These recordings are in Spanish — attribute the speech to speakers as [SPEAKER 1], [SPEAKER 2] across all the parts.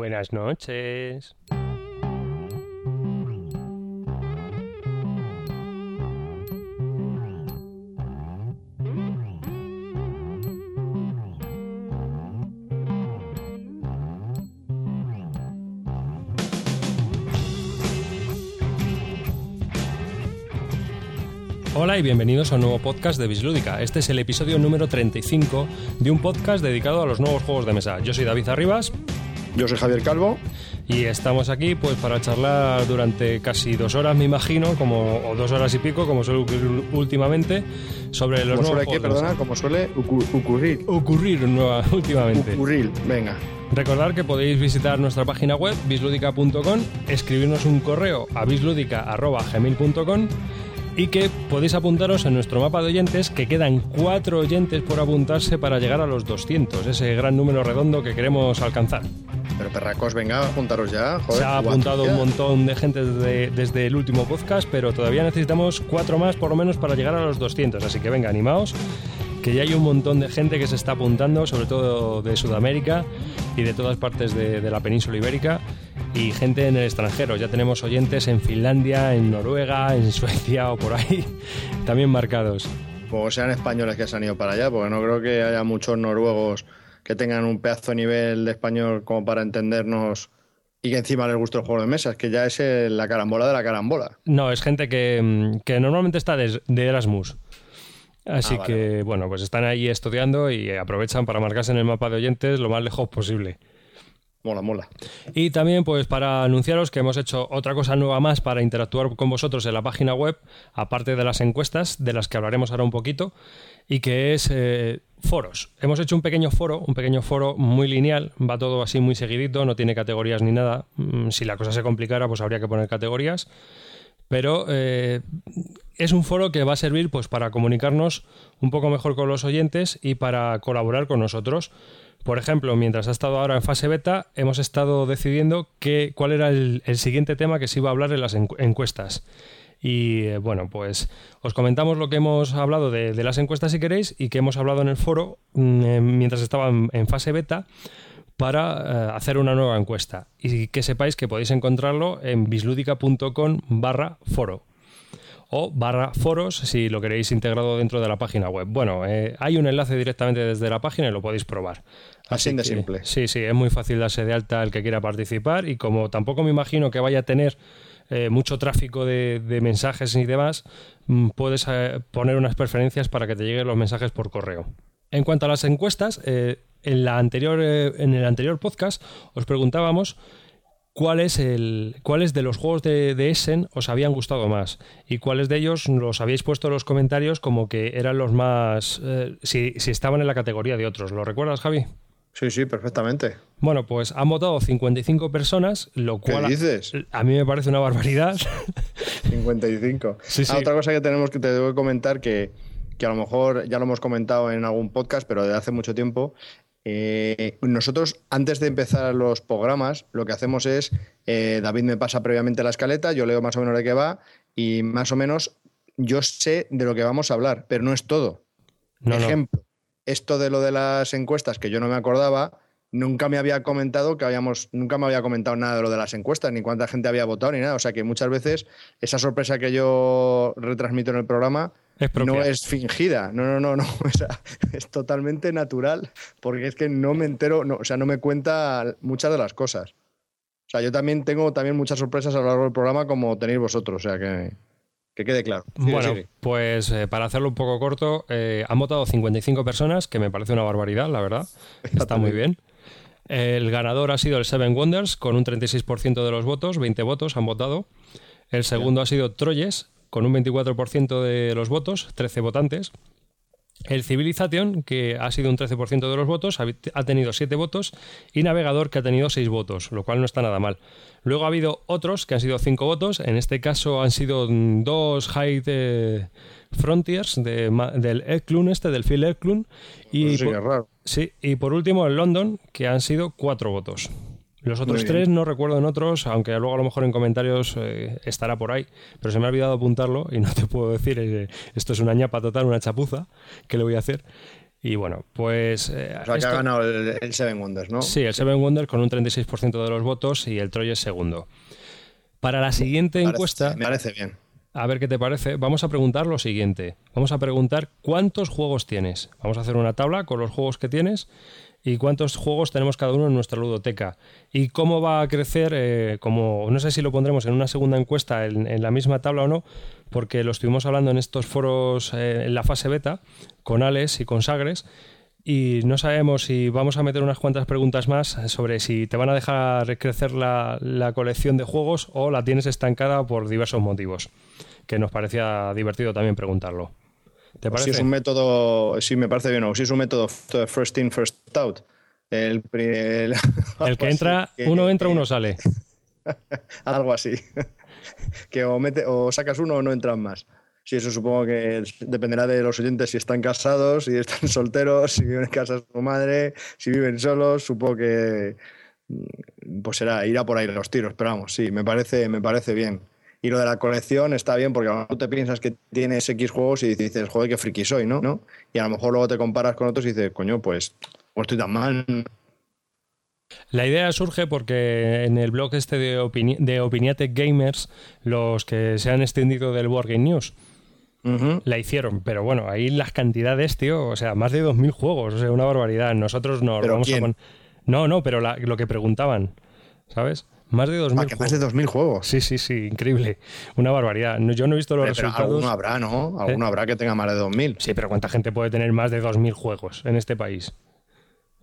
[SPEAKER 1] Buenas noches. Hola y bienvenidos a un nuevo podcast de Bislúdica. Este es el episodio número 35 de un podcast dedicado a los nuevos juegos de mesa. Yo soy David Arribas.
[SPEAKER 2] Yo soy Javier Calvo.
[SPEAKER 1] Y estamos aquí pues para charlar durante casi dos horas, me imagino, como, o dos horas y pico, como suele ocurrir últimamente, sobre los
[SPEAKER 2] ¿Cómo
[SPEAKER 1] nuevos
[SPEAKER 2] suele qué? Perdona, como suele ocu- ocurrir.
[SPEAKER 1] Ocurrir nueva- últimamente.
[SPEAKER 2] Ocurrir, venga.
[SPEAKER 1] Recordad que podéis visitar nuestra página web bisludica.com, escribirnos un correo a bisludica.gmail.com y que podéis apuntaros en nuestro mapa de oyentes, que quedan cuatro oyentes por apuntarse para llegar a los 200, ese gran número redondo que queremos alcanzar.
[SPEAKER 2] Pero perracos, venga, juntaros ya. Joder,
[SPEAKER 1] Se ha
[SPEAKER 2] ¿cuánto
[SPEAKER 1] apuntado un montón de gente desde, desde el último podcast, pero todavía necesitamos cuatro más por lo menos para llegar a los 200. Así que venga, animaos, que ya hay un montón de gente que se está apuntando, sobre todo de Sudamérica y de todas partes de, de la península ibérica, y gente en el extranjero. Ya tenemos oyentes en Finlandia, en Noruega, en Suecia o por ahí, también marcados.
[SPEAKER 2] O sean españoles que se han ido para allá, porque no creo que haya muchos noruegos que tengan un pedazo de nivel de español como para entendernos y que encima les guste el juego de mesas, que ya es el- la carambola de la carambola.
[SPEAKER 1] No, es gente que, mm, que normalmente está de, de Erasmus. Así
[SPEAKER 2] Ah, vale,
[SPEAKER 1] que, bueno, pues están ahí estudiando y aprovechan para marcarse en el mapa de oyentes lo más lejos posible.
[SPEAKER 2] Mola, mola.
[SPEAKER 1] Y también, pues, para anunciaros que hemos hecho otra cosa nueva más para interactuar con vosotros en la página web, aparte de las encuestas, de las que hablaremos ahora un poquito, y que es eh, foros. Hemos hecho un pequeño foro, un pequeño foro muy lineal, va todo así muy seguidito, no tiene categorías ni nada. Mm, Si la cosa se complicara, pues habría que poner categorías. Pero eh, es un foro que va a servir pues para comunicarnos un poco mejor con los oyentes y para colaborar con nosotros. Por ejemplo, mientras ha estado ahora en fase beta, hemos estado decidiendo qué- cuál era el, siguiente tema que se iba a hablar en las encu- encuestas. Y eh, bueno, pues os comentamos lo que hemos hablado de, las encuestas si queréis y que hemos hablado en el foro mm, eh, mientras estaba en, en fase beta para eh, hacer una nueva encuesta. Y que sepáis que podéis encontrarlo en bisludica.com barra foro o barra foros si lo queréis integrado dentro de la página web. Bueno, eh, hay un enlace directamente desde la página y lo podéis probar.
[SPEAKER 2] Así de
[SPEAKER 1] que,
[SPEAKER 2] simple.
[SPEAKER 1] Sí, sí, es muy fácil darse de alta el que quiera participar y como tampoco me imagino que vaya a tener eh, mucho tráfico de, de mensajes y demás, mm, puedes eh, poner unas preferencias para que te lleguen los mensajes por correo. En cuanto a las encuestas, en, la anterior, en el anterior podcast os preguntábamos cuáles el, cuáles de los juegos de, de Essen os habían gustado más y cuáles de ellos los habéis puesto en los comentarios como que eran los más eh, si, si estaban en la categoría de otros. ¿Lo recuerdas, Javi?
[SPEAKER 2] Sí, sí, perfectamente.
[SPEAKER 1] Bueno, pues han votado 55 personas, lo
[SPEAKER 2] ¿Qué
[SPEAKER 1] cual a-
[SPEAKER 2] dices?
[SPEAKER 1] a mí me parece una barbaridad.
[SPEAKER 2] 55.
[SPEAKER 1] Sí, sí.
[SPEAKER 2] Ah, otra cosa que tenemos que te debo comentar que, que a lo mejor ya lo hemos comentado en algún podcast, pero de hace mucho tiempo. Eh, nosotros, antes de empezar los programas, lo que hacemos es, eh, David me pasa previamente la escaleta, yo leo más o menos de qué va y más o menos yo sé de lo que vamos a hablar, pero no es todo.
[SPEAKER 1] No, no.
[SPEAKER 2] Ejemplo, esto de lo de las encuestas que yo no me acordaba, nunca me había comentado que habíamos, nunca me había comentado nada de lo de las encuestas, ni cuánta gente había votado, ni nada. O sea que muchas veces esa sorpresa que yo retransmito en el programa
[SPEAKER 1] Es
[SPEAKER 2] no es fingida. No, no, no, no. O sea, es totalmente natural. Porque es que no me entero, no, o sea, no me cuenta muchas de las cosas. O sea, yo también tengo también muchas sorpresas a lo largo del programa, como tenéis vosotros. O sea que, que quede claro. Sigue,
[SPEAKER 1] Bueno,
[SPEAKER 2] sigue.
[SPEAKER 1] pues eh, para hacerlo un poco corto, eh, han votado 55 personas, que me parece una barbaridad, la verdad. Está muy bien. El ganador ha sido el Seven Wonders, con un 36% de los votos, 20 votos han votado. El segundo ha sido Troyes, con un 24% de los votos, 13 votantes. El Civilization, que ha sido un 13% de los votos, ha tenido 7 votos. Y Navegador, que ha tenido 6 votos, lo cual no está nada mal. Luego ha habido otros que han sido 5 votos. En este caso han sido dos High eh, Frontiers de del Eklund, este, del Phil Eklund. Y,
[SPEAKER 2] sí
[SPEAKER 1] por,
[SPEAKER 2] raro.
[SPEAKER 1] sí, y por último el London, que han sido 4 votos. Los otros tres no recuerdo en otros, aunque luego a lo mejor en comentarios eh, estará por ahí, pero se me ha olvidado apuntarlo y no te puedo decir, eh, esto es una ñapa total, una chapuza, ¿qué le voy a hacer? Y bueno, pues...
[SPEAKER 2] Eh, o sea, que ha ganado el, Seven Wonders, ¿no?
[SPEAKER 1] Sí, el Seven Wonders con un 36% de los votos y el Troy es segundo. Para la siguiente encuesta...
[SPEAKER 2] Me parece bien.
[SPEAKER 1] A ver qué te parece. Vamos a preguntar lo siguiente. Vamos a preguntar cuántos juegos tienes. Vamos a hacer una tabla con los juegos que tienes y cuántos juegos tenemos cada uno en nuestra ludoteca y cómo va a crecer, eh, como no sé si lo pondremos en una segunda encuesta en, la misma tabla o no, porque lo estuvimos hablando en estos foros eh, en la fase beta con Alex y con Sagres y no sabemos si vamos a meter unas cuantas preguntas más sobre si te van a dejar crecer la, la colección de juegos o la tienes estancada por diversos motivos, que nos parecía divertido también preguntarlo.
[SPEAKER 2] ¿Te parece? Si es un método, sí me parece bien, o si es un método first in, first out. El,
[SPEAKER 1] el, que entra, uno entra, uno sale.
[SPEAKER 2] algo así. que o, mete, o sacas uno o no entran más. Sí, eso supongo que dependerá de los oyentes si están casados, si están solteros, si viven en casa de su madre, si viven solos, supongo que mm, pues será, irá por ahí los tiros, pero vamos, sí, me parece, me parece bien. Y lo de la colección está bien porque a lo mejor te piensas que tienes X juegos y dices, joder, qué friki soy, ¿no? ¿no? Y a lo mejor luego te comparas con otros y dices, coño, pues no estoy tan mal.
[SPEAKER 1] La idea surge porque en el blog este de, Opini de Opiniate Gamers, los que se han extendido del Board Game News, la hicieron. Pero bueno, ahí las cantidades, tío, o sea, más de 2.000 juegos, o sea, una barbaridad. Nosotros no vamos a No, no, pero lo que preguntaban, ¿sabes? Más de 2.000
[SPEAKER 2] juegos. Más de 2.000 juegos.
[SPEAKER 1] Sí, sí, sí, increíble. Una barbaridad. Yo no he visto los resultados.
[SPEAKER 2] Alguno habrá, ¿no? Alguno habrá que tenga más de 2.000.
[SPEAKER 1] Sí, pero ¿cuánta gente puede tener más de 2.000 juegos en este país?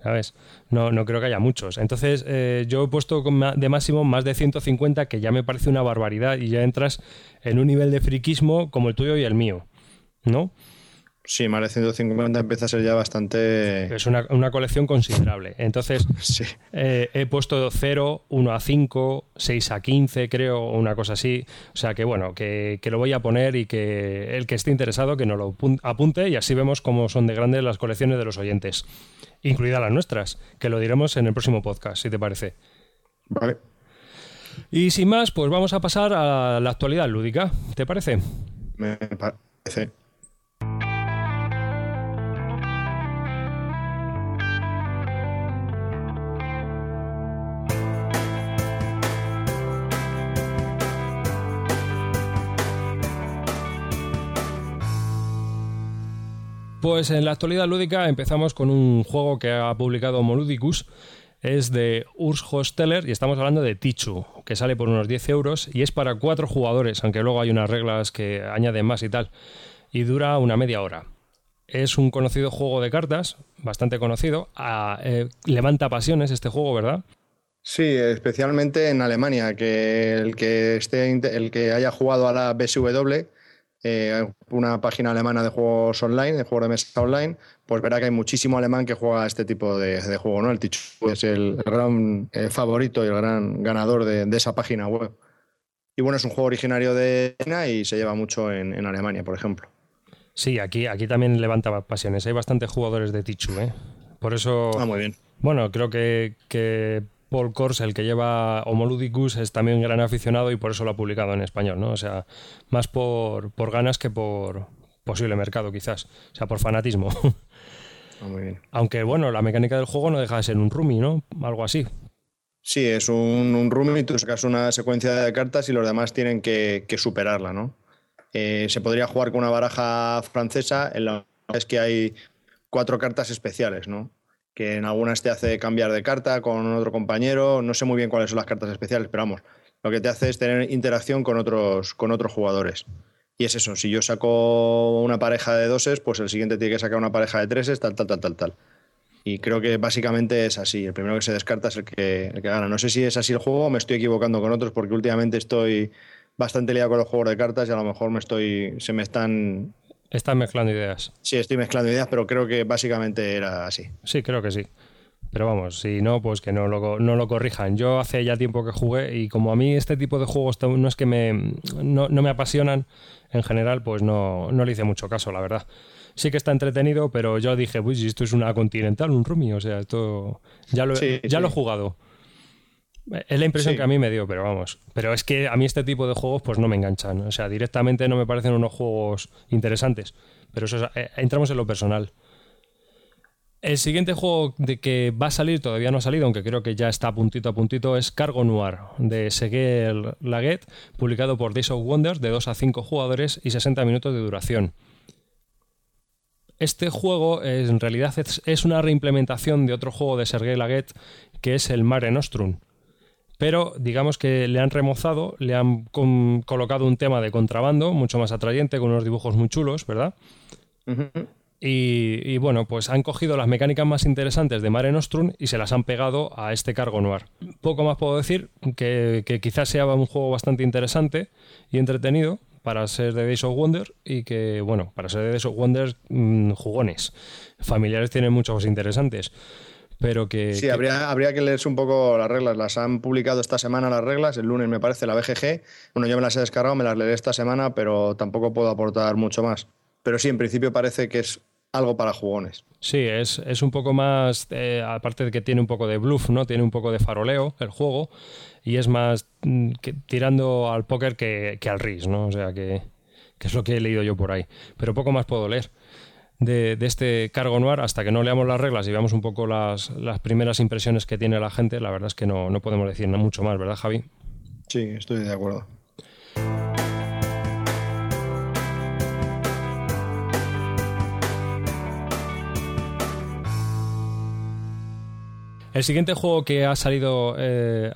[SPEAKER 1] ¿Sabes? No, no creo que haya muchos. Entonces, eh, yo he puesto de máximo más de 150, que ya me parece una barbaridad y ya entras en un nivel de friquismo como el tuyo y el mío. ¿No?
[SPEAKER 2] Sí, más de 150 empieza a ser ya bastante...
[SPEAKER 1] Es una, colección considerable. Entonces, eh, he puesto 0, 1 a 5, 6 a 15, creo, una cosa así. O sea que, bueno, que, lo voy a poner y que el que esté interesado que nos lo apunte y así vemos cómo son de grandes las colecciones de los oyentes, incluidas las nuestras, que lo diremos en el próximo podcast, si te parece.
[SPEAKER 2] Vale.
[SPEAKER 1] Y sin más, pues vamos a pasar a la actualidad lúdica. ¿Te parece?
[SPEAKER 2] Me parece.
[SPEAKER 1] Pues en la actualidad lúdica empezamos con un juego que ha publicado Moludicus. Es de Urs Hosteller y estamos hablando de Tichu, que sale por unos 10 euros y es para cuatro jugadores, aunque luego hay unas reglas que añaden más y tal. Y dura una media hora. Es un conocido juego de cartas, bastante conocido. Ah, eh, levanta pasiones este juego, ¿verdad?
[SPEAKER 2] Sí, especialmente en Alemania, que el que esté el que haya jugado a la BSW eh, una página alemana de juegos online, de juegos de mesa online, pues verá que hay muchísimo alemán que juega este tipo de, juego, ¿no? El Tichu es el, gran eh, favorito y el gran ganador de, esa página web. Y bueno, es un juego originario de China y se lleva mucho en, Alemania, por ejemplo.
[SPEAKER 1] Sí, aquí, aquí también levanta pasiones. Hay bastantes jugadores de Tichu, ¿eh? Por eso.
[SPEAKER 2] Ah, muy bien.
[SPEAKER 1] Bueno, creo que, que Paul Kors, el que lleva Homoludicus, es también gran aficionado y por eso lo ha publicado en español, ¿no? O sea, más por, por ganas que por posible mercado, quizás. O sea, por fanatismo.
[SPEAKER 2] Ah, muy bien.
[SPEAKER 1] Aunque, bueno, la mecánica del juego no deja de ser un roomie, ¿no? Algo así.
[SPEAKER 2] Sí, es un, un roomie, tú sacas una secuencia de cartas y los demás tienen que, superarla, ¿no? Eh, se podría jugar con una baraja francesa, en la es que hay cuatro cartas especiales, ¿no? Que en algunas te hace cambiar de carta con otro compañero. No sé muy bien cuáles son las cartas especiales, pero vamos, lo que te hace es tener interacción con otros, con otros jugadores. Y es eso, si yo saco una pareja de doses, pues el siguiente tiene que sacar una pareja de treses, tal, tal, tal, tal, tal. Y creo que básicamente es así. El primero que se descarta es el que, el que gana. No sé si es así el juego o me estoy equivocando con otros, porque últimamente estoy bastante liado con los juegos de cartas y a lo mejor me estoy, se me están
[SPEAKER 1] Estás mezclando ideas.
[SPEAKER 2] Sí, estoy mezclando ideas, pero creo que básicamente era así.
[SPEAKER 1] Sí, creo que sí. Pero vamos, si no, pues que no lo, no lo corrijan. Yo hace ya tiempo que jugué y como a mí este tipo de juegos no es que me, no, me apasionan en general, pues no, no le hice mucho caso, la verdad. Sí que está entretenido, pero yo dije, uy, esto es una continental, un Rumi, o sea, esto ya lo, ya lo he jugado. Es la impresión que a mí me dio, pero vamos. Pero es que a mí este tipo de juegos pues no me enganchan. O sea, directamente no me parecen unos juegos interesantes. Pero eso eh, entramos en lo personal. El siguiente juego de que va a salir, todavía no ha salido, aunque creo que ya está puntito a puntito, es Cargo Noir, de Seguel Laguet, publicado por Days of Wonders, de 2 a 5 jugadores y 60 minutos de duración. Este juego en realidad es una reimplementación de otro juego de Sergei Laguet, que es el Mare Nostrum. Pero digamos que le han remozado, le han colocado un tema de contrabando mucho más atrayente, con unos dibujos muy chulos, ¿verdad? Y, bueno, pues han cogido las mecánicas más interesantes de Mare Nostrum y se las han pegado a este cargo noir. Poco más puedo decir, que, quizás sea un juego bastante interesante y entretenido para ser de Days of Wonder y que, bueno, para ser de Days of Wonder, mm, jugones. Familiares tienen muchos cosas interesantes. Pero que.
[SPEAKER 2] Sí, Habría, habría que leerse un poco las reglas. Las han publicado esta semana las reglas, el lunes me parece, la BGG. Bueno, yo me las he descargado, me las leeré esta semana, pero tampoco puedo aportar mucho más. Pero sí, en principio parece que es algo para jugones.
[SPEAKER 1] Sí, es, es un poco más, eh, aparte de que tiene un poco de bluff, ¿no? Tiene un poco de faroleo el juego y es más mm, tirando al póker que, al RIS, ¿no? O sea, que, que, es lo que he leído yo por ahí. Pero poco más puedo leer de, este cargo noir hasta que no leamos las reglas y veamos un poco las, las primeras impresiones que tiene la gente. La verdad es que no, no podemos decir mucho más, ¿verdad, Javi?
[SPEAKER 2] Sí, estoy de acuerdo.
[SPEAKER 1] El siguiente juego que ha salido eh,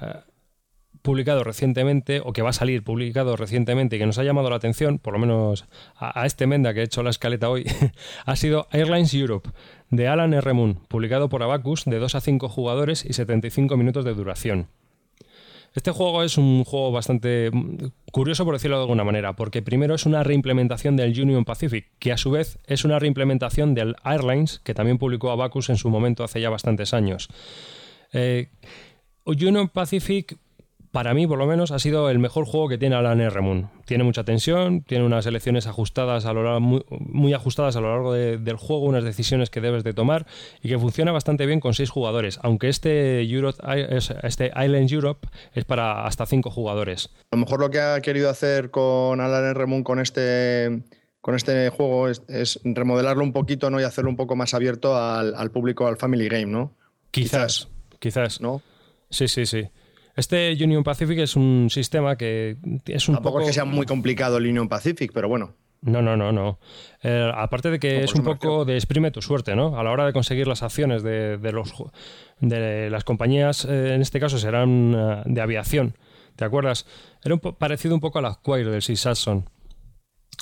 [SPEAKER 1] publicado recientemente, o que va a salir publicado recientemente y que nos ha llamado la atención, por lo menos a, este Menda que ha hecho la escaleta hoy, ha sido Airlines Europe, de Alan R. Moon, publicado por Abacus, de 2 a 5 jugadores y 75 minutos de duración. Este juego es un juego bastante curioso, por decirlo de alguna manera, porque primero es una reimplementación del Union Pacific, que a su vez es una reimplementación del Airlines, que también publicó Abacus en su momento hace ya bastantes años. Eh, Union Pacific para mí, por lo menos, ha sido el mejor juego que tiene Alan R. Moon. Tiene mucha tensión, tiene unas elecciones ajustadas a lo largo, muy, ajustadas a lo largo del juego, unas decisiones que debes de tomar y que funciona bastante bien con seis jugadores, aunque este, este Island Europe es para hasta cinco jugadores.
[SPEAKER 2] A lo mejor lo que ha querido hacer con Alan R. Moon con este con este juego es, remodelarlo un poquito ¿no? y hacerlo un poco más abierto al, al público, al Family Game, ¿no?
[SPEAKER 1] Quizás, quizás. ¿No? Sí, sí, sí. Este Union Pacific es un sistema que es un
[SPEAKER 2] Tampoco
[SPEAKER 1] poco...
[SPEAKER 2] es que sea muy complicado el Union Pacific, pero bueno.
[SPEAKER 1] No, no, no, no. Eh, aparte de que es un poco de exprime tu suerte, ¿no? A la hora de conseguir las acciones de, los, de las compañías, eh, en este caso serán eh, de aviación. ¿Te acuerdas? Era un parecido un poco a la Squire del Six Saxon.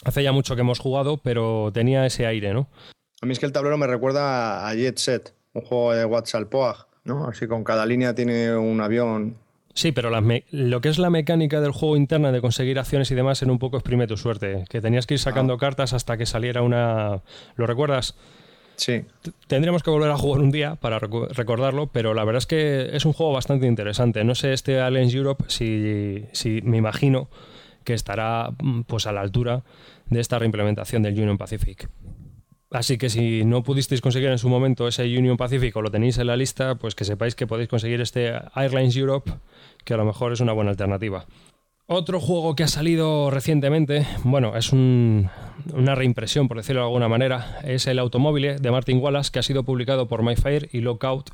[SPEAKER 1] Hace ya mucho que hemos jugado, pero tenía ese aire, ¿no?
[SPEAKER 2] A mí es que el tablero me recuerda a Jet Set, un juego de WhatsApp ¿no? Así con cada línea tiene un avión
[SPEAKER 1] Sí, pero lo que es la mecánica del juego interna de conseguir acciones y demás era un poco exprime tu suerte, que tenías que ir sacando ah. cartas hasta que saliera una... ¿Lo recuerdas?
[SPEAKER 2] Sí.
[SPEAKER 1] Tendríamos que volver a jugar un día para recordarlo, pero la verdad es que es un juego bastante interesante. No sé este Aliens Europe si, si me imagino que estará mm, pues a la altura de esta reimplementación del Union Pacific. Así que si no pudisteis conseguir en su momento ese Union Pacific o lo tenéis en la lista, pues que sepáis que podéis conseguir este Airlines Europe, que a lo mejor es una buena alternativa. Otro juego que ha salido recientemente, bueno, es una reimpresión, por decirlo de alguna manera, es el Automóvil de Martin Wallace, que ha sido publicado por MyFire y Lockout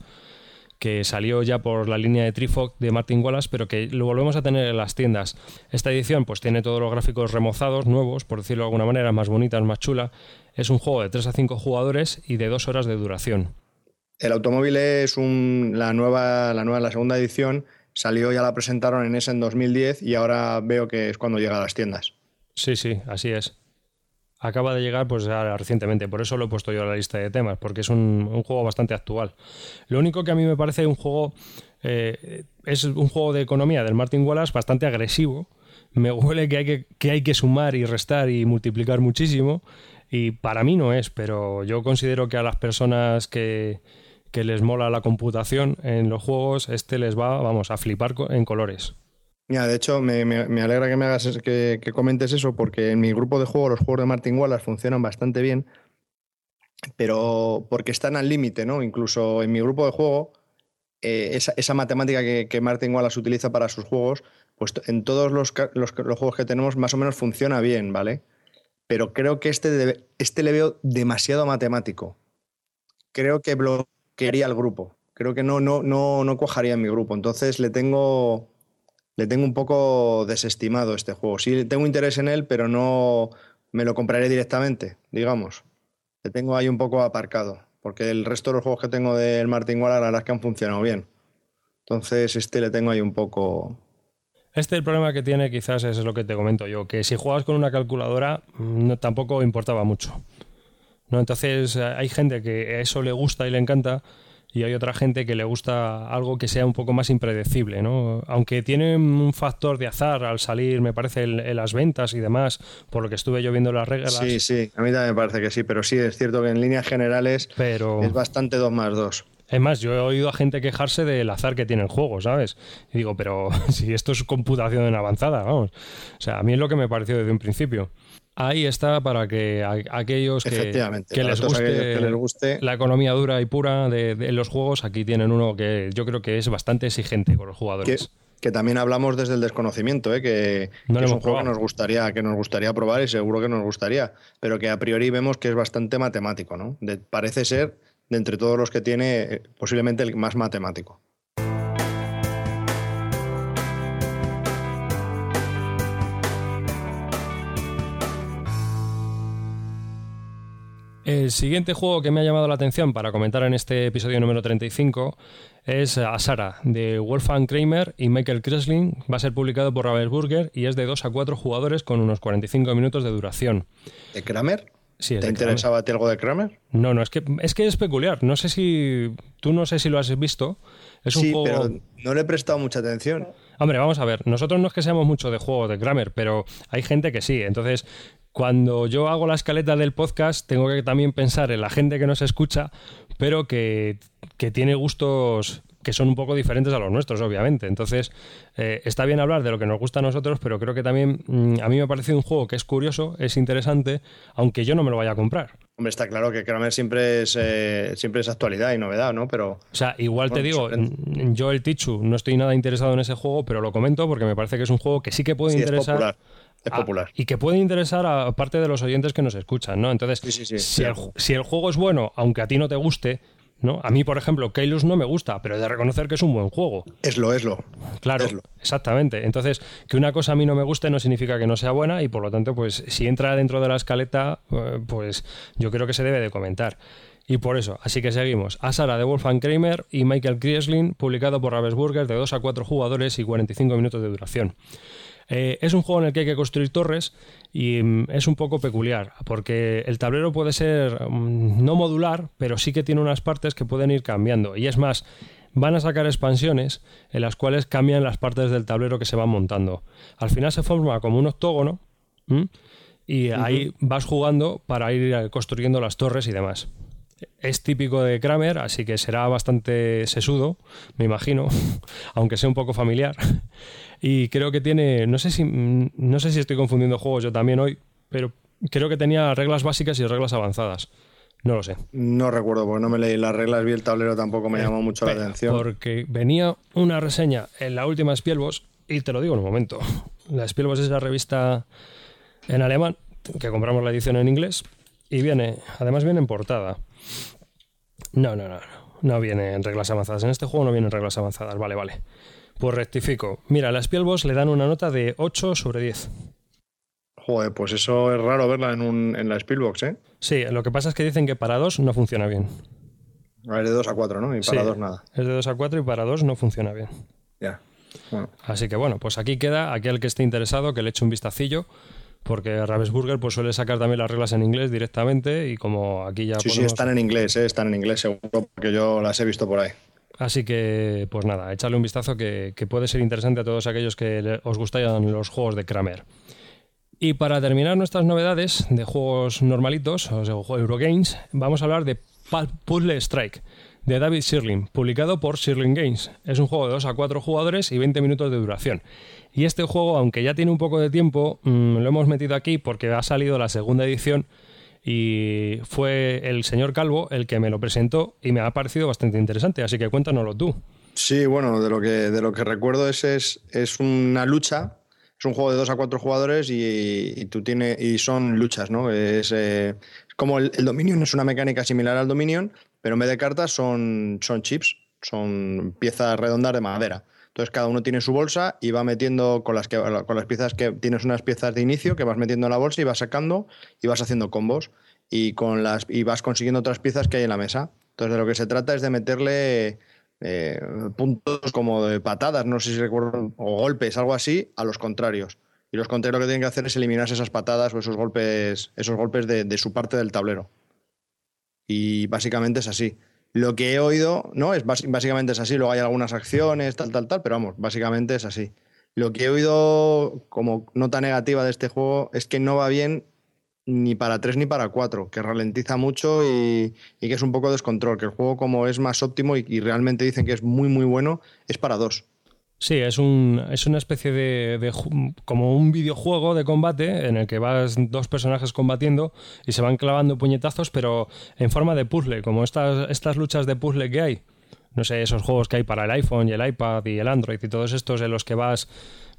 [SPEAKER 1] que salió ya por la línea de Trifog de Martin Wallace, pero que lo volvemos a tener en las tiendas. Esta edición pues tiene todos los gráficos remozados, nuevos, por decirlo de alguna manera, más bonitas, más chula. Es un juego de 3 a 5 jugadores y de 2 horas de duración.
[SPEAKER 2] El automóvil es la, nueva, la nueva, la segunda edición, salió, ya la presentaron en ese en 2010 y ahora veo que es cuando llega a las tiendas.
[SPEAKER 1] Sí, sí, así es acaba de llegar pues recientemente, por eso lo he puesto yo a la lista de temas, porque es un, juego bastante actual. Lo único que a mí me parece un juego, eh, es un juego de economía del Martin Wallace bastante agresivo, me huele que hay que, que hay que sumar y restar y multiplicar muchísimo, y para mí no es, pero yo considero que a las personas que, que les mola la computación en los juegos, este les va, vamos, a flipar en colores.
[SPEAKER 2] Mira, de hecho, me, alegra que me hagas que, comentes eso, porque en mi grupo de juego los juegos de Martin Wallace funcionan bastante bien, pero porque están al límite, ¿no? Incluso en mi grupo de juego, eh, esa, matemática que, Martin Wallace utiliza para sus juegos, pues en todos los, juegos que tenemos más o menos funciona bien, ¿vale? Pero creo que este, este le veo demasiado matemático. creo que bloquearía el grupo. Creo que no, no, no, no cuajaría en mi grupo. Entonces le tengo, le tengo un poco desestimado este juego. Sí, tengo interés en él, pero no me lo compraré directamente, digamos. Le tengo ahí un poco aparcado, porque el resto de los juegos que tengo del Martin Waller, la verdad es que han funcionado bien. Entonces, este le tengo ahí un poco.
[SPEAKER 1] Este el problema que tiene quizás es lo que te comento yo, que si juegas con una calculadora mm, no, tampoco importaba mucho. ¿No? Entonces hay gente que eso le gusta y le encanta y hay otra gente que le gusta algo que sea un poco más impredecible, ¿no? Aunque tiene un factor de azar al salir, me parece, en, las ventas y demás, por lo que estuve yo viendo las reglas.
[SPEAKER 2] Sí, sí, a mí también me parece que sí, pero sí, es cierto que en líneas generales es bastante 2 más 2.
[SPEAKER 1] Es más, yo he oído a gente quejarse del azar que tiene el juego, ¿sabes? Y digo, pero si esto es computación en avanzada, vamos. O sea, a mí es lo que me pareció desde un principio. Ahí está para que aquellos que, que, les guste, la economía dura y pura de, los juegos, aquí tienen uno que yo creo que es bastante exigente con los jugadores.
[SPEAKER 2] Que, también hablamos desde el desconocimiento, ¿eh? que, es un juego que nos, gustaría, que nos gustaría probar y seguro que nos gustaría, pero que a priori vemos que es bastante matemático. ¿no? parece ser, de entre todos los que tiene, eh, posiblemente el más matemático.
[SPEAKER 1] El siguiente juego que me ha llamado la atención para comentar en este episodio número 35 es Asara, de Wolfgang Kramer y Michael Kresling. Va a ser publicado por Ravensburger y es de 2 a 4 jugadores con unos 45 minutos de duración.
[SPEAKER 2] ¿De Kramer? Sí, ¿Te interesaba a ti algo de Kramer?
[SPEAKER 1] No, no, es que, es que es peculiar. No sé si. Tú no sé si lo has visto. Es un
[SPEAKER 2] sí,
[SPEAKER 1] juego...
[SPEAKER 2] pero no le he prestado mucha atención.
[SPEAKER 1] Hombre, vamos a ver. Nosotros no es que seamos mucho de juegos de Kramer, pero hay gente que sí. Entonces, cuando yo hago la escaleta del podcast, tengo que también pensar en la gente que nos escucha, pero que, tiene gustos que son un poco diferentes a los nuestros, obviamente. Entonces, eh, está bien hablar de lo que nos gusta a nosotros, pero creo que también mm, a mí me ha parecido un juego que es curioso, es interesante, aunque yo no me lo vaya a comprar.
[SPEAKER 2] Hombre, está claro que Kramer siempre es, eh, siempre es actualidad y novedad, ¿no? Pero.
[SPEAKER 1] O sea, igual te digo, yo el Tichu no estoy nada interesado en ese juego, pero lo comento porque me parece que es un juego que sí que puede interesar
[SPEAKER 2] es ah, popular.
[SPEAKER 1] y que puede interesar a parte de los oyentes que nos escuchan, ¿no? Entonces, si, el, juego es bueno, aunque a ti no te guste, ¿no? A mí, por ejemplo, Keylus no me gusta, pero he de reconocer que es un buen juego.
[SPEAKER 2] Es lo, es lo.
[SPEAKER 1] Claro, exactamente. Entonces, que una cosa a mí no me guste no significa que no sea buena y por lo tanto, pues si entra dentro de la escaleta, eh, pues yo creo que se debe de comentar. Y por eso, así que seguimos. Asara de Wolfgang Kramer y Michael Kriesling, publicado por Ravensburger de 2 a 4 jugadores y 45 minutos de duración. Eh, es un juego en el que hay que construir torres y mm, es un poco peculiar, porque el tablero puede ser mm, no modular, pero sí que tiene unas partes que pueden ir cambiando. Y es más, van a sacar expansiones en las cuales cambian las partes del tablero que se van montando. Al final se forma como un octógono y ahí vas jugando para ir construyendo las torres y demás. Es típico de Kramer, así que será bastante sesudo, me imagino, aunque sea un poco familiar. Y creo que tiene, no sé si, no sé si estoy confundiendo juegos yo también hoy, pero creo que tenía reglas básicas y reglas avanzadas. No lo sé.
[SPEAKER 2] No recuerdo, porque no me leí las reglas, vi el tablero, tampoco me eh, llamó mucho la atención.
[SPEAKER 1] Porque venía una reseña en la última Spielboss, y te lo digo en un momento. La Spielboss es la revista en alemán, que compramos la edición en inglés, y viene, además viene en portada. No, no, no, no, no viene en reglas avanzadas. En este juego no vienen reglas avanzadas, vale, vale. Pues rectifico. Mira, las Spielboss le dan una nota de 8 sobre 10.
[SPEAKER 2] Joder, pues eso es raro verla en, un, en la Spielbox, ¿eh?
[SPEAKER 1] Sí, lo que pasa es que dicen que para 2 no funciona bien.
[SPEAKER 2] A ver, de 2 a 4, ¿no? Y para 2 nada.
[SPEAKER 1] Es de 2 a 4 y para 2 no funciona bien.
[SPEAKER 2] Ya. Bueno.
[SPEAKER 1] Así que bueno, pues aquí queda aquel que esté interesado que le eche un vistacillo porque Ravensburger pues suele sacar también las reglas en inglés directamente y como aquí ya
[SPEAKER 2] Sí, sí, están en inglés, ¿eh? están en inglés seguro, porque yo las he visto por ahí.
[SPEAKER 1] Así que, pues nada, échale un vistazo que, puede ser interesante a todos aquellos que os gustan los juegos de Kramer. Y para terminar nuestras novedades de juegos normalitos, o sea, Eurogames, vamos a hablar de Puzzle Strike, de David Shirling, publicado por Shirling Games. Es un juego de 2 a 4 jugadores y 20 minutos de duración. Y este juego, aunque ya tiene un poco de tiempo, mm, lo hemos metido aquí porque ha salido la segunda edición y fue el señor Calvo el que me lo presentó y me ha parecido bastante interesante, así que cuéntanoslo tú.
[SPEAKER 2] Sí, bueno, de lo que, de lo que recuerdo es, es, es una lucha, es un juego de dos a cuatro jugadores y, tú y son luchas, ¿no? Es eh, como el, Dominion es una mecánica similar al Dominion, pero en vez de cartas son, son chips, son piezas redondas de madera. Entonces cada uno tiene su bolsa y va metiendo con las, que, con las piezas que tienes unas piezas de inicio que vas metiendo en la bolsa y vas sacando y vas haciendo combos y, con las, y vas consiguiendo otras piezas que hay en la mesa. Entonces de lo que se trata es de meterle eh, puntos como de patadas, no sé si recuerdo, o golpes, algo así, a los contrarios. Y los contrarios lo que tienen que hacer es eliminar esas patadas o esos golpes, esos golpes de, su parte del tablero. Y básicamente es así. Lo que he oído, no, es básicamente es así. Luego hay algunas acciones, tal, tal, tal, pero vamos, básicamente es así. Lo que he oído como nota negativa de este juego es que no va bien ni para 3 ni para 4, que ralentiza mucho y, que es un poco descontrol, que el juego como es más óptimo y, realmente dicen que es muy muy bueno, es para 2.
[SPEAKER 1] Sí, es, un, es una especie de, como un videojuego de combate en el que vas dos personajes combatiendo y se van clavando puñetazos, pero en forma de puzzle, como estas, estas luchas de puzzle que hay. No sé, esos juegos que hay para el iPhone y el iPad y el Android y todos estos en los que vas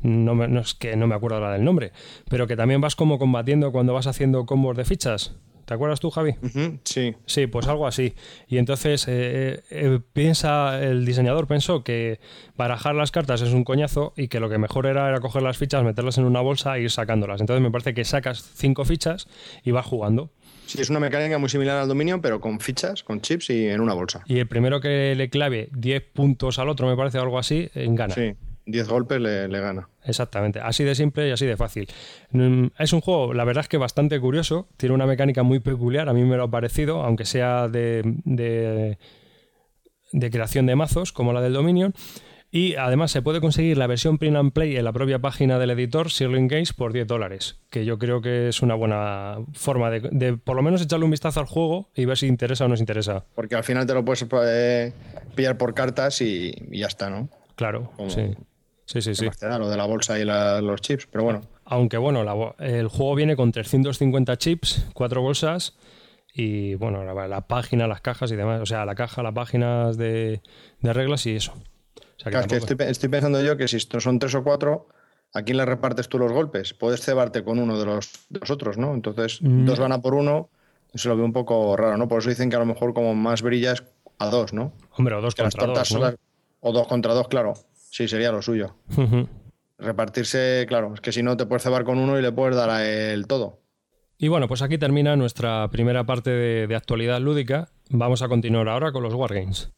[SPEAKER 1] no, no, es que no me acuerdo ahora del nombre, pero que también vas como combatiendo cuando vas haciendo combos de fichas. ¿Te acuerdas tú, Javi?
[SPEAKER 2] sí.
[SPEAKER 1] Sí, pues algo así. Y entonces eh, eh, piensa, el diseñador pensó que barajar las cartas es un coñazo y que lo que mejor era era coger las fichas, meterlas en una bolsa e ir sacándolas. Entonces me parece que sacas cinco fichas y vas jugando.
[SPEAKER 2] Sí, es una mecánica muy similar al dominio, pero con fichas, con chips y en una bolsa.
[SPEAKER 1] Y el primero que le clave 10 puntos al otro, me parece, algo así, en gana.
[SPEAKER 2] Sí. 10 golpes le, gana.
[SPEAKER 1] Exactamente, así de simple y así de fácil. Mm, es un juego, la verdad es que bastante curioso, tiene una mecánica muy peculiar, a mí me lo ha parecido, aunque sea de, de, creación de mazos, como la del Dominion. Y además se puede conseguir la versión print and play en la propia página del editor, Sirling Games, por 10 dólares, que yo creo que es una buena forma de, por lo menos echarle un vistazo al juego y ver si interesa o no nos interesa.
[SPEAKER 2] Porque al final te lo puedes eh, pillar por cartas y, ya está, ¿no?
[SPEAKER 1] Claro, sí. Sí, sí, sí.
[SPEAKER 2] lo de la bolsa y los chips, pero bueno.
[SPEAKER 1] Aunque bueno, el juego viene con 350 chips, cuatro bolsas y bueno, la, página, las cajas y demás. O sea, la caja, las páginas de, reglas y eso.
[SPEAKER 2] estoy, pensando yo que si son tres o cuatro, ¿a quién le repartes tú los golpes? Puedes cebarte con uno de los, otros, ¿no? Entonces, mm. dos van a por uno, se lo veo un poco raro, ¿no? Por eso dicen que a lo mejor como más brillas a dos, ¿no?
[SPEAKER 1] Hombre, o dos contra dos,
[SPEAKER 2] O dos contra dos, claro. Sí, sería lo suyo. Repartirse, claro, es que si no te puedes cebar con uno y le puedes dar a él todo.
[SPEAKER 1] Y bueno, pues aquí termina nuestra primera parte de, de actualidad lúdica. Vamos a continuar ahora con los Wargames.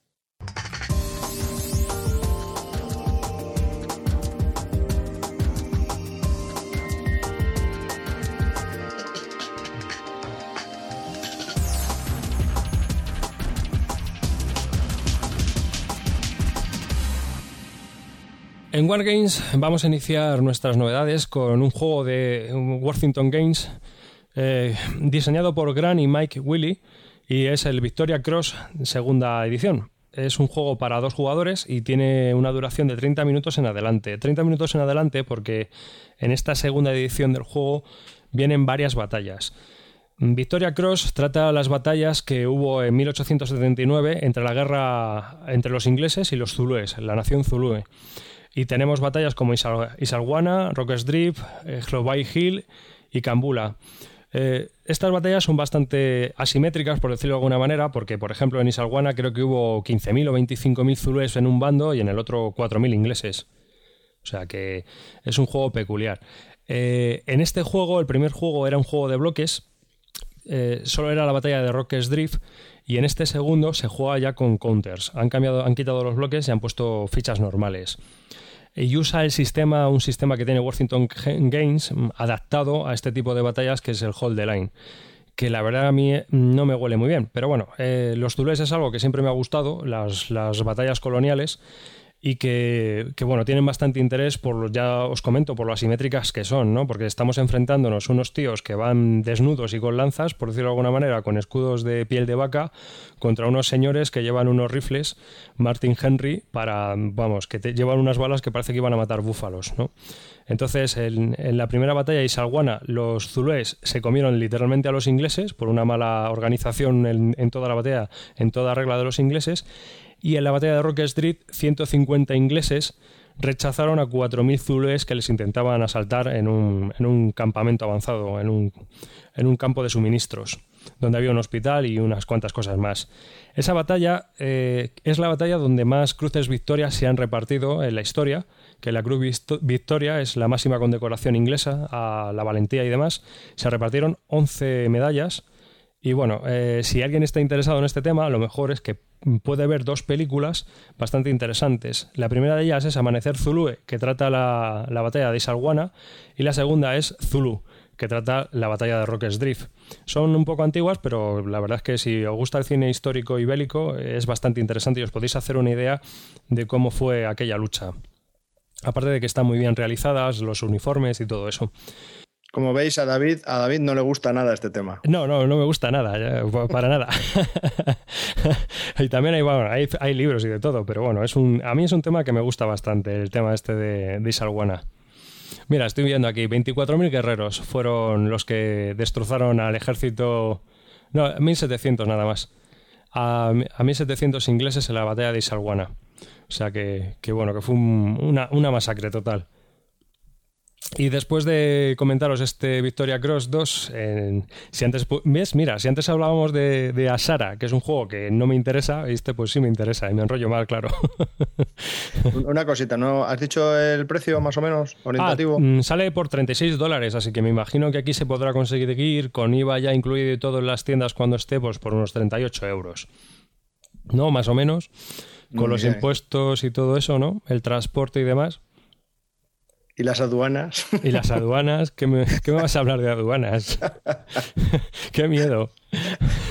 [SPEAKER 1] En Wargames vamos a iniciar nuestras novedades con un juego de Worthington Games eh, diseñado por Gran y Mike Willy y es el Victoria Cross segunda edición. Es un juego para dos jugadores y tiene una duración de 30 minutos en adelante. 30 minutos en adelante porque en esta segunda edición del juego vienen varias batallas. Victoria Cross trata las batallas que hubo en 1879 entre la guerra entre los ingleses y los zulúes, la nación zulúe. Y tenemos batallas como Isalguana, Rockers Drip, eh, Hill y Kambula. Eh, estas batallas son bastante asimétricas, por decirlo de alguna manera, porque, por ejemplo, en Isalguana creo que hubo 15.000 o 25.000 zulúes en un bando y en el otro 4.000 ingleses. O sea que es un juego peculiar. Eh, en este juego, el primer juego era un juego de bloques, eh, solo era la batalla de Rockers Drift y en este segundo se juega ya con counters. Han cambiado, han quitado los bloques y han puesto fichas normales. Y usa el sistema, un sistema que tiene Worthington Games mm, adaptado a este tipo de batallas que es el hold the line que la verdad a mí mm, no me huele muy bien. Pero bueno, eh, los dueles es algo que siempre me ha gustado, las batallas coloniales, y que, bueno, tienen bastante interés por, ya os comento, por lo asimétricas que son, ¿no? Porque estamos enfrentándonos unos tíos que van desnudos y con lanzas, por decirlo de alguna manera, con escudos de piel de vaca, contra unos señores que llevan unos rifles, Martin Henry, para, vamos, que llevan unas balas que parece que iban a matar búfalos, ¿no? Entonces, en, la primera batalla de Isalguana, los zulúes se comieron literalmente a los ingleses por una mala organización en, en toda la batalla, en toda regla de los ingleses, y en la batalla de Rock Street 150 ingleses rechazaron a 4.000 zulúes que les intentaban asaltar en un, en un campamento avanzado, en un, en un, campo de suministros, donde había un hospital y unas cuantas cosas más. Esa batalla eh, es la batalla donde más cruces Victoria se han repartido en la historia, que la Cruz Victoria es la máxima condecoración inglesa a la valentía y demás. Se repartieron 11 medallas. Y bueno, eh, si alguien está interesado en este tema, lo mejor es que puede ver dos películas bastante interesantes. La primera de ellas es Amanecer Zulúe, que trata la, batalla de Isalguana, y la segunda es Zulu, que trata la batalla de Rock's Drift. Son un poco antiguas, pero la verdad es que si os gusta el cine histórico y bélico, es bastante interesante y os podéis hacer una idea de cómo fue aquella lucha. Aparte de que están muy bien realizadas, los uniformes y todo eso.
[SPEAKER 2] Como veis, a David, a David no le gusta nada este tema.
[SPEAKER 1] No, no, no me gusta nada, para nada. y también hay, hay, libros y de todo, pero bueno, es un, a mí es un tema que me gusta bastante, el tema este de, de. Mira, estoy viendo aquí, 24.000 guerreros fueron los que destrozaron al ejército... No, 1.700 nada más. A, a 1.700 ingleses en la batalla de Isalguana. O sea que, bueno, que fue una, una masacre total. Y después de comentaros este Victoria Cross 2, si antes, ¿ves? Mira, si antes hablábamos de, Asara, que es un juego que no me interesa, este pues sí me interesa y me enrollo mal, claro.
[SPEAKER 2] Una cosita, ¿no? ¿Has dicho el precio más o menos orientativo?
[SPEAKER 1] Ah, mm, sale por 36 dólares, así que me imagino que aquí se podrá conseguir con IVA ya incluido y todo en las tiendas cuando esté, pues por unos 38 euros. ¿No? Más o menos. Con los impuestos y todo eso, ¿no? El transporte y demás.
[SPEAKER 2] ¿Y las aduanas?
[SPEAKER 1] ¿Y las aduanas? ¿Qué me, vas a hablar de aduanas? ¡Qué miedo!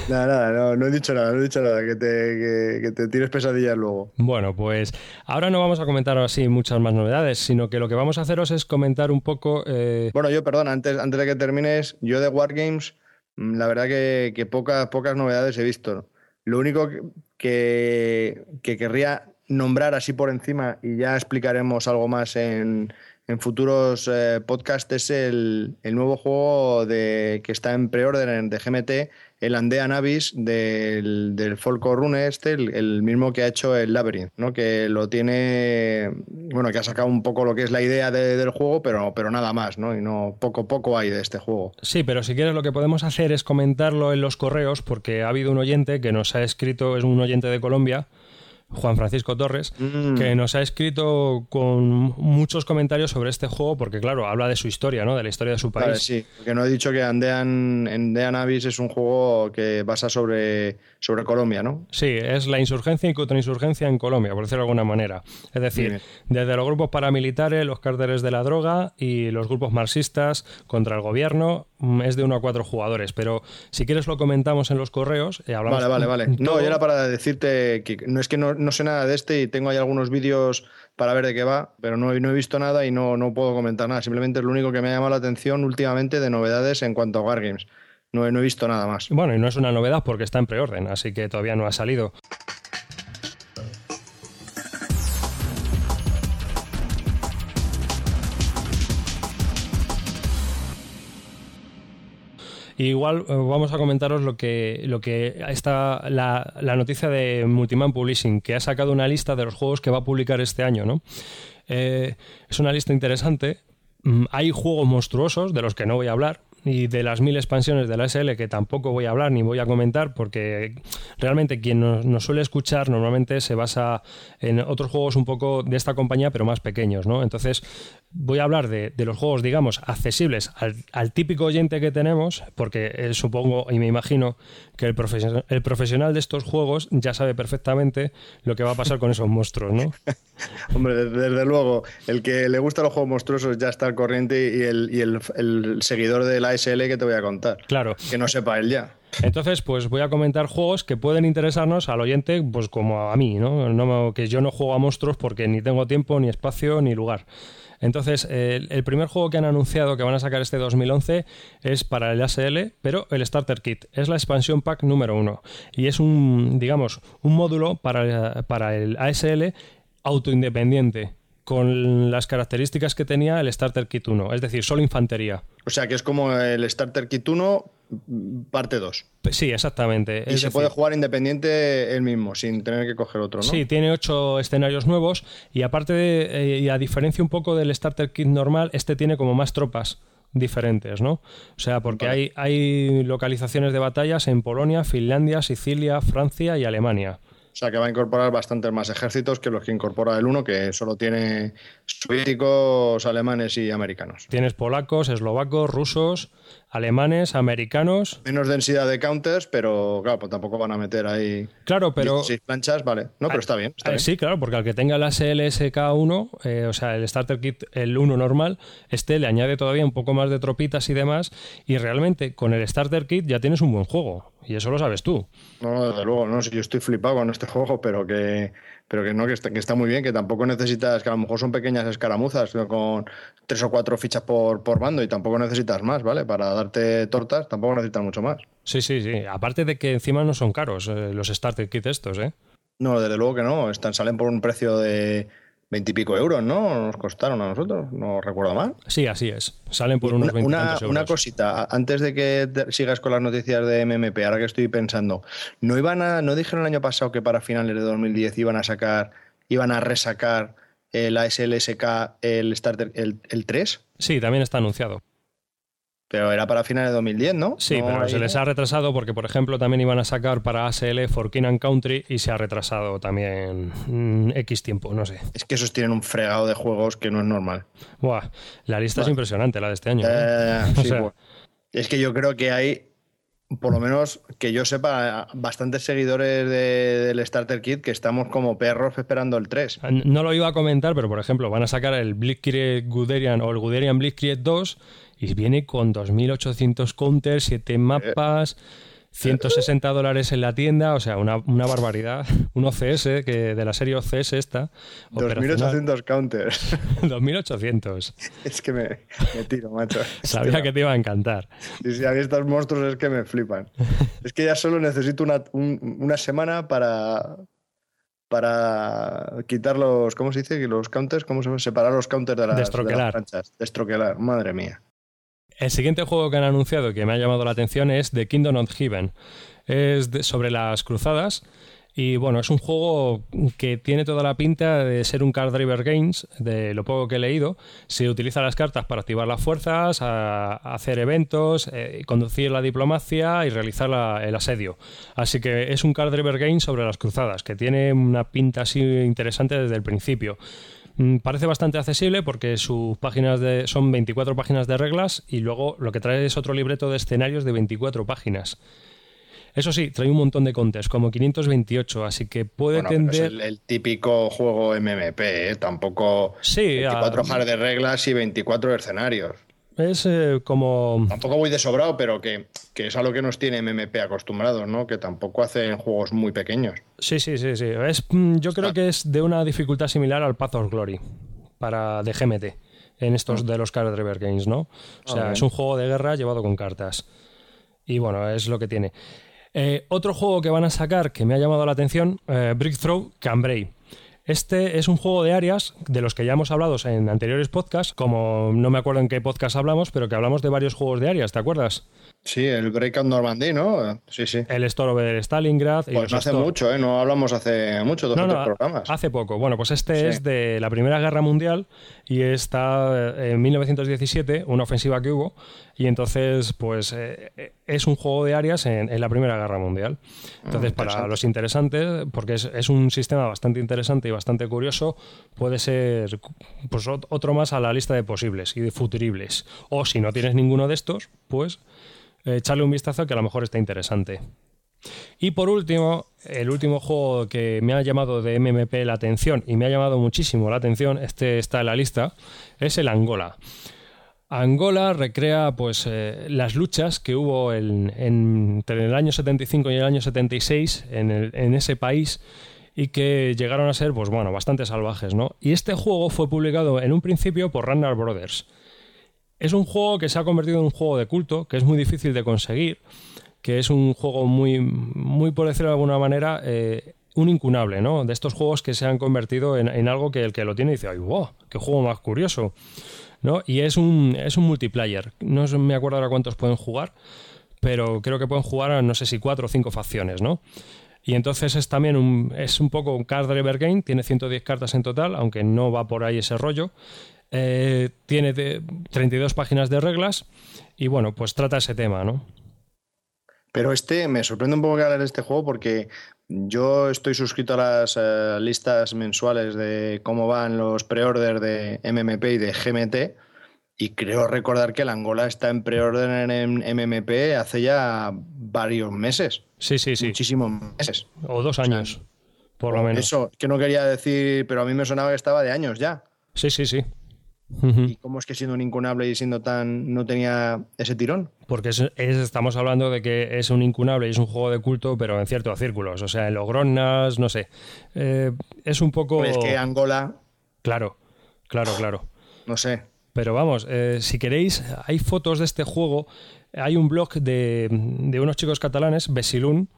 [SPEAKER 2] Nada, nada, no, he dicho nada, no he dicho nada, que te, que, te tires pesadillas luego.
[SPEAKER 1] Bueno, pues ahora no vamos a comentar así muchas más novedades, sino que lo que vamos a haceros es comentar un poco... Eh,
[SPEAKER 2] bueno, yo, perdón, antes, antes de que termines, yo de Wargames, mm, la verdad que, que pocas, pocas novedades he visto. Lo único que, que querría nombrar así por encima y ya explicaremos algo más en, en futuros eh, podcasts es el, nuevo juego de, que está en preorden de GMT, el Andean Abyss del, del Folco Rune este, el, mismo que ha hecho el Labyrinth, ¿no? que lo tiene, bueno, que ha sacado un poco lo que es la idea del juego, pero, pero nada más, ¿no? y no poco poco hay de este juego.
[SPEAKER 1] Sí, pero si quieres lo que podemos hacer es comentarlo en los correos, porque ha habido un oyente que nos ha escrito, es un oyente de Colombia, Juan Francisco Torres, mm. que nos ha escrito con muchos comentarios sobre este juego, porque claro, habla de su historia, ¿no? De la historia de su país.
[SPEAKER 2] sí, porque no he dicho que Andean, Andean Abyss es un juego que basa sobre, sobre Colombia, ¿no?
[SPEAKER 1] Sí, es la insurgencia y contrainsurgencia en Colombia, por decirlo de alguna manera. Es decir, desde los grupos paramilitares, los cárteles de la droga y los grupos marxistas contra el gobierno, es de uno a cuatro jugadores. Pero si quieres lo comentamos en los correos. y hablamos
[SPEAKER 2] vale, vale, vale. No, yo era para decirte que no es que no no sé nada de este y tengo ahí algunos vídeos para ver de qué va, pero no, no he visto nada y no, no puedo comentar nada. Simplemente es lo único que me ha llamado la atención últimamente de novedades en cuanto a Wargames. No, no he visto nada más.
[SPEAKER 1] Bueno, y no es una novedad porque está en preorden, así que todavía no ha salido. Igual eh, vamos a comentaros lo que, lo que está la, la, noticia de Multiman Publishing, que ha sacado una lista de los juegos que va a publicar este año, ¿no? Eh, es una lista interesante. Mm, hay juegos monstruosos de los que no voy a hablar, y de las mil expansiones de la SL que tampoco voy a hablar ni voy a comentar porque realmente quien nos, suele escuchar normalmente se basa en otros juegos un poco de esta compañía pero más pequeños, ¿no? Entonces voy a hablar de, los juegos, digamos, accesibles al, típico oyente que tenemos porque eh, supongo y me imagino que el, profesional, el profesional de estos juegos ya sabe perfectamente lo que va a pasar con esos monstruos, ¿no?
[SPEAKER 2] Hombre, desde, luego, el que le gusta los juegos monstruosos ya está al corriente y el, y el, el seguidor de la SL que te voy a contar.
[SPEAKER 1] Claro.
[SPEAKER 2] Que no sepa él ya.
[SPEAKER 1] Entonces, pues voy a comentar juegos que pueden interesarnos al oyente, pues como a mí, ¿no? no que yo no juego a monstruos porque ni tengo tiempo, ni espacio, ni lugar. Entonces, el, primer juego que han anunciado que van a sacar este 2011 es para el ASL, pero el Starter Kit. Es la expansión pack número uno. Y es un, digamos, un módulo para, para el ASL autoindependiente con las características que tenía el Starter Kit 1, es decir, solo infantería.
[SPEAKER 2] O sea que es como el Starter Kit 1 parte 2.
[SPEAKER 1] Sí, exactamente.
[SPEAKER 2] Y se puede jugar independiente él mismo, sin tener que coger otro, ¿no?
[SPEAKER 1] Sí, tiene ocho escenarios nuevos y aparte, de, eh, y a diferencia un poco del Starter Kit normal, este tiene como más tropas diferentes, ¿no? O sea, porque hay, hay localizaciones de batallas en Polonia, Finlandia, Sicilia, Francia y Alemania.
[SPEAKER 2] Sea que va a incorporar bastantes más ejércitos que los que incorpora el 1, que solo tiene soviéticos, alemanes y americanos.
[SPEAKER 1] Tienes polacos, eslovacos, rusos, alemanes, americanos.
[SPEAKER 2] Menos densidad de counters, pero claro, pues tampoco van a meter ahí.
[SPEAKER 1] Claro, pero.
[SPEAKER 2] Planchas, vale. No, pero está bien.
[SPEAKER 1] Eh, sí, claro, porque al que tenga la SLSK1, eh, o sea, el Starter Kit, el 1 normal, este le añade todavía un poco más de tropitas y demás. Y realmente con el Starter Kit ya tienes un buen juego. Y eso lo sabes tú.
[SPEAKER 2] No, desde luego, no. Si yo estoy flipado con este juego, pero que, pero que no, que está, que está muy bien, que tampoco necesitas, que a lo mejor son pequeñas escaramuzas con tres o cuatro fichas por, por bando y tampoco necesitas más, ¿vale? Para darte tortas, tampoco necesitas mucho más.
[SPEAKER 1] Sí, sí, sí. Aparte de que encima no son caros eh, los starter kits estos, ¿eh?
[SPEAKER 2] No, desde luego que no. Están, salen por un precio de veintipico euros, ¿no? Nos costaron a nosotros, no recuerdo mal.
[SPEAKER 1] Sí, así es. Salen por unos
[SPEAKER 2] una,
[SPEAKER 1] euros.
[SPEAKER 2] Una cosita, antes de que sigas con las noticias de MMP, ahora que estoy pensando, ¿no iban a, no dijeron el año pasado que para finales de 2010 iban a sacar, iban a resacar la SLSK, el Starter, el, el 3?
[SPEAKER 1] Sí, también está anunciado.
[SPEAKER 2] Pero era para finales de 2010, ¿no?
[SPEAKER 1] Sí, pero se les ha retrasado porque, por ejemplo, también iban a sacar para ASL for King and Country y se ha retrasado también mm, X tiempo, no sé.
[SPEAKER 2] Es que esos tienen un fregado de juegos que no es normal.
[SPEAKER 1] Buah, la lista es impresionante, la de este año.
[SPEAKER 2] ¿eh? Eh, sí, Es que yo creo que hay, por lo menos que yo sepa, bastantes seguidores del Starter Kit que estamos como perros esperando el 3.
[SPEAKER 1] No lo iba a comentar, pero por ejemplo, van a sacar el Blitzkrieg Guderian o el Guderian Blitzkrieg 2 y viene con 2.800 counters, 7 mapas, 160 dólares en la tienda, o sea, una, barbaridad. Un OCS, que de la serie OCS esta.
[SPEAKER 2] 2.800 counters.
[SPEAKER 1] 2.800.
[SPEAKER 2] Es que me, tiro, macho.
[SPEAKER 1] Sabía que te iba a encantar.
[SPEAKER 2] Sí, sí, a mí estos monstruos es que me flipan. Es que ya solo necesito una, una semana para, para quitar los, ¿cómo se dice? Los counters, ¿cómo se llama? Separar los counters de las,
[SPEAKER 1] Destroquelar.
[SPEAKER 2] De las Destroquelar, madre mía.
[SPEAKER 1] El siguiente juego que han anunciado que me ha llamado la atención es The Kingdom of Heaven. Es sobre las cruzadas. Y bueno, es un juego que tiene toda la pinta de ser un card driver games, de lo poco que he leído. Se utiliza las cartas para activar las fuerzas, hacer eventos, eh, conducir la diplomacia y realizar el asedio. Así que es un card driver game sobre las cruzadas, que tiene una pinta así interesante desde el principio. Mm, parece bastante accesible porque sus páginas de, son 24 páginas de reglas y luego lo que trae es otro libreto de escenarios de 24 páginas. Eso sí, trae un montón de contes, como 528, así que puede
[SPEAKER 2] bueno,
[SPEAKER 1] Es
[SPEAKER 2] el, típico juego MMP, ¿eh? tampoco
[SPEAKER 1] sí,
[SPEAKER 2] 24 hojas de reglas y 24 escenarios.
[SPEAKER 1] Es eh, como.
[SPEAKER 2] Tampoco voy de sobrado, pero que, es a lo que nos tiene MMP acostumbrados, ¿no? Que tampoco hacen juegos muy pequeños.
[SPEAKER 1] Sí, sí, sí, sí. Es, mm, yo creo que es de una dificultad similar al Path of Glory para de GMT en estos ah. de los Card Driver Games, ¿no? O sea, es un juego de guerra llevado con cartas. Y bueno, es lo que tiene. Eh, otro juego que van a sacar que me ha llamado la atención, eh, Breakthrough Cambrai. Este es un juego de áreas de los que ya hemos hablado en anteriores podcasts, como no me acuerdo en qué podcast hablamos, pero que hablamos de varios juegos de áreas, ¿te acuerdas?
[SPEAKER 2] Sí, el Breakout Normandy, ¿no? Sí, sí.
[SPEAKER 1] El Over Stalingrad.
[SPEAKER 2] Pues no hace mucho, ¿eh? No hablamos hace mucho, dos programas.
[SPEAKER 1] Hace poco. Bueno, pues este es de la Primera Guerra Mundial y está eh, en 1917, una ofensiva que hubo, y entonces, pues eh, es un juego de áreas en, la Primera Guerra Mundial. Entonces, ah, para los interesantes, porque es, es, un sistema bastante interesante y bastante curioso, puede ser pues, otro más a la lista de posibles y de futuribles. O si no tienes ninguno de estos, pues echarle un vistazo que a lo mejor está interesante. Y por último, el último juego que me ha llamado de MMP la atención y me ha llamado muchísimo la atención, este está en la lista, es el Angola. Angola recrea pues eh, las luchas que hubo entre el año 75 y el año 76 en, en, ese país y que llegaron a ser pues bueno, bastante salvajes, ¿no? Y este juego fue publicado en un principio por Randall Brothers. Es un juego que se ha convertido en un juego de culto, que es muy difícil de conseguir, que es un juego muy, muy por decirlo de alguna manera, eh, un incunable, ¿no? De estos juegos que se han convertido en, algo que el que lo tiene dice, ¡ay, wow! ¡Qué juego más curioso! ¿No? Y es un, es un multiplayer. No me acuerdo ahora cuántos pueden jugar, pero creo que pueden jugar a no sé si cuatro o cinco facciones, ¿no? Y entonces es también un, es un poco un card driver game, tiene 110 cartas en total, aunque no va por ahí ese rollo. Eh, tiene 32 páginas de reglas y bueno, pues trata ese tema, ¿no?
[SPEAKER 2] Pero este me sorprende un poco que hablar de este juego porque yo estoy suscrito a las eh, listas mensuales de cómo van los pre-order de MMP y de GMT y creo recordar que la Angola está en pre-order en MMP hace ya varios meses.
[SPEAKER 1] Sí, sí, sí.
[SPEAKER 2] Muchísimos meses.
[SPEAKER 1] O dos años, por lo menos.
[SPEAKER 2] Eso, que no quería decir, pero a mí me sonaba que estaba de años ya.
[SPEAKER 1] Sí, sí, sí.
[SPEAKER 2] ¿Y cómo es que siendo un incunable y siendo tan. no tenía ese tirón?
[SPEAKER 1] Porque estamos hablando de que es un incunable y es un juego de culto, pero en ciertos círculos. O sea, en Logronas, no sé. Eh, es un poco.
[SPEAKER 2] Pues que Angola.
[SPEAKER 1] Claro, claro, claro.
[SPEAKER 2] No sé.
[SPEAKER 1] Pero vamos, eh, si queréis, hay fotos de este juego. Hay un blog de, de unos chicos catalanes, Besilun,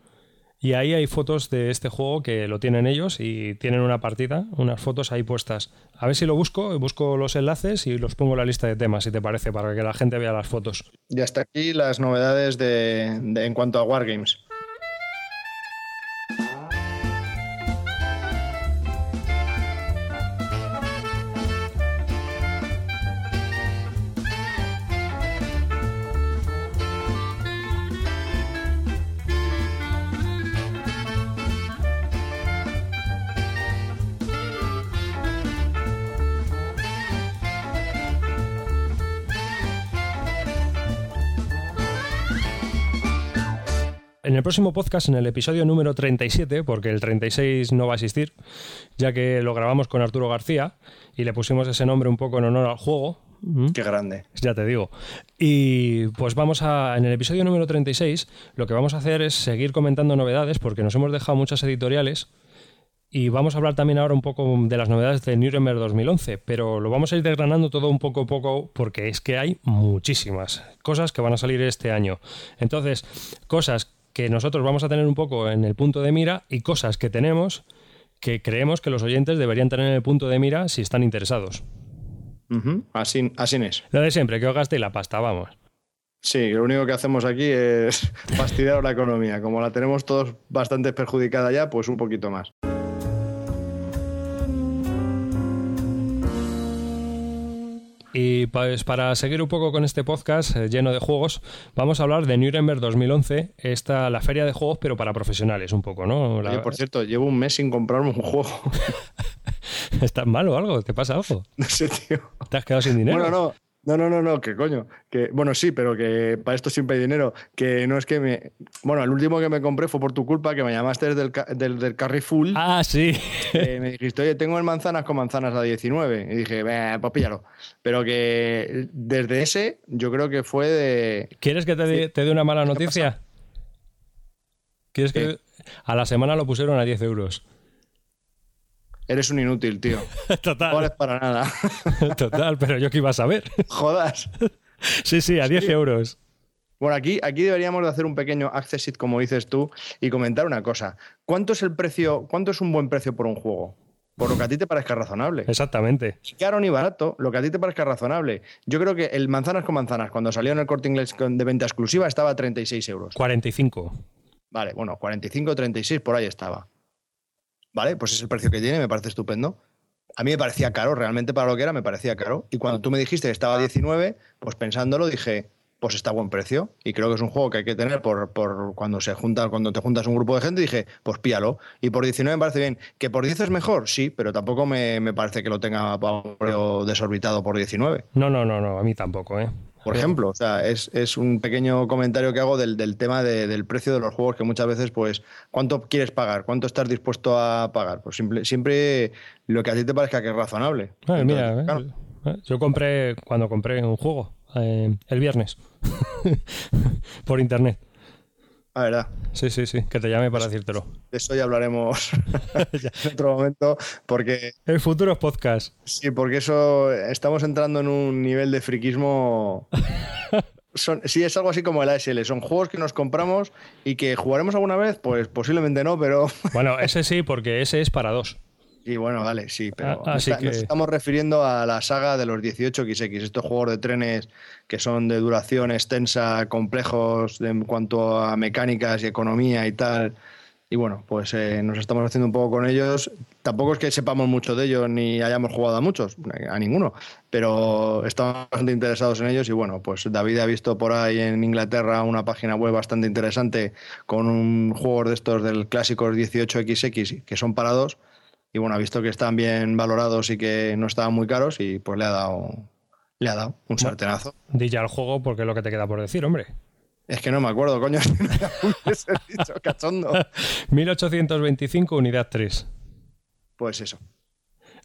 [SPEAKER 1] y ahí hay fotos de este juego que lo tienen ellos y tienen una partida, unas fotos ahí puestas. A ver si lo busco, busco los enlaces y los pongo en la lista de temas, si te parece, para que la gente vea las fotos.
[SPEAKER 2] Y hasta aquí las novedades de en cuanto a Wargames.
[SPEAKER 1] En el próximo podcast, en el episodio número 37, porque el 36 no va a existir, ya que lo grabamos con Arturo García y le pusimos ese nombre un poco en honor al juego.
[SPEAKER 2] ¿Mm? Qué grande.
[SPEAKER 1] Ya te digo. Y pues vamos a, en el episodio número 36, lo que vamos a hacer es seguir comentando novedades, porque nos hemos dejado muchas editoriales. Y vamos a hablar también ahora un poco de las novedades de Nuremberg 2011, pero lo vamos a ir desgranando todo un poco a poco porque es que hay muchísimas cosas que van a salir este año. Entonces, cosas que nosotros vamos a tener un poco en el punto de mira y cosas que tenemos que creemos que los oyentes deberían tener en el punto de mira si están interesados.
[SPEAKER 2] así, así es.
[SPEAKER 1] Lo de siempre, que os gastéis la pasta, vamos.
[SPEAKER 2] Sí, lo único que hacemos aquí es fastidiar la economía. Como la tenemos todos bastante perjudicada ya, pues un poquito más.
[SPEAKER 1] Y pues para seguir un poco con este podcast eh, lleno de juegos, vamos a hablar de Nuremberg 2011, esta, la feria de juegos, pero para profesionales un poco, ¿no?
[SPEAKER 2] por cierto, llevo un mes sin comprarme un juego.
[SPEAKER 1] ¿Estás mal o algo? ¿Te pasa algo?
[SPEAKER 2] No sé, tío.
[SPEAKER 1] ¿Te has quedado sin dinero?
[SPEAKER 2] Bueno, no. No, no, no, no, que coño. Que, bueno, sí, pero que para esto siempre hay dinero. Que no es que me. Bueno, el último que me compré fue por tu culpa, que me llamaste del, del, del Carry Full.
[SPEAKER 1] Ah, sí.
[SPEAKER 2] me dijiste, oye, tengo el manzanas con manzanas a 19. Y dije, pues píllalo. Pero que desde ese, yo creo que fue de.
[SPEAKER 1] ¿Quieres que te, dé una mala noticia? ¿Quieres que.? A la semana lo pusieron a 10 euros.
[SPEAKER 2] Eres un inútil, tío.
[SPEAKER 1] Total.
[SPEAKER 2] No vales para nada.
[SPEAKER 1] Total, pero yo qué iba a saber.
[SPEAKER 2] Jodas.
[SPEAKER 1] Sí, sí, a 10 euros.
[SPEAKER 2] Bueno, aquí, aquí deberíamos de hacer un pequeño accessit, como dices tú, y comentar una cosa. ¿Cuánto es el precio, cuánto es un buen precio por un juego? Por lo que a ti te parezca razonable.
[SPEAKER 1] Exactamente.
[SPEAKER 2] Caro ni barato, lo que a ti te parezca razonable. Yo creo que el manzanas con manzanas, cuando salió en el corte inglés de venta exclusiva, estaba a 36 euros.
[SPEAKER 1] 45.
[SPEAKER 2] Vale, bueno, 45, 36, por ahí estaba. ¿Vale? Pues es el precio que tiene, me parece estupendo. A mí me parecía caro, realmente para lo que era me parecía caro. Y cuando tú me dijiste que estaba a 19, pues pensándolo dije, pues está a buen precio. Y creo que es un juego que hay que tener por, cuando se junta, cuando te juntas un grupo de gente, dije, pues píalo. Y por 19 me parece bien. ¿Que por 10 es mejor? Sí, pero tampoco me, me parece que lo tenga desorbitado por 19.
[SPEAKER 1] No, no, no, no, a mí tampoco, ¿eh?
[SPEAKER 2] Por ejemplo. O sea, es, un pequeño comentario que hago del, tema del precio de los juegos, que muchas veces, pues, ¿cuánto quieres pagar? ¿Cuánto estás dispuesto a pagar? Pues siempre lo que a ti te parezca que es razonable.
[SPEAKER 1] mira, eh, yo compré, cuando compré un juego, eh, el viernes, por internet.
[SPEAKER 2] Ah, verdad.
[SPEAKER 1] Sí, sí, sí, que te llame para decírtelo.
[SPEAKER 2] De eso ya hablaremos en otro momento, porque...
[SPEAKER 1] El futuro es podcast.
[SPEAKER 2] Sí, porque eso estamos entrando en un nivel de friquismo son, sí, es algo así como el ASL. Son juegos que nos compramos y que jugaremos alguna vez, pues posiblemente no, pero.
[SPEAKER 1] Bueno, ese sí, porque ese es para dos.
[SPEAKER 2] Sí, bueno, vale, sí, pero ah, nos estamos refiriendo a la saga de los 18XX, estos juegos de trenes que son de duración extensa, complejos en cuanto a mecánicas y economía y tal. Y bueno, pues eh, nos estamos haciendo un poco con ellos. Tampoco es que sepamos mucho de ellos ni hayamos jugado a muchos, a ninguno, pero estamos bastante interesados en ellos. Y bueno, pues David ha visto por ahí en Inglaterra una página web bastante interesante con un juego de estos del clásicos 18XX que son parados. Y bueno, ha visto que están bien valorados y que no estaban muy caros y pues le ha dado, le ha dado un sartenazo.
[SPEAKER 1] Di ya el juego porque es lo que te queda por decir, hombre.
[SPEAKER 2] Es que no me acuerdo, coño. dicho, cachondo.
[SPEAKER 1] 1825, unidad 3.
[SPEAKER 2] Pues eso.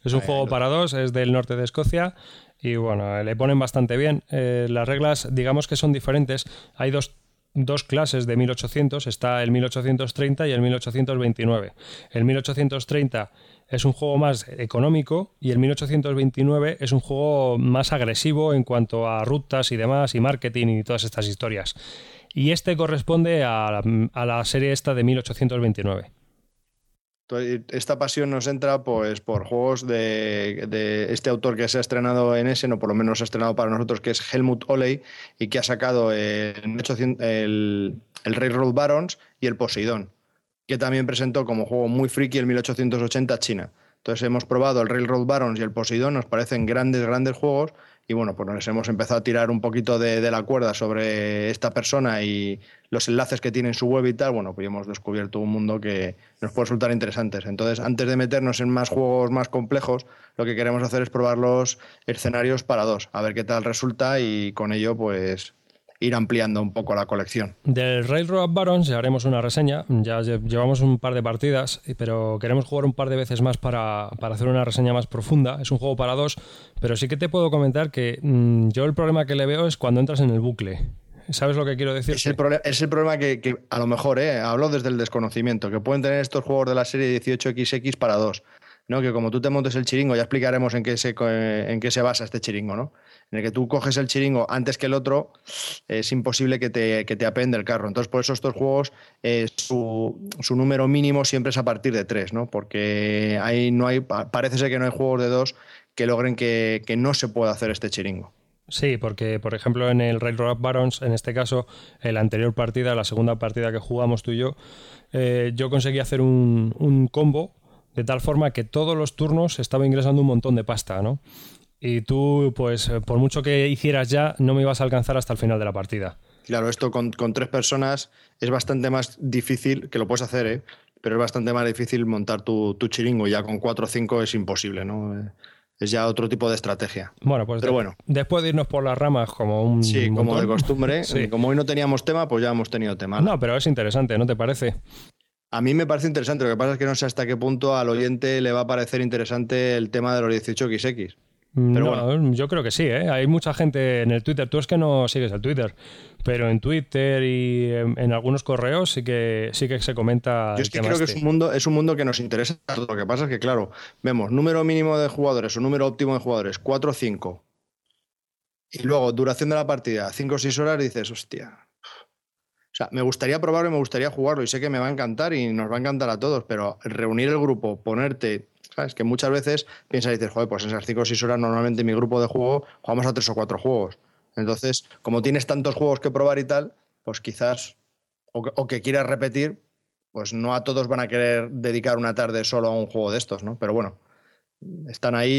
[SPEAKER 1] Es un juego para dos, es del norte de Escocia y bueno, le ponen bastante bien. Eh, las reglas, digamos que son diferentes. Hay dos, dos, clases de 1800, está el 1830 y el 1829. El 1830 es un juego más económico y el 1829 es un juego más agresivo en cuanto a rutas y demás y marketing y todas estas historias. Y este corresponde a la, serie esta de 1829.
[SPEAKER 2] Esta pasión nos entra pues por juegos de, este autor que se ha estrenado en ese, o por lo menos se ha estrenado para nosotros, que es Helmut Oley, y que ha sacado el, el, el Railroad Barons y el Poseidón, que también presentó como juego muy friki el 1880 China. Entonces hemos probado el Railroad Barons y el Poseidón, nos parecen grandes, grandes juegos, y bueno, pues nos hemos empezado a tirar un poquito de, la cuerda sobre esta persona y los enlaces que tiene en su web y tal, bueno, pues hemos descubierto un mundo que nos puede resultar interesantes. Entonces, antes de meternos en más juegos más complejos, lo que queremos hacer es probar los escenarios para dos, a ver qué tal resulta y con ello, pues ir ampliando un poco la colección.
[SPEAKER 1] Del Railroad Barons ya haremos una reseña, ya llevamos un par de partidas, pero queremos jugar un par de veces más para, hacer una reseña más profunda. Es un juego para dos, pero sí que te puedo comentar que mm, yo el problema que le veo es cuando entras en el bucle. ¿Sabes lo que quiero decir?
[SPEAKER 2] Es el, es el problema que, a lo mejor, eh, hablo desde el desconocimiento, que pueden tener estos juegos de la serie 18XX para dos. ¿No? Que como tú te montes el chiringo, ya explicaremos en qué se, en qué se basa este chiringo, ¿no? en el que tú coges el chiringo antes que el otro, es imposible que te, que te apende el carro. Entonces, por eso estos juegos, eh, su, número mínimo siempre es a partir de tres, ¿no? Porque ahí no hay, parece ser que no hay juegos de dos que logren que, no se pueda hacer este chiringo.
[SPEAKER 1] Sí, porque por ejemplo en el Railroad Barons, en este caso, en la anterior partida, la segunda partida que jugamos tú y yo, eh, yo conseguí hacer un, un combo de tal forma que todos los turnos estaba ingresando un montón de pasta, ¿no? y tú, pues eh, por mucho que hicieras ya, no me ibas a alcanzar hasta el final de la partida.
[SPEAKER 2] Claro, esto con, tres personas es bastante más difícil, que lo puedes hacer, ¿eh? pero es bastante más difícil montar tu, chiringo. Ya con cuatro o cinco es imposible, ¿no? Eh, es ya otro tipo de estrategia.
[SPEAKER 1] Bueno, pues
[SPEAKER 2] pero bueno.
[SPEAKER 1] después de irnos por las ramas como un.
[SPEAKER 2] Sí, como de costumbre. Como hoy no teníamos tema, pues ya hemos tenido tema.
[SPEAKER 1] ¿no? pero es interesante, ¿no te parece?
[SPEAKER 2] A mí me parece interesante. Lo que pasa es que no sé hasta qué punto al oyente le va a parecer interesante el tema de los 18XX
[SPEAKER 1] no, yo creo que sí, ¿eh? Hay mucha gente en el Twitter. Tú es que no sigues el Twitter, pero en Twitter y en, algunos correos sí que sí que se comenta.
[SPEAKER 2] Yo es que creo que es un mundo es un mundo que nos interesa. Lo que pasa es que claro, vemos número mínimo de jugadores o número óptimo de jugadores 4 o 5 y luego duración de la partida 5 o 6 horas dices hostia. O sea, me gustaría probarlo y me gustaría jugarlo y sé que me va a encantar y nos va a encantar a todos, pero reunir el grupo, ponerte ¿Sabes? Que muchas veces piensas y dices, joder, pues en esas 5 o 6 horas normalmente en mi grupo de juego jugamos a 3 o 4 juegos. Entonces, como tienes tantos juegos que probar y tal, pues quizás, o que, quieras repetir, pues no a todos van a querer dedicar una tarde solo a un juego de estos, ¿no? Pero bueno, están ahí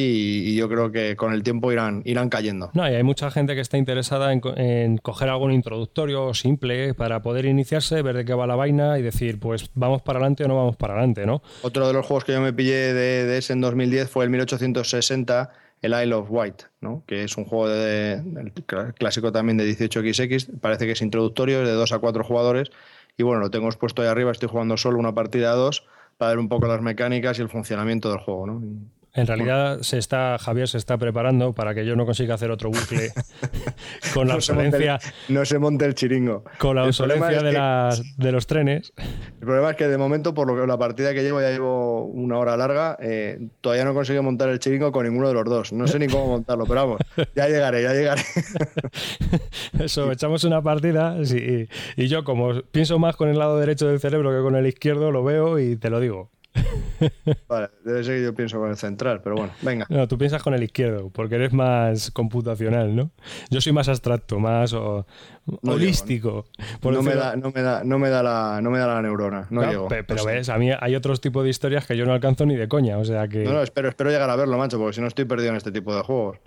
[SPEAKER 2] y, yo creo que con el tiempo irán, irán cayendo.
[SPEAKER 1] No, y hay mucha gente que está interesada en, coger algún introductorio simple para poder iniciarse, ver de qué va la vaina y decir, pues vamos para adelante o no vamos para adelante, ¿no?
[SPEAKER 2] Otro de los juegos que yo me pillé de, ese en 2010 fue el 1860, el Isle of Wight, ¿no? que es un juego de, clásico también de 18XX, parece que es introductorio, es de 2 a 4 jugadores, y bueno, lo tengo expuesto ahí arriba, estoy jugando solo una partida a dos para ver un poco las mecánicas y el funcionamiento del juego. ¿no?
[SPEAKER 1] En realidad se está, Javier se está preparando para que yo no consiga hacer otro bucle con la
[SPEAKER 2] No se
[SPEAKER 1] obsolencia,
[SPEAKER 2] el- no se monte el chiringo.
[SPEAKER 1] con la
[SPEAKER 2] El
[SPEAKER 1] obsolencia de,
[SPEAKER 2] que-
[SPEAKER 1] las- de los trenes.
[SPEAKER 2] El problema es que de momento, por lo que la partida que llevo, ya llevo una hora larga, eh, todavía no consigo montar el chiringo con ninguno de los dos. No sé ni cómo montarlo, pero vamos, ya llegaré, ya llegaré.
[SPEAKER 1] Eso, echamos una partida sí, y, y yo como pienso más con el lado derecho del cerebro que con el izquierdo, lo veo y te lo digo.
[SPEAKER 2] Vale, debe ser que yo pienso con el central, pero bueno, venga.
[SPEAKER 1] No, tú piensas con el izquierdo, porque eres más computacional, ¿no? Yo soy más abstracto, más o-
[SPEAKER 2] No
[SPEAKER 1] holístico. por
[SPEAKER 2] No me, da, no, me da, no, me da la, no me da la neurona, no, llego.
[SPEAKER 1] pe- Pero ves, a mí hay otros tipos de historias que yo no alcanzo ni de coña, o sea que...
[SPEAKER 2] No, no, espero, espero llegar a verlo, macho, porque si no estoy perdido en este tipo de juegos.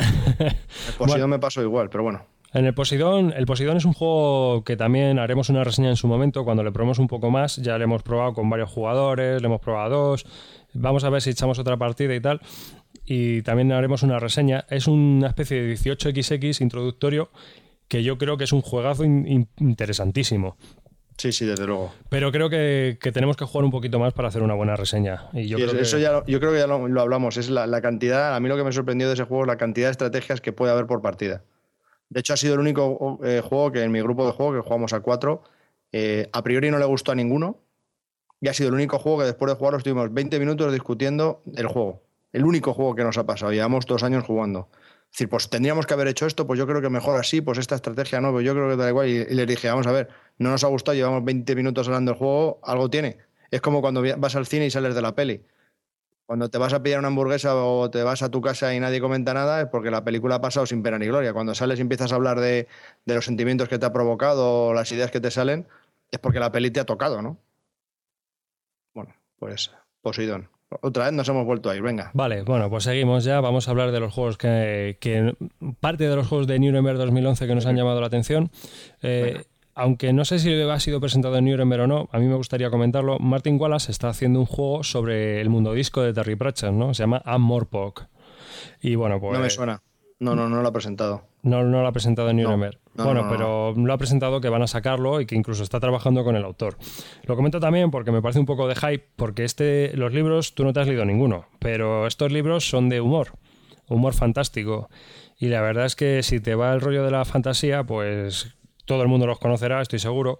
[SPEAKER 2] Pues si no me paso igual, pero bueno.
[SPEAKER 1] En el Poseidón, el Poseidón es un juego que también haremos una reseña en su momento cuando le probemos un poco más. Ya le hemos probado con varios jugadores, le hemos probado a dos. Vamos a ver si echamos otra partida y tal. Y también haremos una reseña. Es una especie de 18XX introductorio que yo creo que es un juegazo in- in- interesantísimo.
[SPEAKER 2] Sí, sí, desde luego.
[SPEAKER 1] Pero creo que, que tenemos que jugar un poquito más para hacer una buena reseña. Y yo
[SPEAKER 2] Sí,
[SPEAKER 1] creo
[SPEAKER 2] eso,
[SPEAKER 1] que-
[SPEAKER 2] ya lo- yo creo que ya lo, lo hablamos. Es la, la cantidad. A mí lo que me sorprendió de ese juego es la cantidad de estrategias que puede haber por partida. De hecho, ha sido el único eh, juego que en mi grupo de juego, que jugamos a cuatro, eh, a priori no le gustó a ninguno. Y ha sido el único juego que después de jugarlo estuvimos 20 minutos discutiendo el juego. El único juego que nos ha pasado. Llevamos dos años jugando. Es decir, pues tendríamos que haber hecho esto, pues yo creo que mejor así, pues esta estrategia no, pues yo creo que da igual. Y, y le dije, vamos a ver, no nos ha gustado, llevamos 20 minutos hablando del juego, algo tiene. Es como cuando vas al cine y sales de la peli. Cuando te vas a pillar una hamburguesa o te vas a tu casa y nadie comenta nada, es porque la película ha pasado sin pena ni gloria. Cuando sales y empiezas a hablar de, de los sentimientos que te ha provocado o las ideas que te salen, es porque la peli te ha tocado, ¿no? Bueno, pues Poseidón. Otra vez nos hemos vuelto a ir, venga.
[SPEAKER 1] Vale, bueno, pues seguimos ya. Vamos a hablar de los juegos que, que- parte de los juegos de Nuremberg 2011 que nos han llamado la atención. Eh, aunque no sé si ha sido presentado en Nuremberg o no, a mí me gustaría comentarlo. Martin Wallace está haciendo un juego sobre el mundo disco de Terry Pratchett, ¿no? Se llama Amorpok. Y bueno, pues
[SPEAKER 2] No me suena. No, no, no lo ha presentado.
[SPEAKER 1] no, no lo ha presentado en Nuremberg.
[SPEAKER 2] no,
[SPEAKER 1] bueno,
[SPEAKER 2] no, no,
[SPEAKER 1] pero lo ha presentado que van a sacarlo y que incluso está trabajando con el autor. Lo comento también porque me parece un poco de hype, porque este, los libros tú no te has leído ninguno, pero estos libros son de humor, humor fantástico. Y la verdad es que si te va el rollo de la fantasía, pues todo el mundo los conocerá, estoy seguro.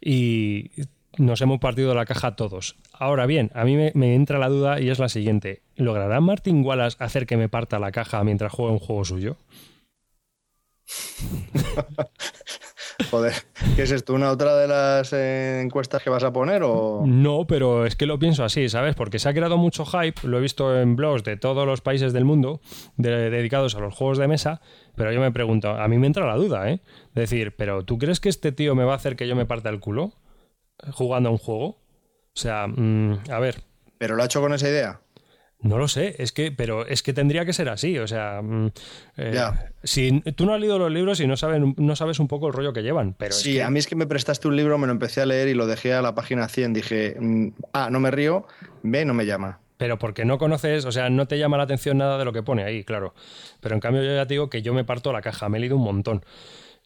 [SPEAKER 1] Y nos hemos partido la caja todos. Ahora bien, a mí me, entra la duda y es la siguiente. ¿Logrará Martin Wallace hacer que me parta la caja mientras juegue un juego suyo?
[SPEAKER 2] Joder, ¿qué es esto? ¿Una otra de las eh, encuestas que vas a poner o...?
[SPEAKER 1] No, pero es que lo pienso así, ¿sabes? Porque se ha creado mucho hype, lo he visto en blogs de todos los países del mundo de- dedicados a los juegos de mesa, pero yo me pregunto, a mí me entra la duda, ¿eh? Decir, pero ¿tú crees que este tío me va a hacer que yo me parta el culo jugando a un juego? O sea, mm, a ver,
[SPEAKER 2] ¿Pero lo ha hecho con esa idea?
[SPEAKER 1] No lo sé, es que, pero es que tendría que ser así, o sea, mm, eh, si tú no has leído los libros y no sabes, no sabes un poco el rollo que llevan, pero es
[SPEAKER 2] Sí,
[SPEAKER 1] que-
[SPEAKER 2] a mí es que me prestaste un libro, me lo empecé a leer y lo dejé a la página 100. Dije, mm, A, no me río, B, no me llama.
[SPEAKER 1] Pero porque no conoces, o sea, no te llama la atención nada de lo que pone ahí, claro. Pero en cambio yo ya te digo que yo me parto la caja, me he leído un montón.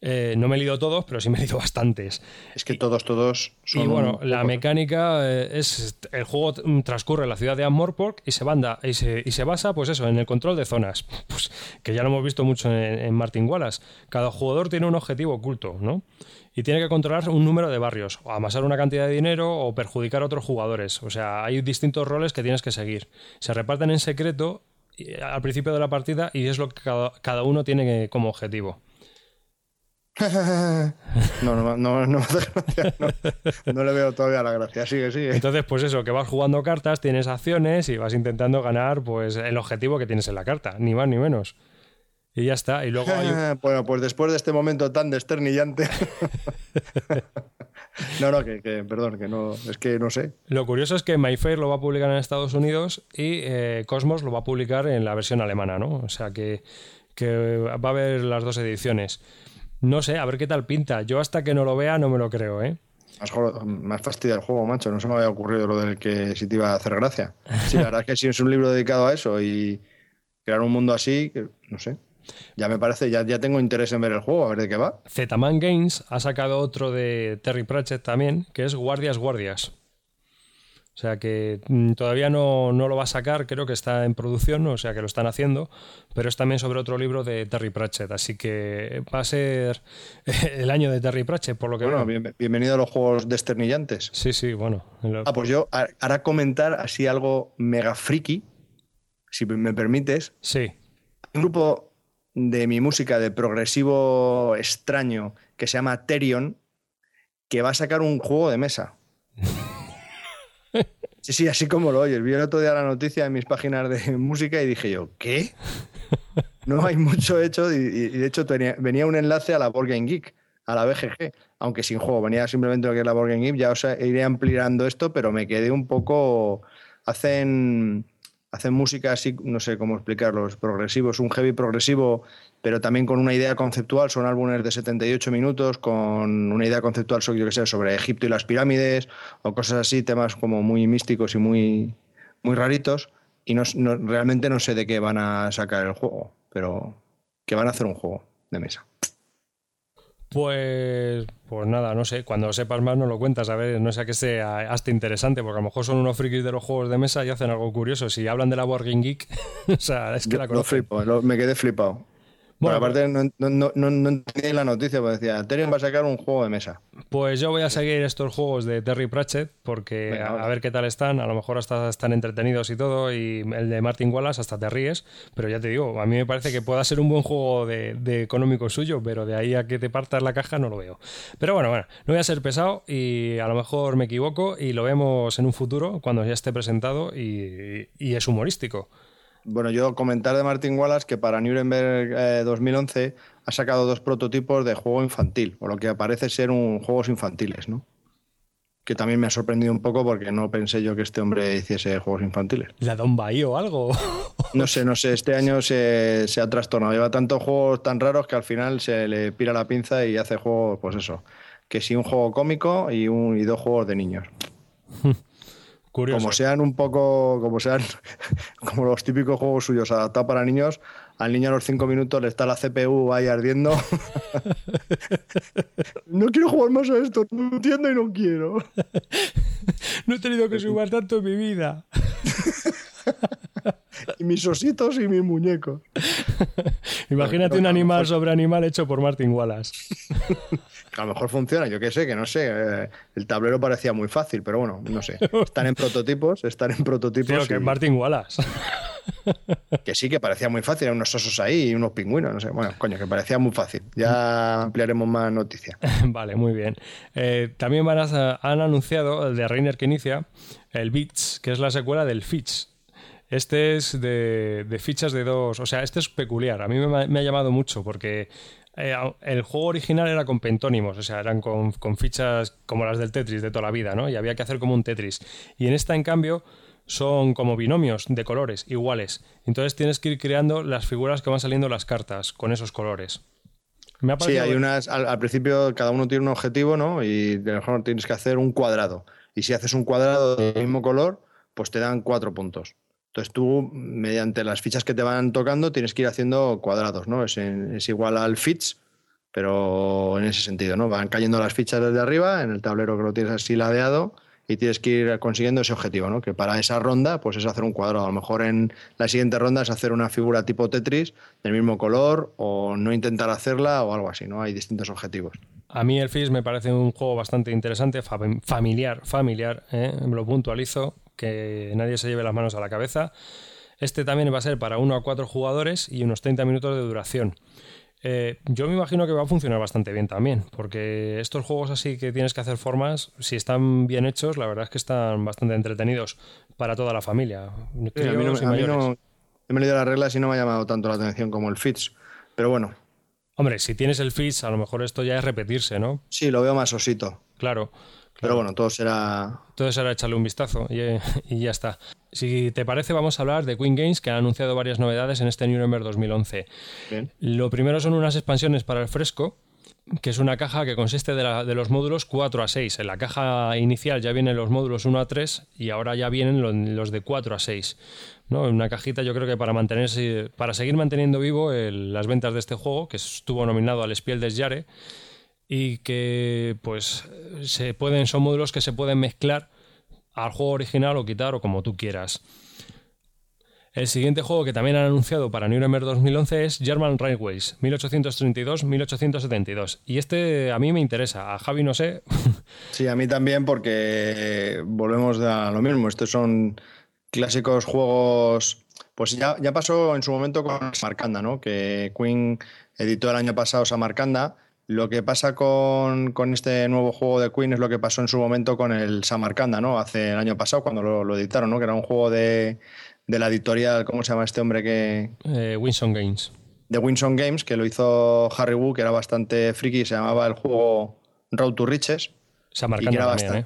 [SPEAKER 1] Eh, no me he leído todos, pero sí me he leído bastantes.
[SPEAKER 2] Es que todos, todos son
[SPEAKER 1] Y bueno,
[SPEAKER 2] un
[SPEAKER 1] la mecánica eh, es. El juego transcurre en la ciudad de Amorpork y se, banda, y, se, y se basa, pues eso, en el control de zonas. Pues, que ya lo hemos visto mucho en, en Martin Wallace. Cada jugador tiene un objetivo oculto, ¿no? Y tiene que controlar un número de barrios, o amasar una cantidad de dinero, o perjudicar a otros jugadores. O sea, hay distintos roles que tienes que seguir. Se reparten en secreto eh, al principio de la partida y es lo que cada, cada uno tiene como objetivo.
[SPEAKER 2] No, no, no, no, me hace gracia, no, le veo todavía la gracia. Sigue, sigue.
[SPEAKER 1] Entonces, pues eso, que vas jugando cartas, tienes acciones y vas intentando ganar pues el objetivo que tienes en la carta, ni más ni menos. Y ya está. Y luego hay
[SPEAKER 2] Bueno, pues después de este momento tan desternillante. No, no, que, que- perdón, que no, es que no sé.
[SPEAKER 1] Lo curioso es que MyFair lo va a publicar en Estados Unidos y eh, Cosmos lo va a publicar en la versión alemana, ¿no? O sea que, que va a haber las dos ediciones. No sé, a ver qué tal pinta. Yo hasta que no lo vea no me lo creo, ¿eh?
[SPEAKER 2] Más, más fastidia el juego, macho. No se me había ocurrido lo del que si te iba a hacer gracia. Sí, la verdad es que si es un libro dedicado a eso y crear un mundo así, que, no sé. Ya me parece, ya, ya tengo interés en ver el juego, a ver de qué va.
[SPEAKER 1] Zetaman Games ha sacado otro de Terry Pratchett también, que es Guardias Guardias. O sea que mm, todavía no, no, lo va a sacar, creo que está en producción, o sea que lo están haciendo, pero es también sobre otro libro de Terry Pratchett, así que va a ser el año de Terry Pratchett, por lo que
[SPEAKER 2] bueno, bienvenido a los juegos desternillantes.
[SPEAKER 1] Sí, sí, bueno.
[SPEAKER 2] Ah, pues yo hará comentar así algo mega friki, si me permites.
[SPEAKER 1] Sí.
[SPEAKER 2] Un grupo de mi música de progresivo extraño que se llama Terion, que va a sacar un juego de mesa. Sí, sí, así como lo oyes. Vi el otro día la noticia en mis páginas de música y dije yo, ¿qué? No hay mucho hecho y, de hecho venía un enlace a la Board Geek, a la BGG, aunque sin juego, venía simplemente lo que es la Board Geek, ya os iré ampliando esto, pero me quedé un poco... Hacen hacen música así, no sé cómo explicarlo, es progresivo, es un heavy progresivo, pero también con una idea conceptual, son álbumes de 78 minutos, con una idea conceptual sobre, yo que sé, sobre Egipto y las pirámides, o cosas así, temas como muy místicos y muy, muy raritos, y no, realmente no sé de qué van a sacar el juego, pero que van a hacer un juego de mesa.
[SPEAKER 1] Pues, pues nada, no sé, cuando sepas más no lo cuentas, a ver, no sé que sea hasta interesante, porque a lo mejor son unos frikis de los juegos de mesa y hacen algo curioso. Si hablan de la Board Geek, o sea, es que la conozco.
[SPEAKER 2] me quedé flipado. Bueno, aparte no, no, no, no, entendí la noticia, porque decía, Ethereum va a sacar un juego de mesa.
[SPEAKER 1] Pues yo voy a seguir estos juegos de Terry Pratchett, porque a, ver qué tal están, a lo mejor hasta están entretenidos y todo, y el de Martin Wallace hasta te ríes, pero ya te digo, a mí me parece que pueda ser un buen juego de, de económico suyo, pero de ahí a que te partas la caja no lo veo. Pero bueno, bueno, no voy a ser pesado y a lo mejor me equivoco y lo vemos en un futuro, cuando ya esté presentado y, y es humorístico.
[SPEAKER 2] Bueno, yo comentar de Martin Wallace que para Nuremberg 2011 eh, ha sacado dos prototipos de juego infantil, o lo que parece ser un juegos infantiles, ¿no? Que también me ha sorprendido un poco porque no pensé yo que este hombre hiciese juegos infantiles.
[SPEAKER 1] ¿La Don Bahía o algo?
[SPEAKER 2] no sé, no sé. Este año se, se ha trastornado. Lleva tantos juegos tan raros que al final se le pira la pinza y hace juegos, pues eso. Que sí, un juego cómico y, un, y dos juegos de niños. Como sean un poco, como sean como los típicos juegos suyos adaptados para niños, al niño a los cinco minutos le está la CPU ahí ardiendo. no quiero jugar más a esto, no entiendo y no quiero.
[SPEAKER 1] no he tenido que jugar tanto en mi vida.
[SPEAKER 2] y mis ositos y mis muñecos.
[SPEAKER 1] Imagínate un animal sobre animal hecho por Martin Wallace.
[SPEAKER 2] a lo mejor funciona, yo qué sé, que no sé. Eh, el tablero parecía muy fácil, pero bueno, no sé. Están en prototipos, están en prototipos.
[SPEAKER 1] Pero que es Martin Wallace.
[SPEAKER 2] Que sí, que parecía muy fácil, unos osos ahí y unos pingüinos, no sé. Bueno, coño, que parecía muy fácil. Ya ampliaremos más noticias.
[SPEAKER 1] vale, muy bien. Eh, también van a, han anunciado el de Reiner que inicia, el Beats, que es la secuela del Fitch. Este es de, fichas de dos. O sea, este es peculiar. A mí me, ha llamado mucho porque eh, el juego original era con pentónimos, o sea, eran con, con, fichas como las del Tetris de toda la vida, ¿no? Y había que hacer como un Tetris. Y en esta, en cambio, son como binomios de colores iguales. Entonces tienes que ir creando las figuras que van saliendo las cartas con esos colores.
[SPEAKER 2] sí, hay unas. Al, principio cada uno tiene un objetivo, ¿no? Y de mejor tienes que hacer un cuadrado. Y si haces un cuadrado del mismo color, pues te dan cuatro puntos. Entonces tú, mediante las fichas que te van tocando, tienes que ir haciendo cuadrados, ¿no? Es, es, igual al fits, pero en ese sentido, ¿no? Van cayendo las fichas desde arriba, en el tablero que lo tienes así ladeado, y tienes que ir consiguiendo ese objetivo, ¿no? Que para esa ronda, pues es hacer un cuadrado. A lo mejor en la siguiente ronda es hacer una figura tipo Tetris del mismo color, o no intentar hacerla, o algo así, ¿no? Hay distintos objetivos.
[SPEAKER 1] A mí el FIS me parece un juego bastante interesante, familiar, familiar, ¿eh? lo puntualizo, que nadie se lleve las manos a la cabeza. Este también va a ser para 1 a 4 jugadores y unos 30 minutos de duración. Eh, yo me imagino que va a funcionar bastante bien también, porque estos juegos así que tienes que hacer formas, si están bien hechos, la verdad es que están bastante entretenidos para toda la familia. a mí
[SPEAKER 2] no, he leído las reglas y no me ha llamado tanto la atención como el Fitz, pero bueno.
[SPEAKER 1] Hombre, si tienes el Fitz, a lo mejor esto ya es repetirse, ¿no?
[SPEAKER 2] Sí, lo veo más osito.
[SPEAKER 1] Claro.
[SPEAKER 2] Pero bueno, todo será.
[SPEAKER 1] Todo será echarle un vistazo y, ya está. Si te parece, vamos a hablar de Queen Games, que ha anunciado varias novedades en este Nuremberg 2011. Lo primero son unas expansiones para el fresco, que es una caja que consiste de, los módulos 4 a 6. En la caja inicial ya vienen los módulos 1 a 3 y ahora ya vienen los, de 4 a 6. ¿no? Una cajita yo creo que para mantenerse, para seguir manteniendo vivo las ventas de este juego, que estuvo nominado al Spiel des Jahres, y que pues se pueden, son módulos que se pueden mezclar al juego original o quitar o como tú quieras. El siguiente juego que también han anunciado para Nuremberg 2011 es German Railways 1832-1872. Y este a mí me interesa, a Javi no sé.
[SPEAKER 2] Sí, a mí también porque volvemos a lo mismo. Estos son clásicos juegos. Pues ya, ya pasó en su momento con Samarcanda, ¿no? Que Queen editó el año pasado Samarcanda. Lo que pasa con, este nuevo juego de Queen es lo que pasó en su momento con el Samarcanda, ¿no? Hace el año pasado cuando lo, lo editaron, ¿no? Que era un juego de, de la editorial, ¿cómo se llama este hombre que...?
[SPEAKER 1] Eh, Winson Games.
[SPEAKER 2] De Winson Games, que lo hizo Harry Wu, que era bastante friki, se llamaba el juego Road to Riches.
[SPEAKER 1] Se era, bastante, ¿eh?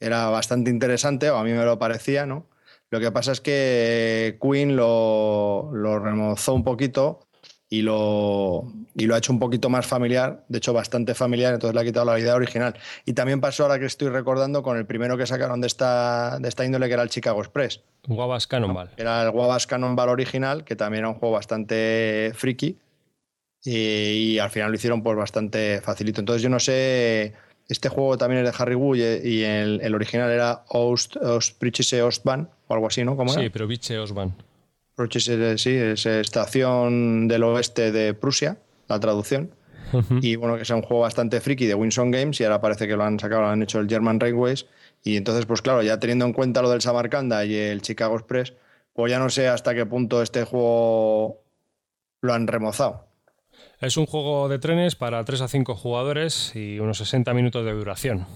[SPEAKER 2] era bastante interesante, o a mí me lo parecía, ¿no? Lo que pasa es que Queen lo, lo remozó un poquito y lo, y lo ha hecho un poquito más familiar, de hecho bastante familiar, entonces le ha quitado la idea original. Y también pasó ahora que estoy recordando con el primero que sacaron de esta, de esta índole, que era el Chicago Express.
[SPEAKER 1] Guavas Cannonball.
[SPEAKER 2] Era el Guavas Cannonball original, que también era un juego bastante friki. Y, al final lo hicieron pues bastante facilito. Entonces yo no sé, este juego también es de Harry Wu y, el, original era Ost, Ost Ostban o algo así, ¿no? ¿Cómo
[SPEAKER 1] sí, pero Biche Ostban
[SPEAKER 2] sí, es estación del oeste de Prusia, la traducción. Y bueno, que es un juego bastante friki de Winson Games y ahora parece que lo han sacado, lo han hecho el German Railways. Y entonces, pues claro, ya teniendo en cuenta lo del Samarcanda y el Chicago Express, pues ya no sé hasta qué punto este juego lo han remozado.
[SPEAKER 1] Es un juego de trenes para 3 a 5 jugadores y unos 60 minutos de duración.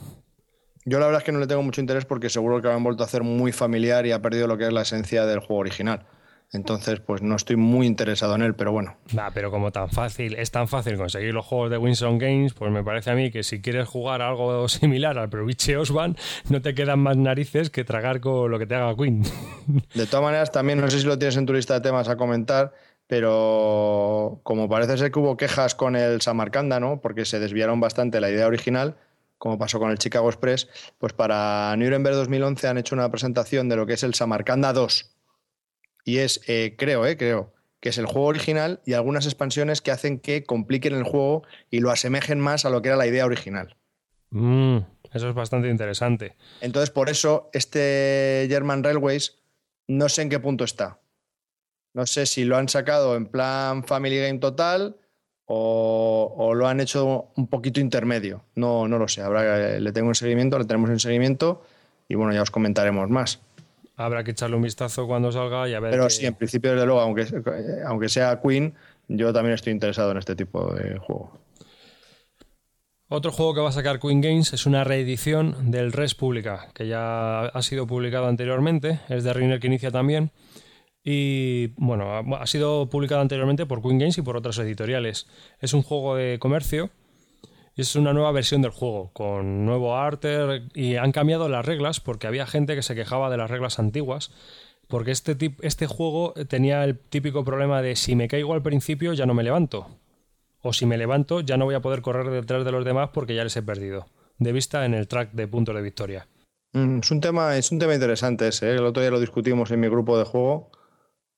[SPEAKER 2] Yo la verdad es que no le tengo mucho interés porque seguro que lo han vuelto a hacer muy familiar y ha perdido lo que es la esencia del juego original. Entonces, pues no estoy muy interesado en él, pero bueno.
[SPEAKER 1] Nah, pero como tan fácil, es tan fácil conseguir los juegos de Winston Games, pues me parece a mí que si quieres jugar algo similar al Proviche Osvan, no te quedan más narices que tragar con lo que te haga Queen.
[SPEAKER 2] De todas maneras, también no sé si lo tienes en tu lista de temas a comentar, pero como parece ser que hubo quejas con el Samarcanda, ¿no? Porque se desviaron bastante la idea original, como pasó con el Chicago Express, pues para Nuremberg 2011 han hecho una presentación de lo que es el Samarcanda 2 y es, eh, creo, eh, creo, que es el juego original y algunas expansiones que hacen que compliquen el juego y lo asemejen más a lo que era la idea original.
[SPEAKER 1] Mm, eso es bastante interesante.
[SPEAKER 2] Entonces, por eso, este German Railways no sé en qué punto está. No sé si lo han sacado en plan Family Game total o, lo han hecho un poquito intermedio. No, no lo sé. Habrá, le tengo un seguimiento, le tenemos en seguimiento y bueno, ya os comentaremos más.
[SPEAKER 1] Habrá que echarle un vistazo cuando salga y a ver.
[SPEAKER 2] Pero sí, en principio, desde luego, aunque, aunque sea Queen, yo también estoy interesado en este tipo de juego.
[SPEAKER 1] Otro juego que va a sacar Queen Games es una reedición del Res Publica, que ya ha sido publicado anteriormente, es de Reiner que inicia también. Y bueno, ha sido publicado anteriormente por Queen Games y por otras editoriales. Es un juego de comercio es una nueva versión del juego, con nuevo arte y han cambiado las reglas porque había gente que se quejaba de las reglas antiguas. Porque este, este juego tenía el típico problema de si me caigo al principio ya no me levanto. O si me levanto ya no voy a poder correr detrás de los demás porque ya les he perdido. De vista en el track de puntos de victoria.
[SPEAKER 2] Mm, es un tema, es un tema interesante ese. ¿eh? El otro día lo discutimos en mi grupo de juego.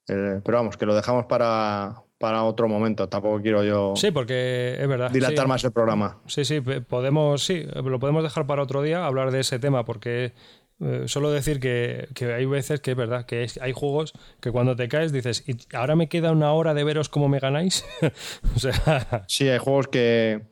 [SPEAKER 2] Eh, pero vamos, que lo dejamos para, para otro momento. Tampoco quiero yo.
[SPEAKER 1] Sí, porque es verdad.
[SPEAKER 2] Dilatar más el programa.
[SPEAKER 1] Sí, sí, podemos, sí, lo podemos dejar para otro día hablar de ese tema, porque eh, solo decir que, hay veces que es verdad, que hay juegos que cuando te caes dices, ¿y ahora me queda una hora de veros cómo me ganáis? o sea...
[SPEAKER 2] Sí, hay juegos que.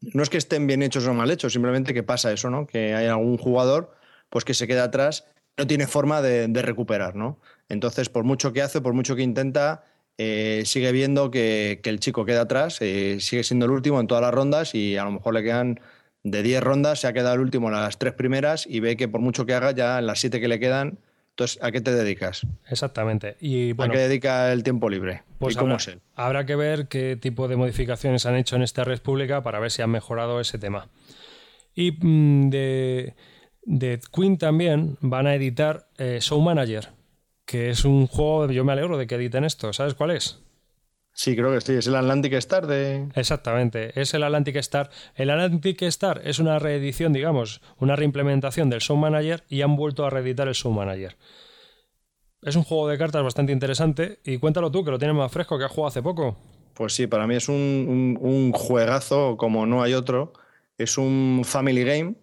[SPEAKER 2] No es que estén bien hechos o mal hechos, simplemente que pasa eso, ¿no? Que hay algún jugador pues que se queda atrás, no tiene forma de, de recuperar, ¿no? Entonces, por mucho que hace, por mucho que intenta, eh, sigue viendo que, el chico queda atrás, eh, sigue siendo el último en todas las rondas y a lo mejor le quedan de 10 rondas, se ha quedado el último en las tres primeras y ve que por mucho que haga ya en las siete que le quedan, entonces ¿a qué te dedicas?
[SPEAKER 1] Exactamente. Y, bueno,
[SPEAKER 2] ¿A qué dedica el tiempo libre?
[SPEAKER 1] Pues
[SPEAKER 2] cómo
[SPEAKER 1] habrá, es Habrá que ver qué tipo de modificaciones han hecho en esta red pública para ver si han mejorado ese tema. Y mm, de, de Queen también van a editar eh, Show Manager que es un juego, yo me alegro de que editen esto, ¿sabes cuál es?
[SPEAKER 2] Sí, creo que sí, es el Atlantic Star de...
[SPEAKER 1] Exactamente, es el Atlantic Star. El Atlantic Star es una reedición, digamos, una reimplementación del Show Manager y han vuelto a reeditar el Show Manager. Es un juego de cartas bastante interesante y cuéntalo tú, que lo tienes más fresco, que has jugado hace poco.
[SPEAKER 2] Pues sí, para mí es un, un juegazo como no hay otro. Es un family game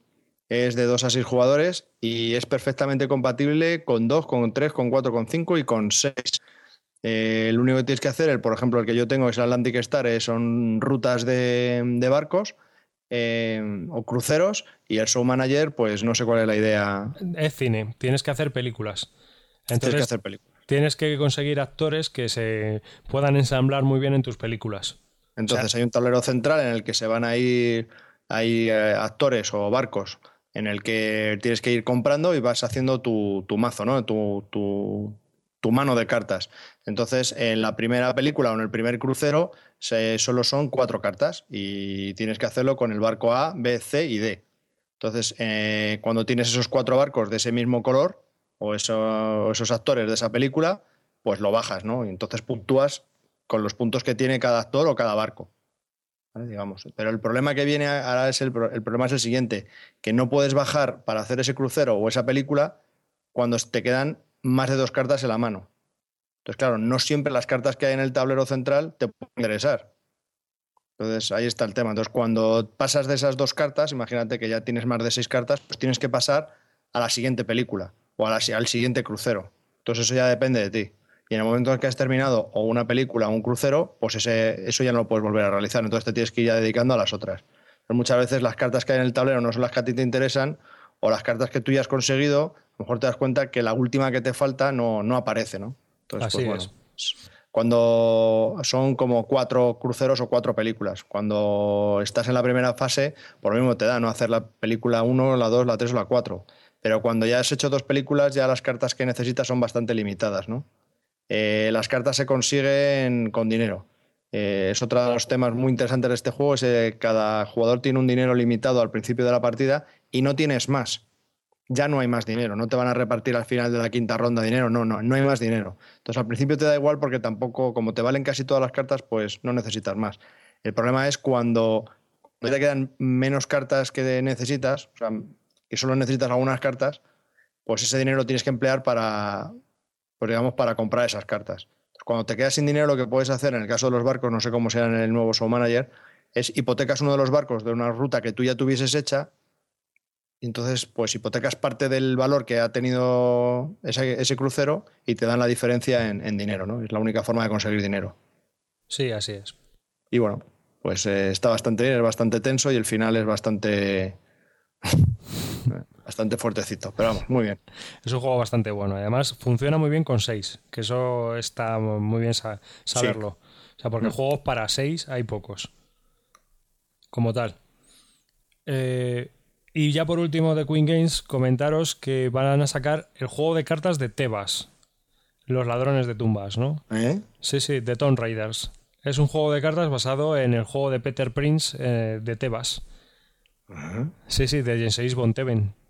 [SPEAKER 2] es de 2 a 6 jugadores y es perfectamente compatible con 2, con 3, con 4, con 5 y con 6. Eh, lo único que tienes que hacer, el, por ejemplo, el que yo tengo es el Atlantic Star, eh, son rutas de, barcos eh, o cruceros y el Show Manager, pues no sé cuál es la idea.
[SPEAKER 1] Es cine, tienes que hacer películas.
[SPEAKER 2] Entonces, tienes que hacer películas.
[SPEAKER 1] Tienes que conseguir actores que se puedan ensamblar muy bien en tus películas.
[SPEAKER 2] Entonces hay un tablero central en el que se van a ir hay, actores o barcos en el que tienes que ir comprando y vas haciendo tu, mazo, ¿no? Tu, tu, mano de cartas. Entonces, en la primera película o en el primer crucero solo son cuatro cartas y tienes que hacerlo con el barco A, B, C y D. Entonces, eh, cuando tienes esos cuatro barcos de ese mismo color o esos actores de esa película, pues lo bajas, ¿no? Y entonces puntúas con los puntos que tiene cada actor o cada barco. Pero el problema que viene ahora es el, el, problema es el siguiente, que no puedes bajar para hacer ese crucero o esa película cuando te quedan más de dos cartas en la mano. Entonces, claro, no siempre las cartas que hay en el tablero central te pueden interesar. Entonces, ahí está el tema. Entonces, cuando pasas de esas dos cartas, imagínate que ya tienes más de seis cartas, pues tienes que pasar a la siguiente película o al siguiente crucero. Entonces, eso ya depende de ti. Y en el momento en que has terminado o una película o un crucero, pues ese, eso ya no lo puedes volver a realizar. Entonces te tienes que ir ya dedicando a las otras. Pero muchas veces las cartas que hay en el tablero no son las que a ti te interesan o las cartas que tú ya has conseguido, a lo mejor te das cuenta que la última que te falta no, no aparece, ¿no?
[SPEAKER 1] Entonces, Así pues,
[SPEAKER 2] es. Cuando son como cuatro cruceros o cuatro películas. Cuando estás en la primera fase, por lo mismo te da no hacer la película 1, la 2, la 3 o la 4. Pero cuando ya has hecho dos películas, ya las cartas que necesitas son bastante limitadas, ¿no? Eh, las cartas se consiguen con dinero. Eh, es otro de los temas muy interesantes de este juego, es que cada jugador tiene un dinero limitado al principio de la partida y no tienes más. Ya no hay más dinero, no te van a repartir al final de la quinta ronda dinero, no, no, no hay más dinero. Entonces al principio te da igual porque tampoco, como te valen casi todas las cartas, pues no necesitas más. El problema es cuando te quedan menos cartas que necesitas, o sea, que solo necesitas algunas cartas, pues ese dinero lo tienes que emplear para, pues digamos, para comprar esas cartas. Cuando te quedas sin dinero, lo que puedes hacer, en el caso de los barcos, no sé cómo sea en el nuevo Show Manager, es hipotecas uno de los barcos de una ruta que tú ya tuvieses hecha, y entonces, pues hipotecas parte del valor que ha tenido ese, crucero y te dan la diferencia en, dinero, ¿no? Es la única forma de conseguir dinero.
[SPEAKER 1] Sí, así es.
[SPEAKER 2] Y bueno, pues eh, está bastante bien, es bastante tenso y el final es bastante bastante fuertecito, pero vamos, muy bien.
[SPEAKER 1] Es un juego bastante bueno. Además, funciona muy bien con 6, que eso está muy bien saberlo. O sea, porque mm. juegos para 6 hay pocos. Como tal. Eh, y ya por último de Queen Games, comentaros que van a sacar el juego de cartas de Tebas. Los ladrones de tumbas, ¿no?
[SPEAKER 2] ¿Eh?
[SPEAKER 1] Sí, sí, de Tomb Raiders. Es un juego de cartas basado en el juego de Peter Prince eh, de Tebas. Sí, sí, de Jenseis Bonteven.
[SPEAKER 2] Qué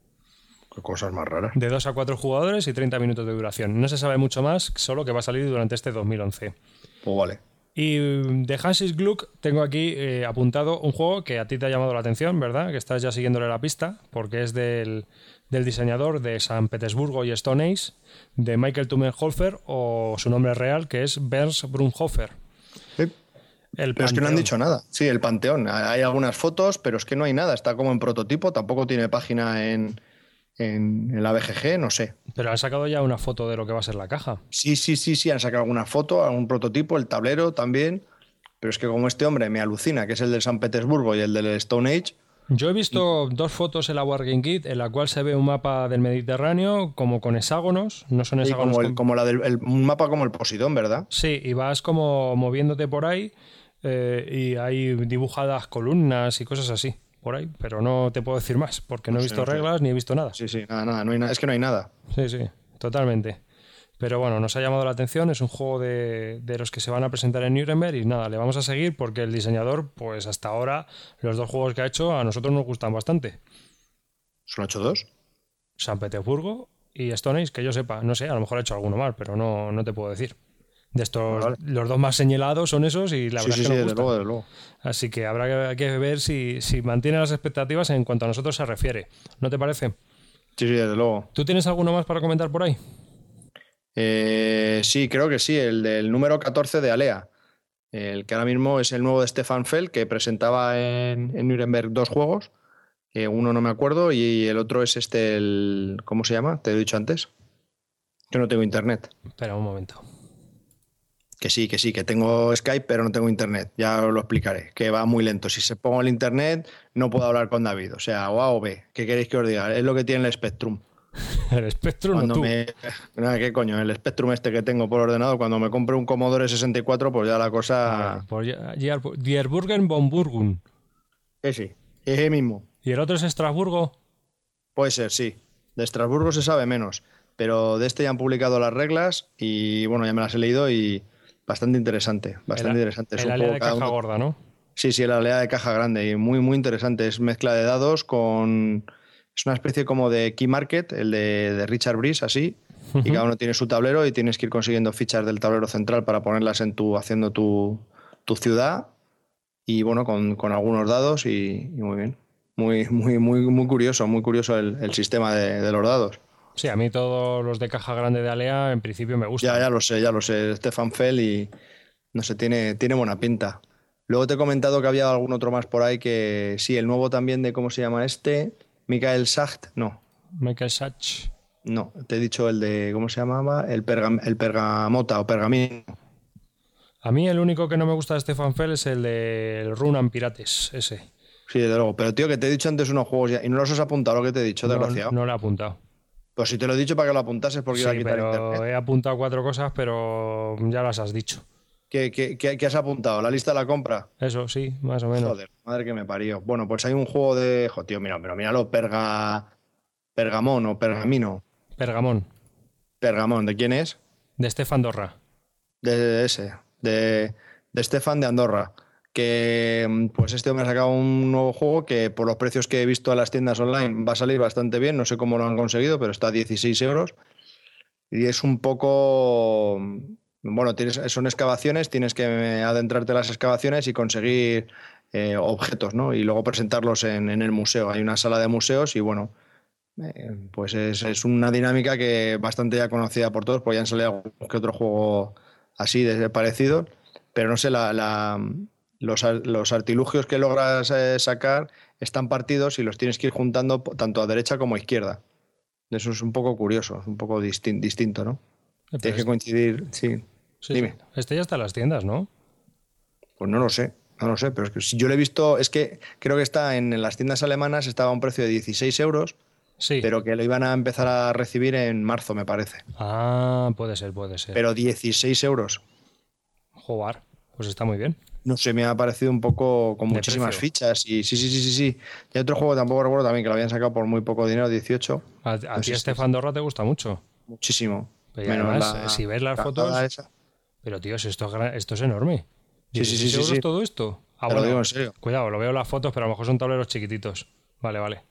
[SPEAKER 2] cosas más raras.
[SPEAKER 1] De 2 a 4 jugadores y 30 minutos de duración. No se sabe mucho más, solo que va a salir durante este 2011.
[SPEAKER 2] Pues vale.
[SPEAKER 1] Y de Hansis Gluck tengo aquí eh, apuntado un juego que a ti te ha llamado la atención, ¿verdad? Que estás ya siguiéndole la pista, porque es del, diseñador de San Petersburgo y Stone Age, de Michael Tumenhofer, o su nombre real, que es Berns Brunhofer.
[SPEAKER 2] pero es que no han dicho nada. Sí, el Panteón. Hay algunas fotos, pero es que no hay nada. Está como en prototipo, tampoco tiene página en, en, la BGG, no sé.
[SPEAKER 1] Pero han sacado ya una foto de lo que va a ser la caja.
[SPEAKER 2] Sí, sí, sí, sí, han sacado alguna foto, algún prototipo, el tablero también. Pero es que como este hombre me alucina, que es el del San Petersburgo y el del Stone Age.
[SPEAKER 1] Yo he visto dos fotos en la Wargame Kit en la cual se ve un mapa del Mediterráneo como con hexágonos, no son hexágonos.
[SPEAKER 2] como, como la del un mapa como el Posidón, ¿verdad?
[SPEAKER 1] Sí, y vas como moviéndote por ahí eh, y hay dibujadas columnas y cosas así por ahí, pero no te puedo decir más, porque no, he visto reglas ni he visto nada.
[SPEAKER 2] Sí, sí, nada, nada, no hay nada, es que no hay nada.
[SPEAKER 1] Sí, sí, totalmente. Pero bueno, nos ha llamado la atención, es un juego de, los que se van a presentar en Nuremberg y nada, le vamos a seguir porque el diseñador, pues hasta ahora, los dos juegos que ha hecho a nosotros nos gustan bastante.
[SPEAKER 2] ¿Son hecho dos?
[SPEAKER 1] San Petersburgo y Stone Age, que yo sepa, no sé, a lo mejor ha hecho alguno más, pero no, no te puedo decir. De estos, los dos más señalados son esos y la verdad es que
[SPEAKER 2] sí, luego,
[SPEAKER 1] Así que habrá que, ver si, si, mantiene las expectativas en cuanto a nosotros se refiere. ¿No te parece?
[SPEAKER 2] Sí, sí, desde luego.
[SPEAKER 1] ¿Tú tienes alguno más para comentar por ahí?
[SPEAKER 2] Eh, sí, creo que sí, el del número 14 de Alea. El que ahora mismo es el nuevo de Stefan Fell, que presentaba en, en Nuremberg dos juegos. Eh, uno no me acuerdo y el otro es este, el, ¿cómo se llama? Te he dicho antes. Yo no tengo internet.
[SPEAKER 1] Espera un momento.
[SPEAKER 2] Que sí, que sí, que tengo Skype, pero no tengo internet. Ya os lo explicaré, que va muy lento. Si se pongo el internet, no puedo hablar con David. O sea, o A o B. ¿Qué queréis que os diga? Es lo que tiene el Spectrum.
[SPEAKER 1] el Spectrum
[SPEAKER 2] Cuando
[SPEAKER 1] tú.
[SPEAKER 2] me... Nada, ¿qué coño? El Spectrum este que tengo por ordenador, cuando me compre un Commodore 64, pues ya la cosa...
[SPEAKER 1] Por Dierburgen von Burgun.
[SPEAKER 2] Ese, ese mismo.
[SPEAKER 1] ¿Y el otro es Estrasburgo?
[SPEAKER 2] Puede ser, sí. De Estrasburgo se sabe menos, pero de este ya han publicado las reglas y bueno, ya me las he leído y bastante interesante, bastante
[SPEAKER 1] el,
[SPEAKER 2] interesante.
[SPEAKER 1] Es el alea de caja uno... gorda, ¿no?
[SPEAKER 2] Sí, sí, la alea de caja grande y muy, muy interesante. Es mezcla de dados con... Es una especie como de Key Market, el de, de Richard Breeze, así, uh -huh. y cada uno tiene su tablero y tienes que ir consiguiendo fichas del tablero central para ponerlas en tu, haciendo tu, tu ciudad y bueno, con, con algunos dados y, y, muy bien. Muy, muy, muy, muy curioso, muy curioso el, el sistema de, de, los dados.
[SPEAKER 1] Sí, a mí todos los de caja grande de Alea en principio me gustan.
[SPEAKER 2] Ya, ya lo sé, ya lo sé. Stefan Fell y no sé, tiene, tiene buena pinta. Luego te he comentado que había algún otro más por ahí que sí, el nuevo también de cómo se llama este, Michael Sacht, no.
[SPEAKER 1] Michael Sachs.
[SPEAKER 2] No, te he dicho el de, ¿cómo se llamaba? El, pergam, el pergamota o pergamino.
[SPEAKER 1] A mí el único que no me gusta de Stefan Fell es el de Runan Pirates, ese.
[SPEAKER 2] Sí, desde luego. Pero tío, que te he dicho antes unos juegos ya, y no los has apuntado lo que te he dicho, desgraciado.
[SPEAKER 1] No, no lo he apuntado.
[SPEAKER 2] Pues si te lo he dicho para que lo apuntases porque
[SPEAKER 1] sí,
[SPEAKER 2] iba a quitar
[SPEAKER 1] pero
[SPEAKER 2] internet.
[SPEAKER 1] he apuntado cuatro cosas, pero ya las has dicho.
[SPEAKER 2] ¿Qué, qué, qué, qué has apuntado? ¿La lista de la compra?
[SPEAKER 1] Eso, sí, más o menos.
[SPEAKER 2] Joder, madre que me parió. Bueno, pues hay un juego de... Jo, tío, mira, pero míralo, Perga... Pergamón o Pergamino.
[SPEAKER 1] Pergamón.
[SPEAKER 2] Pergamón, ¿de quién es?
[SPEAKER 1] De Estefan Dorra.
[SPEAKER 2] De ese, de, de Estefan de Andorra. Que pues este hombre ha sacado un nuevo juego que por los precios que he visto en las tiendas online va a salir bastante bien. No sé cómo lo han conseguido, pero está a 16 euros. Y es un poco bueno, tienes, son excavaciones, tienes que adentrarte en las excavaciones y conseguir eh, objetos, ¿no? Y luego presentarlos en, el museo. Hay una sala de museos y bueno, eh, pues es, es, una dinámica que bastante ya conocida por todos, porque ya han salido algún que otro juego así, de parecido, pero no sé, la, la, los, los, artilugios que logras eh, sacar están partidos y los tienes que ir juntando tanto a derecha como a izquierda. Eso es un poco curioso, es un poco distin distinto, ¿no? Tienes que coincidir, sí.
[SPEAKER 1] Sí, Dime. Este ya está en las tiendas, ¿no?
[SPEAKER 2] Pues no lo sé, no lo sé, pero es que si yo lo he visto, es que creo que está en, en las tiendas alemanas, estaba a un precio de 16 euros,
[SPEAKER 1] sí.
[SPEAKER 2] pero que lo iban a empezar a recibir en marzo, me parece.
[SPEAKER 1] Ah, puede ser, puede ser.
[SPEAKER 2] Pero 16 euros.
[SPEAKER 1] Jugar, pues está muy bien.
[SPEAKER 2] No sé, me ha parecido un poco con muchísimas fichas y sí, sí, sí, sí, sí. Y otro juego tampoco recuerdo también que lo habían sacado por muy poco dinero, 18.
[SPEAKER 1] A, a
[SPEAKER 2] No
[SPEAKER 1] ti
[SPEAKER 2] sé si-
[SPEAKER 1] Estefan Dorra te gusta mucho.
[SPEAKER 2] Muchísimo.
[SPEAKER 1] Pero además,
[SPEAKER 2] la-
[SPEAKER 1] si ves las
[SPEAKER 2] la
[SPEAKER 1] fotos-
[SPEAKER 2] esa.
[SPEAKER 1] Pero tío, si esto, esto es enorme.
[SPEAKER 2] Sí, sí, sí,
[SPEAKER 1] 16
[SPEAKER 2] sí, sí.
[SPEAKER 1] todo esto? Ah,
[SPEAKER 2] lo digo en serio.
[SPEAKER 1] Cuidado, lo veo en las fotos, pero a lo mejor son tableros chiquititos. Vale, vale.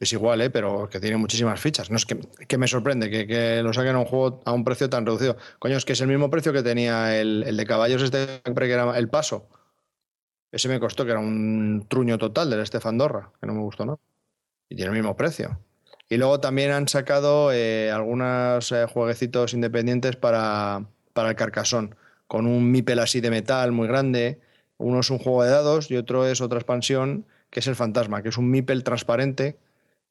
[SPEAKER 2] Es igual, ¿eh? pero que tiene muchísimas fichas. No es que, que me sorprende que, que lo saquen a un juego a un precio tan reducido. Coño, es que es el mismo precio que tenía el, el de caballos, este que era el paso. Ese me costó, que era un truño total del Estefan Dorra, que no me gustó nada. Y tiene el mismo precio. Y luego también han sacado eh, algunos eh, jueguecitos independientes para, para el carcasón, con un mipel así de metal muy grande. Uno es un juego de dados y otro es otra expansión, que es el fantasma, que es un mipel transparente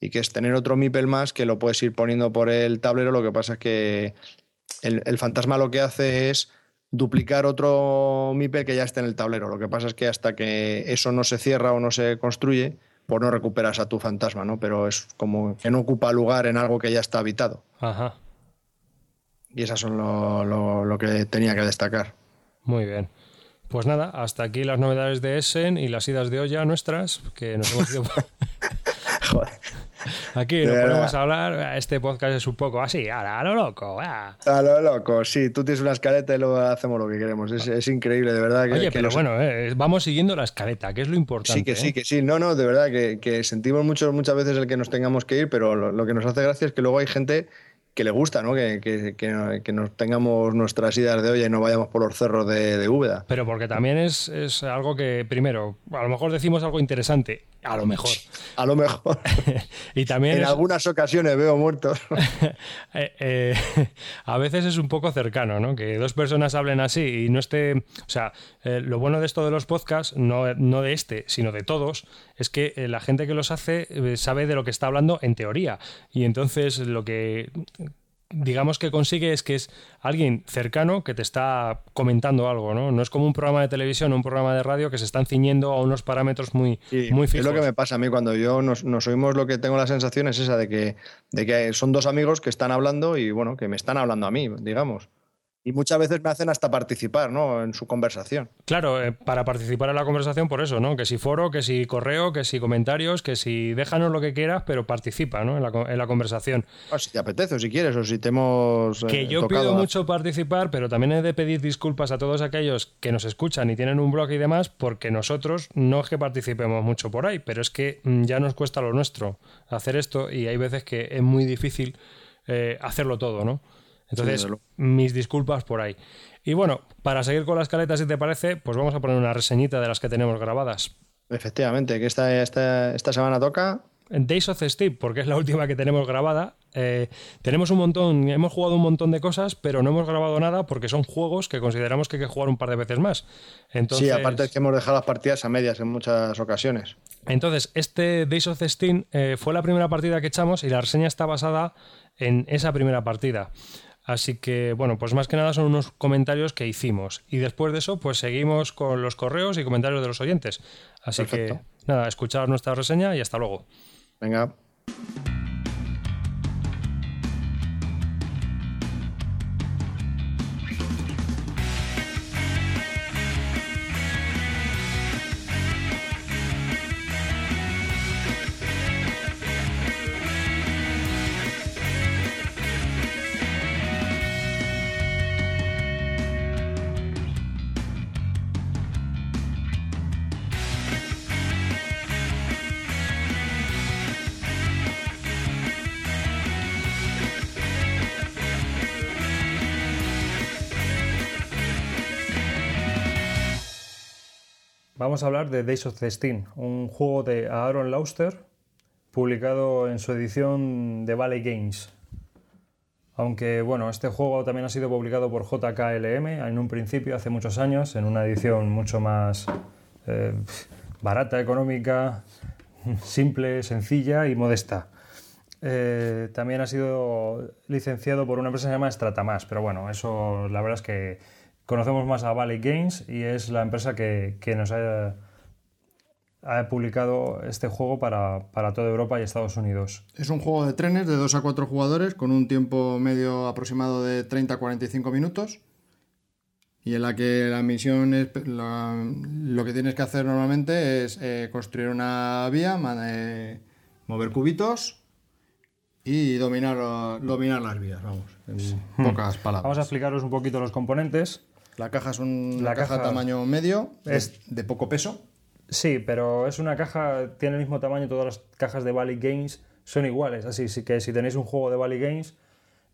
[SPEAKER 2] y que es tener otro mipel más que lo puedes ir poniendo por el tablero. Lo que pasa es que el, el fantasma lo que hace es duplicar otro mipel que ya está en el tablero. Lo que pasa es que hasta que eso no se cierra o no se construye, pues no recuperas a tu fantasma, ¿no? Pero es como que no ocupa lugar en algo que ya está habitado.
[SPEAKER 1] Ajá,
[SPEAKER 2] Y esas son lo, lo- lo que tenía que destacar.
[SPEAKER 1] muy bien. Pues nada, hasta aquí las novedades de Essen y las idas de olla nuestras, que nos hemos ido...
[SPEAKER 2] Joder.
[SPEAKER 1] Aquí nos ponemos a hablar, este podcast es un poco así, a lo loco. ah.
[SPEAKER 2] A lo loco, sí, tú tienes una escaleta y luego hacemos lo que queremos. Es, es increíble, de verdad. Que,
[SPEAKER 1] Oye,
[SPEAKER 2] que
[SPEAKER 1] pero
[SPEAKER 2] los-
[SPEAKER 1] bueno, eh, vamos siguiendo la escaleta, que es lo importante.
[SPEAKER 2] Sí, que sí,
[SPEAKER 1] ¿eh?
[SPEAKER 2] que sí. No, no, de verdad, que, que sentimos mucho, muchas veces el que nos tengamos que ir, pero lo, lo que nos hace gracia es que luego hay gente que le gusta, ¿no? Que, que, que, que nos tengamos nuestras idas de olla y no vayamos por los cerros de, de Úbeda.
[SPEAKER 1] Pero porque también es, es algo que, primero, a lo mejor decimos algo interesante A lo mejor.
[SPEAKER 3] A lo mejor.
[SPEAKER 1] y también
[SPEAKER 3] en
[SPEAKER 1] es-
[SPEAKER 3] algunas ocasiones veo muertos.
[SPEAKER 1] eh, eh, a veces es un poco cercano, ¿no? Que dos personas hablen así y no esté. O sea, eh, lo bueno de esto de los podcasts, no, no de este, sino de todos, es que la gente que los hace sabe de lo que está hablando en teoría. Y entonces lo que digamos que consigue es que es alguien cercano que te está comentando algo, ¿no? No es como un programa de televisión o un programa de radio que se están ciñendo a unos parámetros muy,
[SPEAKER 3] Sí,
[SPEAKER 1] muy
[SPEAKER 3] es
[SPEAKER 1] fijos.
[SPEAKER 3] lo que me pasa a mí cuando yo nos, nos oímos, lo que tengo la sensación es esa de que, de que son dos amigos que están hablando y bueno, que me están hablando a mí, digamos. Y muchas veces me hacen hasta participar, ¿no? En su conversación.
[SPEAKER 1] Claro, eh, para participar en la conversación por eso, ¿no? Que si foro, que si correo, que si comentarios, que si déjanos lo que quieras, pero participa, ¿no? En la, en la conversación.
[SPEAKER 3] O si te apetece o si quieres o si te hemos. eh,
[SPEAKER 1] Que yo
[SPEAKER 3] tocado
[SPEAKER 1] pido
[SPEAKER 3] a-
[SPEAKER 1] mucho participar, pero también he de pedir disculpas a todos aquellos que nos escuchan y tienen un blog y demás, porque nosotros no es que participemos mucho por ahí, pero es que mm, ya nos cuesta lo nuestro hacer esto y hay veces que es muy difícil eh, hacerlo todo, ¿no? Entonces, mis disculpas por ahí. Y bueno, para seguir con la escaleta, si te parece, pues vamos a poner una reseñita de las que tenemos grabadas.
[SPEAKER 3] Efectivamente, que esta, esta, esta semana toca.
[SPEAKER 1] Days of Steve, porque es la última que tenemos grabada. Eh, tenemos un montón, hemos jugado un montón de cosas, pero no hemos grabado nada porque son juegos que consideramos que hay que jugar un par de veces más. Entonces,
[SPEAKER 3] Sí, aparte es que hemos dejado las partidas a medias en muchas ocasiones.
[SPEAKER 1] entonces este Days of Steam eh, fue la primera partida que echamos y la reseña está basada en esa primera partida. Así que, bueno, pues más que nada son unos comentarios que hicimos. Y después de eso, pues seguimos con los correos y comentarios de los oyentes. Así
[SPEAKER 3] Perfecto.
[SPEAKER 1] que, nada, escuchar nuestra reseña y hasta luego.
[SPEAKER 3] Venga.
[SPEAKER 1] Vamos a hablar de Days of the Steam, un juego de Aaron Lauster, publicado en su edición de Valley Games. Aunque bueno, este juego también ha sido publicado por JKLM en un principio, hace muchos años, en una edición mucho más eh, barata, económica, simple, sencilla y modesta. Eh, también ha sido licenciado por una empresa que se llama Stratamas, pero bueno, eso la verdad es que conocemos más a Valley Games y es la empresa que, que nos ha, ha publicado este juego para, para toda Europa y Estados Unidos.
[SPEAKER 2] Es un juego de trenes de 2 a 4 jugadores con un tiempo medio aproximado de 30 a 45 minutos y en la que la misión es la- lo que tienes que hacer normalmente es eh, construir una vía, eh, mover cubitos y dominar, dominar las vías, vamos, en pocas palabras.
[SPEAKER 1] Vamos a explicaros un poquito los componentes.
[SPEAKER 2] La caja es un-
[SPEAKER 1] La
[SPEAKER 2] una caja,
[SPEAKER 1] caja
[SPEAKER 2] tamaño medio,
[SPEAKER 1] es-
[SPEAKER 2] de poco peso.
[SPEAKER 1] Sí, pero es una caja, tiene el mismo tamaño, todas las cajas de Valley Games son iguales. Así sí que si tenéis un juego de Valley Games,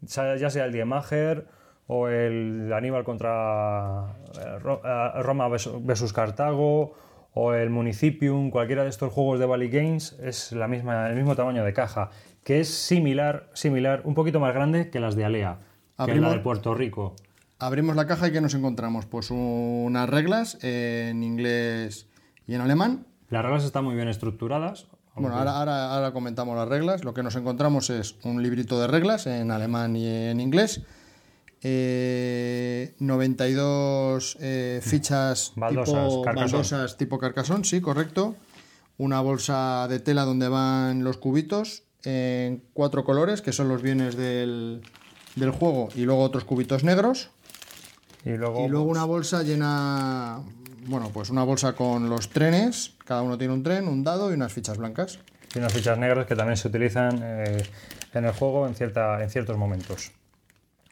[SPEAKER 1] ya sea el Diemager o el Aníbal contra eh, eh, Roma versus Cartago o el Municipium, cualquiera de estos juegos de Valley Games es la misma, el mismo tamaño de caja, que es similar, similar, un poquito más grande que las de Alea, que es la de Puerto Rico.
[SPEAKER 2] Abrimos la caja y ¿qué nos encontramos? Pues unas reglas en inglés y en alemán.
[SPEAKER 1] Las reglas están muy bien estructuradas.
[SPEAKER 2] Bueno, ahora, ahora, ahora comentamos las reglas. Lo que nos encontramos es un librito de reglas en alemán y en inglés. eh, 92 eh, fichas
[SPEAKER 1] Baldosas,
[SPEAKER 2] tipo, baldosas tipo carcasón, sí, correcto. Una bolsa de tela donde van los cubitos en cuatro colores, que son los bienes del, del juego, y luego otros cubitos negros.
[SPEAKER 1] Y luego,
[SPEAKER 2] Y luego una bolsa llena, bueno, pues una bolsa con los trenes, cada uno tiene un tren, un dado y unas fichas blancas.
[SPEAKER 1] Y unas fichas negras que también se utilizan eh, en el juego en, cierta, en ciertos momentos.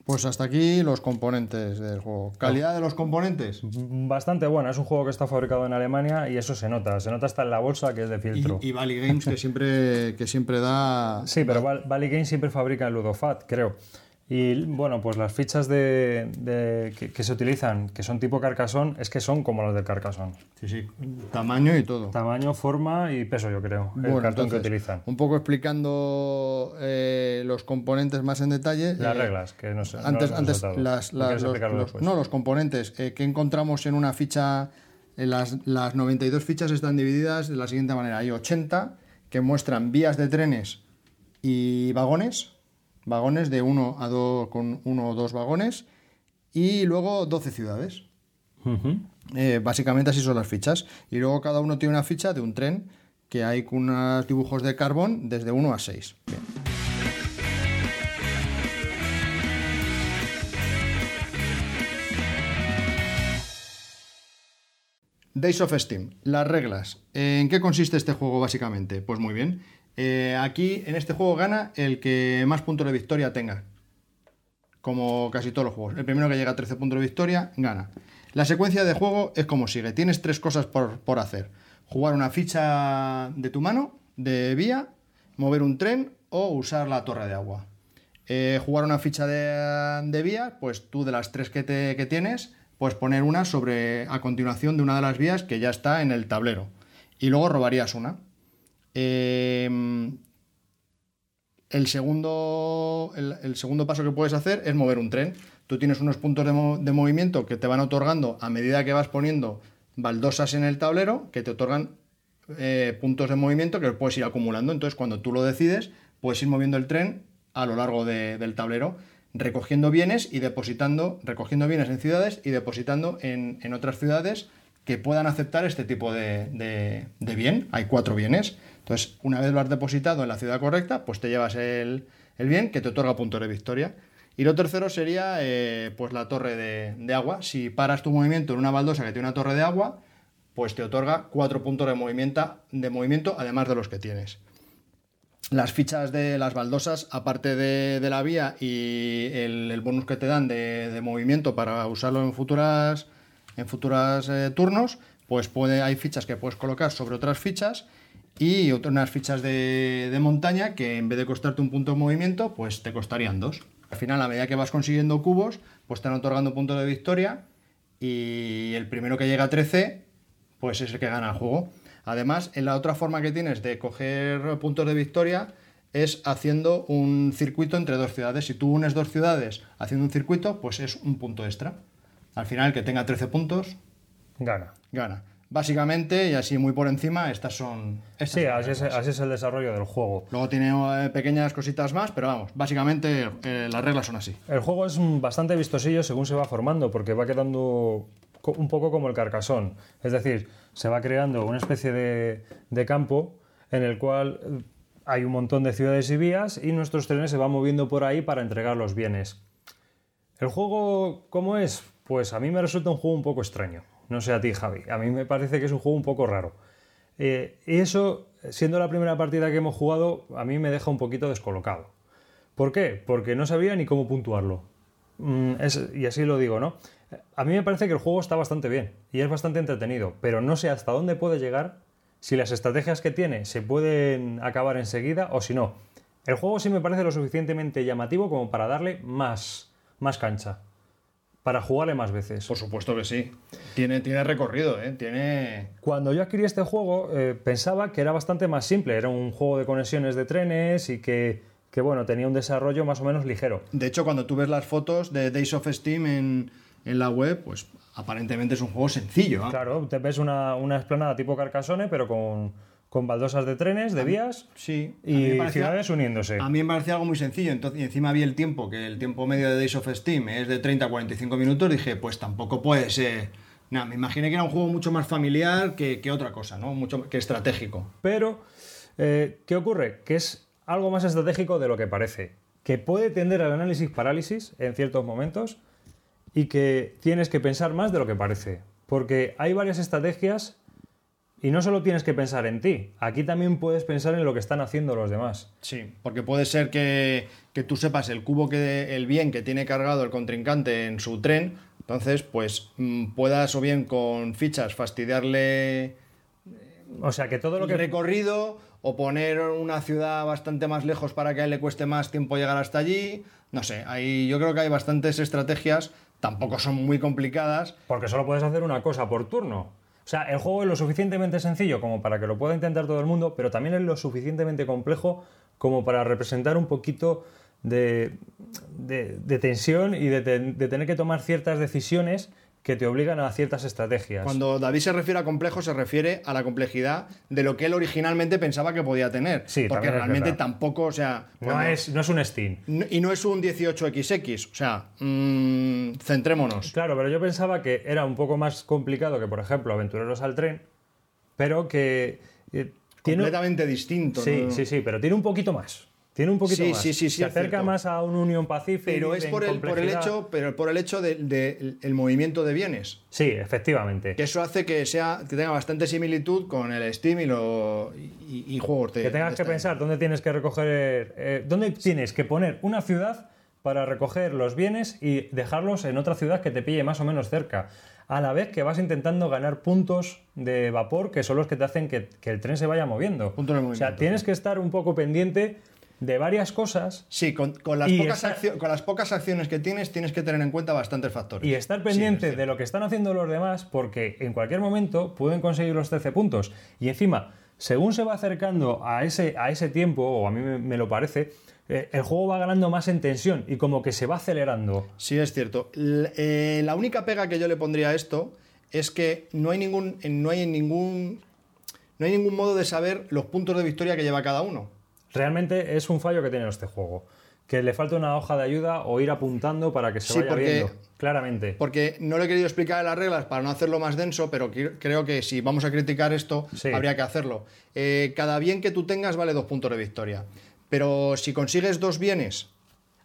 [SPEAKER 2] Pues hasta aquí los componentes del juego. ¿Calidad de los componentes?
[SPEAKER 1] Bastante buena, es un juego que está fabricado en Alemania y eso se nota, se nota hasta en la bolsa que es de
[SPEAKER 2] Y,
[SPEAKER 1] filtro.
[SPEAKER 2] y Valley Games que siempre, que siempre da...
[SPEAKER 1] Sí, pero Val- Valley Games siempre fabrica el Ludofat, creo. Y bueno, pues las fichas de, de- que, que se utilizan, que son tipo carcasón, es que son como las del carcasón.
[SPEAKER 2] Sí, sí, tamaño y todo.
[SPEAKER 1] Tamaño, forma y peso, yo creo. el cartón que utilizan.
[SPEAKER 2] Un poco explicando eh, los componentes más en detalle.
[SPEAKER 1] Las
[SPEAKER 2] eh,
[SPEAKER 1] reglas, que no sé.
[SPEAKER 2] Antes, antes las,
[SPEAKER 1] ¿O
[SPEAKER 2] las-
[SPEAKER 1] quieres
[SPEAKER 2] los, no, los componentes eh, que encontramos en una ficha, en las, las 92 fichas están divididas de la siguiente manera. Hay 80 que muestran vías de trenes y vagones, vagones de 1 a 2 con uno o dos vagones, y luego 12 ciudades. Eh, básicamente así son las fichas. Y luego cada uno tiene una ficha de un tren que hay con unos dibujos de carbón desde 1 a 6. Bien. Days of Steam. Las reglas. ¿En qué consiste este juego básicamente? Pues muy bien. Eh, aquí en este juego gana el que más puntos de victoria tenga como casi todos los juegos. El primero que llega a 13 puntos de victoria gana. La secuencia de juego es como sigue. Tienes tres cosas por, por hacer. Jugar una ficha de tu mano, de vía, mover un tren o usar la torre de agua. Eh, jugar una ficha de, vía, pues tú de las tres que, te- que tienes, pues poner una sobre a continuación de una de las vías que ya está en el tablero. Y luego robarías una. Eh, el segundo, el, segundo paso que puedes hacer es mover un tren. Tú tienes unos puntos de, mo- de movimiento que te van otorgando a medida que vas poniendo baldosas en el tablero, que te otorgan eh, puntos de movimiento que puedes ir acumulando. Entonces, cuando tú lo decides, puedes ir moviendo el tren a lo largo de- del tablero, recogiendo bienes y depositando, recogiendo bienes en ciudades y depositando en, otras ciudades que puedan aceptar este tipo de bien. Hay cuatro bienes. Entonces, una vez lo has depositado en la ciudad correcta, pues te llevas el, el bien que te otorga puntos de victoria. Y lo tercero sería eh, pues la torre de, de agua. Si paras tu movimiento en una baldosa que tiene una torre de agua, pues te otorga cuatro puntos de movimiento, de movimiento además de los que tienes. Las fichas de las baldosas, aparte de, de la vía y el, bonus que te dan de, de movimiento para usarlo en futuras, en futuras eh, turnos, pues puede, hay fichas que puedes colocar sobre otras fichas y otras unas fichas de, de montaña que en vez de costarte un punto de movimiento, pues te costarían dos. Al final, a medida que vas consiguiendo cubos, pues te van otorgando puntos de victoria y el primero que llega a 13, pues es el que gana el juego. Además, en la otra forma que tienes de coger puntos de victoria es haciendo un circuito entre dos ciudades. Si tú unes dos ciudades haciendo un circuito, pues es un punto extra. Al final, el que tenga 13 puntos,
[SPEAKER 1] Gana.
[SPEAKER 2] gana. Básicamente, y así muy por encima, estas son... estas
[SPEAKER 1] Sí, así es,
[SPEAKER 2] reglas.
[SPEAKER 1] así es el desarrollo del juego.
[SPEAKER 2] Luego tiene eh, pequeñas cositas más, pero vamos, básicamente eh, las reglas son así.
[SPEAKER 1] El juego es bastante vistosillo según se va formando, porque va quedando un poco como el carcasón. Es decir, se va creando una especie de, de campo en el cual eh, hay un montón de ciudades y vías y nuestros trenes se van moviendo por ahí para entregar los bienes. ¿El juego cómo es? Pues a mí me resulta un juego un poco extraño. No sé a ti, Javi. A mí me parece que es un juego un poco raro. Eh, y eso, siendo la primera partida que hemos jugado, a mí me deja un poquito descolocado. ¿Por qué? Porque no sabía ni cómo puntuarlo. Mm, y así lo digo, ¿no? A mí me parece que el juego está bastante bien y es bastante entretenido, pero no sé hasta dónde puede llegar, si las estrategias que tiene se pueden acabar enseguida o si no. El juego sí me parece lo suficientemente llamativo como para darle más, más cancha, para jugarle más veces.
[SPEAKER 2] Por supuesto que sí. Tiene, tiene recorrido, ¿eh? Tiene...
[SPEAKER 1] Cuando yo adquirí este juego eh, pensaba que era bastante más simple, era un juego de conexiones de trenes y que, que, bueno, tenía un desarrollo más o menos ligero.
[SPEAKER 2] De hecho, cuando tú ves las fotos de Days of Steam en, en la web, pues aparentemente es un juego sencillo. ¿ah?
[SPEAKER 1] Claro, te ves una, una explanada tipo Carcassonne, pero con, con baldosas de trenes, de vías
[SPEAKER 2] Sí.
[SPEAKER 1] y
[SPEAKER 2] parecía-
[SPEAKER 1] ciudades uniéndose.
[SPEAKER 2] A mí me parecía algo muy sencillo. Entonces, y encima vi el tiempo, que el tiempo medio de Days of Steam es de 30 a 45 minutos. Dije, pues tampoco puede ser. Nada, me imaginé que era un juego mucho más familiar que, que otra cosa, ¿no? Mucho que estratégico.
[SPEAKER 1] Pero, eh, ¿qué ocurre? Que es algo más estratégico de lo que parece. Que puede tender al análisis parálisis en ciertos momentos y que tienes que pensar más de lo que parece. Porque hay varias estrategias y no solo tienes que pensar en ti, aquí también puedes pensar en lo que están haciendo los demás.
[SPEAKER 2] Sí, porque puede ser que, que tú sepas el cubo que el bien que tiene cargado el contrincante en su tren, entonces pues mm, puedas o bien con fichas fastidiarle
[SPEAKER 1] O sea que todo lo que...
[SPEAKER 2] recorrido o poner una ciudad bastante más lejos para que a él le cueste más tiempo llegar hasta allí. No sé, ahí yo creo que hay bastantes estrategias, tampoco son muy complicadas.
[SPEAKER 1] Porque solo puedes hacer una cosa por turno. O sea, el juego es lo suficientemente sencillo como para que lo pueda intentar todo el mundo, pero también es lo suficientemente complejo como para representar un poquito de, de- tensión y de tener que tomar ciertas decisiones que te obligan a ciertas estrategias.
[SPEAKER 2] Cuando David se refiere a complejo, se refiere a la complejidad de lo que él originalmente pensaba que podía tener.
[SPEAKER 1] Sí,
[SPEAKER 2] porque realmente tampoco, o sea.
[SPEAKER 1] no, es, no es un Steam.
[SPEAKER 2] Y no es un 18XX, o sea, mm, centrémonos.
[SPEAKER 1] Claro, pero yo pensaba que era un poco más complicado que, por ejemplo, Aventureros al Tren, pero que eh, tiene...
[SPEAKER 2] Completamente distinto.
[SPEAKER 1] Sí,
[SPEAKER 2] ¿no?
[SPEAKER 1] sí, sí, pero tiene un poquito más. Tiene un poquito
[SPEAKER 2] Sí,
[SPEAKER 1] más.
[SPEAKER 2] sí, sí, sí,
[SPEAKER 1] Se acerca más a un Union Pacific.
[SPEAKER 2] Pero es por el, por el hecho, pero por el hecho del de, el movimiento de bienes.
[SPEAKER 1] Sí, efectivamente.
[SPEAKER 2] Que eso hace que sea que tenga bastante similitud con el Steam y, lo, y, y juegos de.
[SPEAKER 1] Que tengas
[SPEAKER 2] de
[SPEAKER 1] que
[SPEAKER 2] esta-
[SPEAKER 1] pensar dónde tienes que recoger, eh, dónde tienes que poner una ciudad para recoger los bienes y dejarlos en otra ciudad que te pille más o menos cerca. A la vez que vas intentando ganar puntos de vapor que son los que te hacen que, que el tren se vaya moviendo.
[SPEAKER 2] Puntos de
[SPEAKER 1] o sea, tienes que estar un poco pendiente de varias cosas
[SPEAKER 2] Sí, con, con las pocas accio- con las pocas acciones que tienes, tienes que tener en cuenta bastantes factores.
[SPEAKER 1] y estar pendiente de lo que están haciendo los demás porque en cualquier momento pueden conseguir los 13 puntos. Y encima, según se va acercando a ese, a ese tiempo, o a mí me, me lo parece, eh, el juego va ganando más en tensión y como que se va acelerando.
[SPEAKER 2] Sí, es cierto. L- eh, la única pega que yo le pondría a esto es que no hay ningún, no hay ningún, no hay ningún modo de saber los puntos de victoria que lleva cada uno.
[SPEAKER 1] Realmente es un fallo que tiene este juego. Que le falta una hoja de ayuda o ir apuntando para que se
[SPEAKER 2] Sí,
[SPEAKER 1] vaya
[SPEAKER 2] porque-
[SPEAKER 1] viendo. Claramente.
[SPEAKER 2] Porque no lo he querido explicar las reglas para no hacerlo más denso, pero creo que si vamos a criticar esto,
[SPEAKER 1] Sí.
[SPEAKER 2] habría que hacerlo. Eh, cada bien que tú tengas vale dos puntos de victoria. Pero si consigues dos bienes,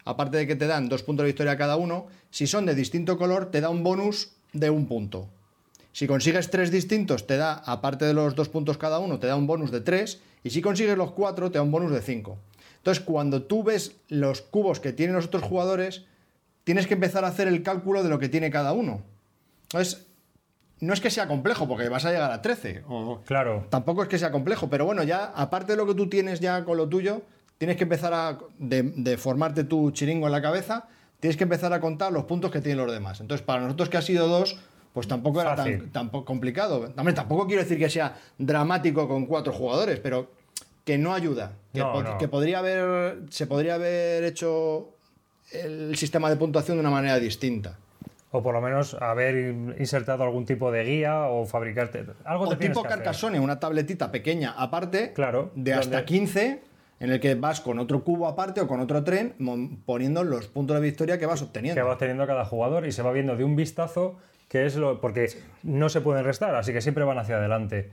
[SPEAKER 2] aparte de que te dan dos puntos de victoria cada uno, si son de distinto color, te da un bonus de un punto. Si consigues tres distintos, te da, aparte de los dos puntos cada uno, te da un bonus de tres. Y si consigues los cuatro, te da un bonus de cinco. Entonces, cuando tú ves los cubos que tienen los otros jugadores, tienes que empezar a hacer el cálculo de lo que tiene cada uno. Entonces, no es que sea complejo, porque vas a llegar a 13. o-
[SPEAKER 1] Claro.
[SPEAKER 2] Tampoco es que sea complejo, pero bueno, ya aparte de lo que tú tienes ya con lo tuyo, tienes que empezar a de, de formarte tu chiringo en la cabeza, tienes que empezar a contar los puntos que tienen los demás. Entonces, para nosotros que ha sido dos, pues tampoco era tan, complicado. Hombre, tampoco quiero decir que sea dramático con cuatro jugadores, pero que no ayuda. Que,
[SPEAKER 1] No,
[SPEAKER 2] po-
[SPEAKER 1] no.
[SPEAKER 2] que podría haber. Se podría haber hecho el sistema de puntuación de una manera distinta.
[SPEAKER 1] O por lo menos haber insertado algún tipo de guía o fabricarte. Algo
[SPEAKER 2] O tipo. Carcassonne, una tabletita pequeña aparte,
[SPEAKER 1] Claro,
[SPEAKER 2] de hasta
[SPEAKER 1] donde-
[SPEAKER 2] 15, en el que vas con otro cubo aparte o con otro tren, poniendo los puntos de victoria que vas obteniendo.
[SPEAKER 1] que va teniendo cada jugador y se va viendo de un vistazo que es lo porque no se pueden restar, así que siempre van hacia adelante.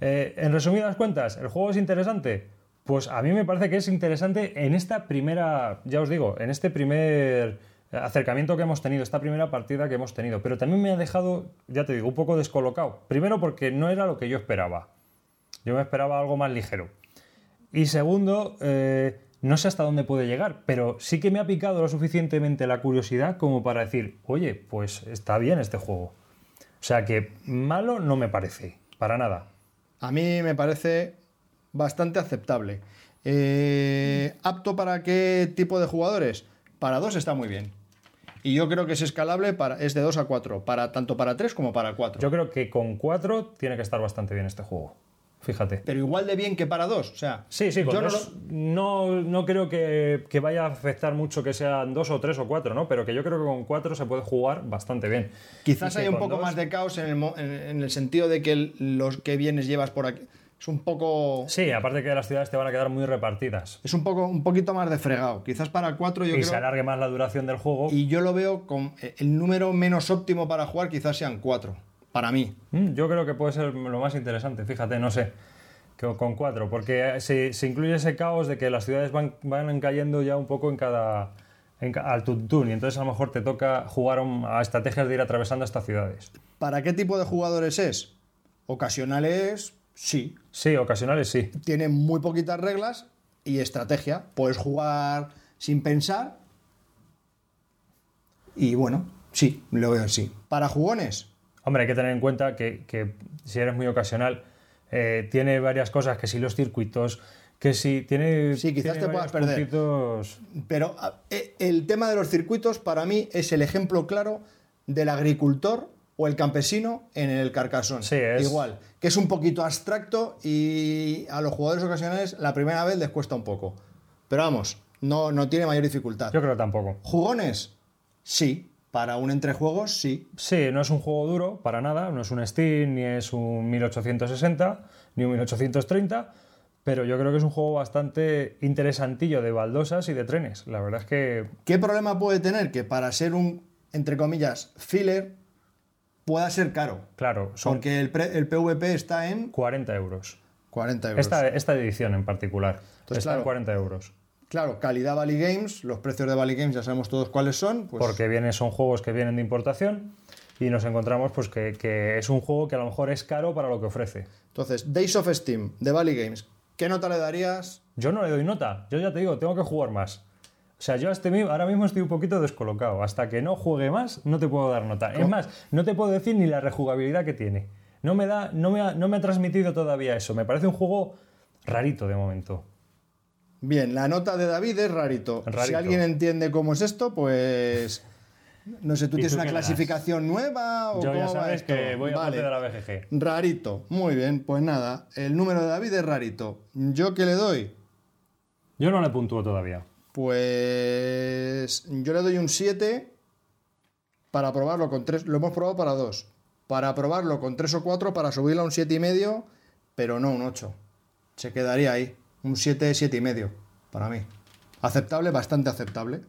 [SPEAKER 1] Eh, en resumidas cuentas, ¿el juego es interesante? Pues a mí me parece que es interesante en esta primera, ya os digo, en este primer acercamiento que hemos tenido, esta primera partida que hemos tenido, pero también me ha dejado, ya te digo, un poco descolocado. Primero porque no era lo que yo esperaba. Yo me esperaba algo más ligero. Y segundo, eh, no sé hasta dónde puede llegar, pero sí que me ha picado lo suficientemente la curiosidad como para decir, oye, pues está bien este juego. O sea que malo no me parece, para nada.
[SPEAKER 2] A mí me parece bastante aceptable. Eh, ¿Apto para qué tipo de jugadores? Para dos está muy bien. Y yo creo que es escalable, para, es de 2 a 4, para, tanto para 3 como para 4.
[SPEAKER 1] Yo creo que con 4 tiene que estar bastante bien este juego. Fíjate.
[SPEAKER 2] Pero igual de bien que para 2. O sea,
[SPEAKER 1] Sí, sí,
[SPEAKER 2] yo no
[SPEAKER 1] dos
[SPEAKER 2] lo-
[SPEAKER 1] no, no creo que, que vaya a afectar mucho que sean dos o tres o cuatro, ¿no? Pero que yo creo que con cuatro se puede jugar bastante bien.
[SPEAKER 2] Quizás
[SPEAKER 1] Y
[SPEAKER 2] hay un poco
[SPEAKER 1] dos-
[SPEAKER 2] más de caos en el, en, el sentido de que el- los que bienes llevas por aquí. Es un poco.
[SPEAKER 1] Sí, aparte que las ciudades te van a quedar muy repartidas.
[SPEAKER 2] Es un poco un poquito más de fregado. Quizás para 4 yo
[SPEAKER 1] y
[SPEAKER 2] creo.
[SPEAKER 1] se alargue más la duración del juego.
[SPEAKER 2] Y yo lo veo con eh, el número menos óptimo para jugar, quizás sean 4. Para mí.
[SPEAKER 1] Mm, Yo creo que puede ser lo más interesante, fíjate, no sé, con cuatro, porque se, se incluye ese caos de que las ciudades van, van cayendo ya un poco en cada en al tuntún y entonces a lo mejor te toca jugar a estrategias de ir atravesando estas ciudades.
[SPEAKER 2] ¿Para qué tipo de jugadores es? Ocasionales, sí.
[SPEAKER 1] Sí, ocasionales sí.
[SPEAKER 2] Tiene muy poquitas reglas y estrategia. Puedes jugar sin pensar. Y bueno, sí, lo veo así. Para jugones,
[SPEAKER 1] Hombre, hay que tener en cuenta que, que si eres muy ocasional,
[SPEAKER 4] Eh, tiene varias cosas, que si los circuitos, que si tiene.
[SPEAKER 2] Sí, quizás
[SPEAKER 4] tiene
[SPEAKER 2] te puedas perder.
[SPEAKER 4] puntitos-
[SPEAKER 2] Pero a- e- el tema de los circuitos para mí es el ejemplo claro del agricultor o el campesino en el carcasón.
[SPEAKER 4] Sí, es-
[SPEAKER 2] Igual, que es un poquito abstracto y a los jugadores ocasionales la primera vez les cuesta un poco. Pero vamos, no, no tiene mayor dificultad.
[SPEAKER 4] Yo creo que tampoco.
[SPEAKER 2] ¿Jugones? Sí. Para un entrejuegos, sí.
[SPEAKER 4] Sí, no es un juego duro para nada, no es un Steam, ni es un 1860, ni un 1830, pero yo creo que es un juego bastante interesantillo de baldosas y de trenes. La verdad es que
[SPEAKER 2] ¿Qué problema puede tener? Que para ser un, entre comillas, filler, pueda ser caro.
[SPEAKER 4] Claro, son
[SPEAKER 2] Porque el, pre- el PvP está en
[SPEAKER 4] 40 euros.
[SPEAKER 2] 40 euros.
[SPEAKER 4] Esta, esta edición en particular
[SPEAKER 2] Entonces,
[SPEAKER 4] está en
[SPEAKER 2] claro.
[SPEAKER 4] 40 euros.
[SPEAKER 2] Claro, calidad Valley Games, los precios de Valley Games ya sabemos todos cuáles son. Pues,
[SPEAKER 4] Porque viene, son juegos que vienen de importación y nos encontramos pues que, que es un juego que a lo mejor es caro para lo que ofrece.
[SPEAKER 2] Entonces, Days of Steam de Valley Games, ¿qué nota le darías?
[SPEAKER 4] Yo no le doy nota, yo ya te digo, tengo que jugar más. O sea, yo a este ahora mismo estoy un poquito descolocado. Hasta que no juegue más, no te puedo dar nota. Es más, no te puedo decir ni la rejugabilidad que tiene. No me, da, no, me ha, no me ha transmitido todavía eso. Me parece un juego rarito de momento.
[SPEAKER 2] Bien, la nota de David es rarito. Si alguien entiende cómo es esto, pues. No sé, ¿tú
[SPEAKER 4] ¿Y
[SPEAKER 2] tienes
[SPEAKER 4] tú
[SPEAKER 2] una
[SPEAKER 4] das?
[SPEAKER 2] clasificación nueva o
[SPEAKER 4] Yo
[SPEAKER 2] cómo
[SPEAKER 4] ya
[SPEAKER 2] va
[SPEAKER 4] sabes
[SPEAKER 2] esto?
[SPEAKER 4] que voy a
[SPEAKER 2] Vale.
[SPEAKER 4] de la BGG.
[SPEAKER 2] Rarito, muy bien, pues nada, el número de David es rarito. ¿Yo qué le doy?
[SPEAKER 4] Yo no le puntúo todavía.
[SPEAKER 2] Pues yo le doy un 7 para probarlo con 3. Lo hemos probado para 2. Para probarlo con 3 o 4 para subirlo a un 7,5, y medio, pero no un 8. Se quedaría ahí. Un 7, 7,5 y medio para mí. Aceptable, bastante aceptable.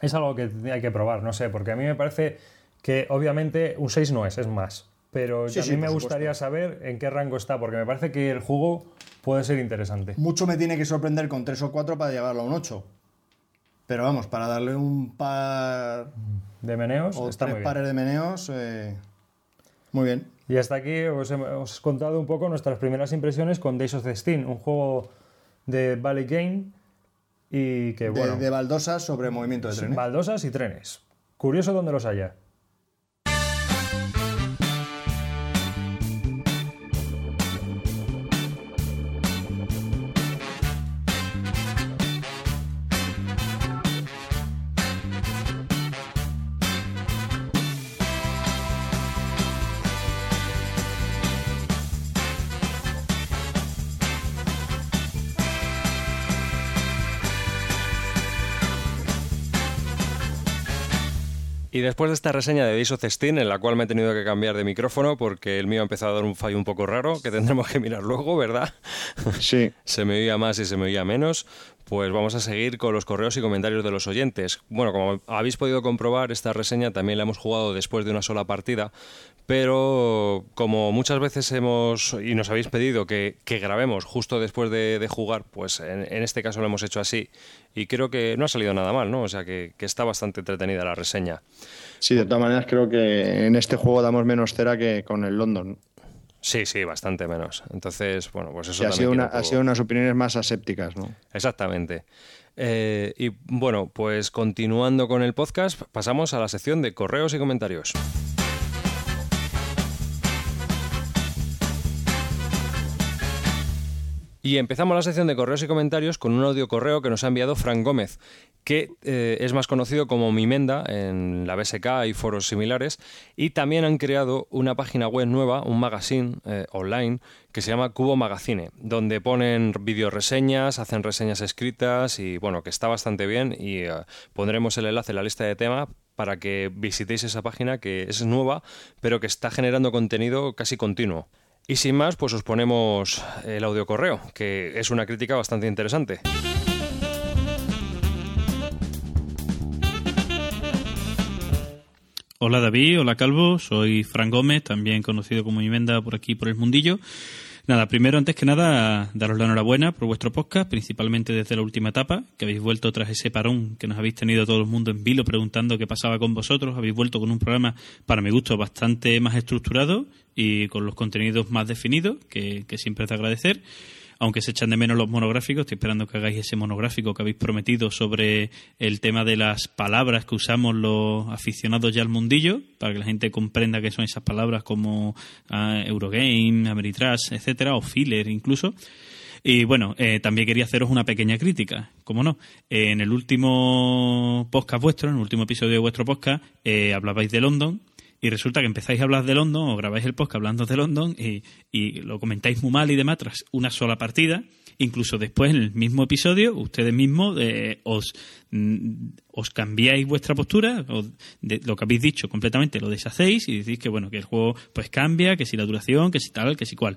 [SPEAKER 4] Es algo que hay que probar, no sé, porque a mí me parece que obviamente un 6 no es, es más. Pero
[SPEAKER 2] Sí,
[SPEAKER 4] a mí
[SPEAKER 2] sí,
[SPEAKER 4] me gustaría saber en qué rango está, porque me parece que el juego puede ser interesante.
[SPEAKER 2] Mucho me tiene que sorprender con 3 o 4 para llevarlo a un 8. Pero vamos, para darle un par
[SPEAKER 4] De meneos
[SPEAKER 2] o
[SPEAKER 4] está muy
[SPEAKER 2] tres
[SPEAKER 4] bien.
[SPEAKER 2] pares de meneos, eh, muy bien.
[SPEAKER 4] Y hasta aquí os he, os he contado un poco nuestras primeras impresiones con Days of the Steam, un juego de Valley Game y que, bueno,
[SPEAKER 2] de baldosas sobre movimiento de trenes.
[SPEAKER 4] baldosas y trenes. Curioso dónde los haya.
[SPEAKER 1] Después de esta reseña de Days of Steam, en la cual me he tenido que cambiar de micrófono porque el mío ha empezado a dar un fallo un poco raro, que tendremos que mirar luego, ¿verdad?
[SPEAKER 5] Sí.
[SPEAKER 1] se me oía más y se me oía menos, pues vamos a seguir con los correos y comentarios de los oyentes. Bueno, como habéis podido comprobar, esta reseña también la hemos jugado después de una sola partida, pero como muchas veces hemos y nos habéis pedido que, que grabemos justo después de, de jugar, pues en, en este caso lo hemos hecho así y creo que no ha salido nada mal, ¿no? O sea que, que está bastante entretenida la reseña.
[SPEAKER 5] Sí, de todas maneras creo que en este juego damos menos cera que con el London.
[SPEAKER 1] Sí, sí, bastante menos. Entonces, bueno, pues eso
[SPEAKER 5] Sí, ha, sido una,
[SPEAKER 1] poco-
[SPEAKER 5] ha sido unas opiniones más asépticas, ¿no?
[SPEAKER 1] Exactamente. Eh, y bueno, pues continuando con el podcast, pasamos a la sección de correos y comentarios. Y empezamos la sección de correos y comentarios con un audio correo que nos ha enviado Frank Gómez, que eh, es más conocido como Mimenda en la BSK y foros similares, y también han creado una página web nueva, un magazine eh, online, que se llama Cubo Magazine, donde ponen videoreseñas, hacen reseñas escritas y bueno, que está bastante bien y eh, pondremos el enlace en la lista de tema para que visitéis esa página que es nueva, pero que está generando contenido casi continuo. Y sin más, pues os ponemos el audio correo, que es una crítica bastante interesante.
[SPEAKER 6] Hola David, hola Calvo, soy Fran Gómez, también conocido como Mimenda por aquí por el mundillo. Nada, primero, antes que nada, daros la enhorabuena por vuestro podcast, principalmente desde la última etapa, que habéis vuelto tras ese parón que nos habéis tenido todo el mundo en vilo preguntando qué pasaba con vosotros. Habéis vuelto con un programa, para mi gusto, bastante más estructurado y con los contenidos más definidos, que, que siempre es de agradecer. Aunque se echan de menos los monográficos. Estoy esperando que hagáis ese monográfico que habéis prometido sobre el tema de las palabras que usamos los aficionados ya al mundillo, para que la gente comprenda qué son esas palabras como ah, Eurogame, Ameritrash, etcétera, o filler incluso. Y bueno, eh, también quería haceros una pequeña crítica, ¿cómo no? en el último podcast vuestro, en el último episodio de vuestro podcast, eh, hablabais de London y resulta que empezáis a hablar de London o grabáis el podcast hablando de London y, y lo comentáis muy mal y demás tras una sola partida. Incluso después, en el mismo episodio, ustedes mismos eh, os, mm, os cambiáis vuestra postura, o de, lo que habéis dicho completamente lo deshacéis y decís que bueno, que el juego pues cambia, que si la duración, que si tal, que si cual.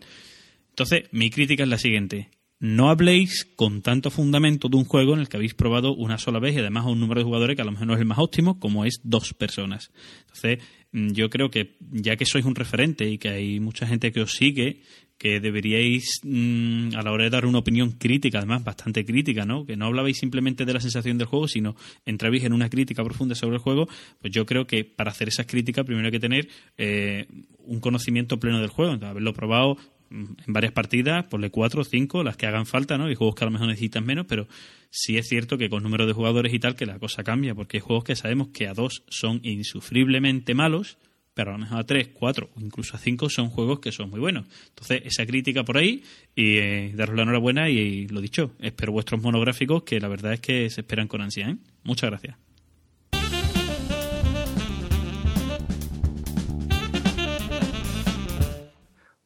[SPEAKER 6] Entonces, mi crítica es la siguiente. No habléis con tanto fundamento de un juego en el que habéis probado una sola vez y además a un número de jugadores que a lo mejor no es el más óptimo, como es dos personas. Entonces, mm, yo creo que ya que sois un referente y que hay mucha gente que os sigue, que deberíais, mm, a la hora de dar una opinión crítica, además bastante crítica, ¿no? Que no hablabais simplemente de la sensación del juego, sino entrabais en una crítica profunda sobre el juego, pues yo creo que para hacer esas críticas primero hay que tener eh, un conocimiento pleno del juego, entonces, haberlo probado en varias partidas, ponle cuatro o cinco, las que hagan falta, ¿no? Y juegos que a lo mejor necesitan menos, pero sí es cierto que con número de jugadores y tal que la cosa cambia, porque hay juegos que sabemos que a dos son insufriblemente malos, pero a lo mejor a tres, cuatro o incluso a cinco son juegos que son muy buenos. Entonces, esa crítica por ahí y eh, daros la enhorabuena y, y, lo dicho, espero vuestros monográficos que la verdad es que se esperan con ansia. ¿eh? Muchas gracias.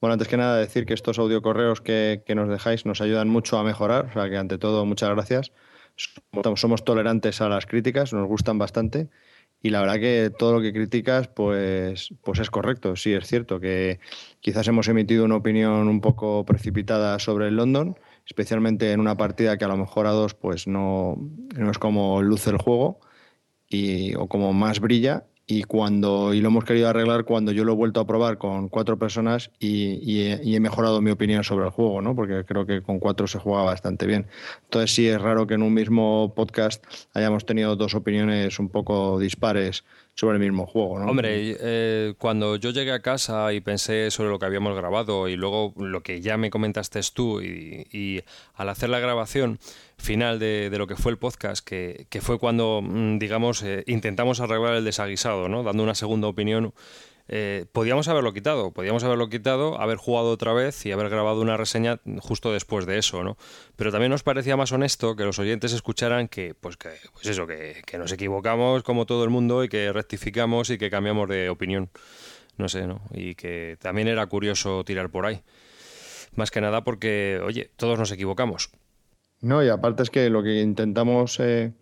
[SPEAKER 2] Bueno, antes que nada decir que estos audiocorreos que, que nos dejáis nos ayudan mucho a mejorar, o sea que ante todo muchas gracias. Somos tolerantes a las críticas, nos gustan bastante y la verdad que todo lo que criticas pues, pues es correcto. Sí, es cierto que quizás hemos emitido una opinión un poco precipitada sobre el London, especialmente en una partida que a lo mejor a dos pues no, no es como luce el juego y, o como más brilla y cuando y lo hemos querido arreglar cuando yo lo he vuelto a probar con cuatro personas y, he, mejorado mi opinión sobre el juego, ¿no? Porque creo que con cuatro se juega bastante bien. Entonces sí es raro que en un mismo podcast hayamos tenido dos opiniones un poco dispares sobre el mismo juego.
[SPEAKER 1] Hombre, eh, cuando yo llegué a casa y pensé sobre lo que habíamos grabado y luego lo que ya me comentaste tú y al hacer la grabación final de, de, lo que fue el podcast, que, que fue cuando, mm, digamos, eh, intentamos arreglar el desaguisado, ¿no? Dando una segunda opinión. Eh, podíamos haberlo quitado, podíamos haberlo quitado, haber jugado otra vez y haber grabado una reseña justo después de eso, ¿no? Pero también nos parecía más honesto que los oyentes escucharan que, pues que, pues eso, que, que nos equivocamos como todo el mundo y que rectificamos y que cambiamos de opinión, no sé, ¿no? Y que también era curioso tirar por ahí. Más que nada porque, oye, todos nos equivocamos.
[SPEAKER 2] No, y aparte es que lo que intentamos eh,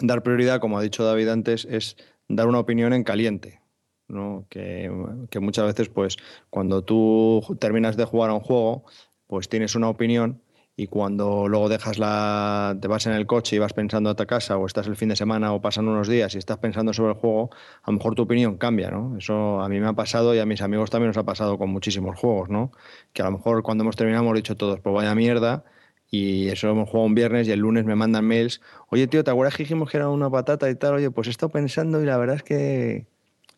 [SPEAKER 2] dar prioridad, como ha dicho David antes, es dar una opinión en caliente. ¿no? Que, que, muchas veces, pues, cuando tú terminas de jugar a un juego, pues tienes una opinión y cuando luego dejas la. te vas en el coche y vas pensando a tu casa, o estás el fin de semana o pasan unos días y estás pensando sobre el juego, a lo mejor tu opinión cambia, ¿no? Eso a mí me ha pasado y a mis amigos también nos ha pasado con muchísimos juegos, ¿no? Que a lo mejor cuando hemos terminado hemos dicho todos, pues vaya mierda y eso hemos jugado un viernes y el lunes me mandan mails. Oye, tío, ¿te acuerdas que dijimos que era una patata y tal? Oye, pues he estado pensando y la verdad es que.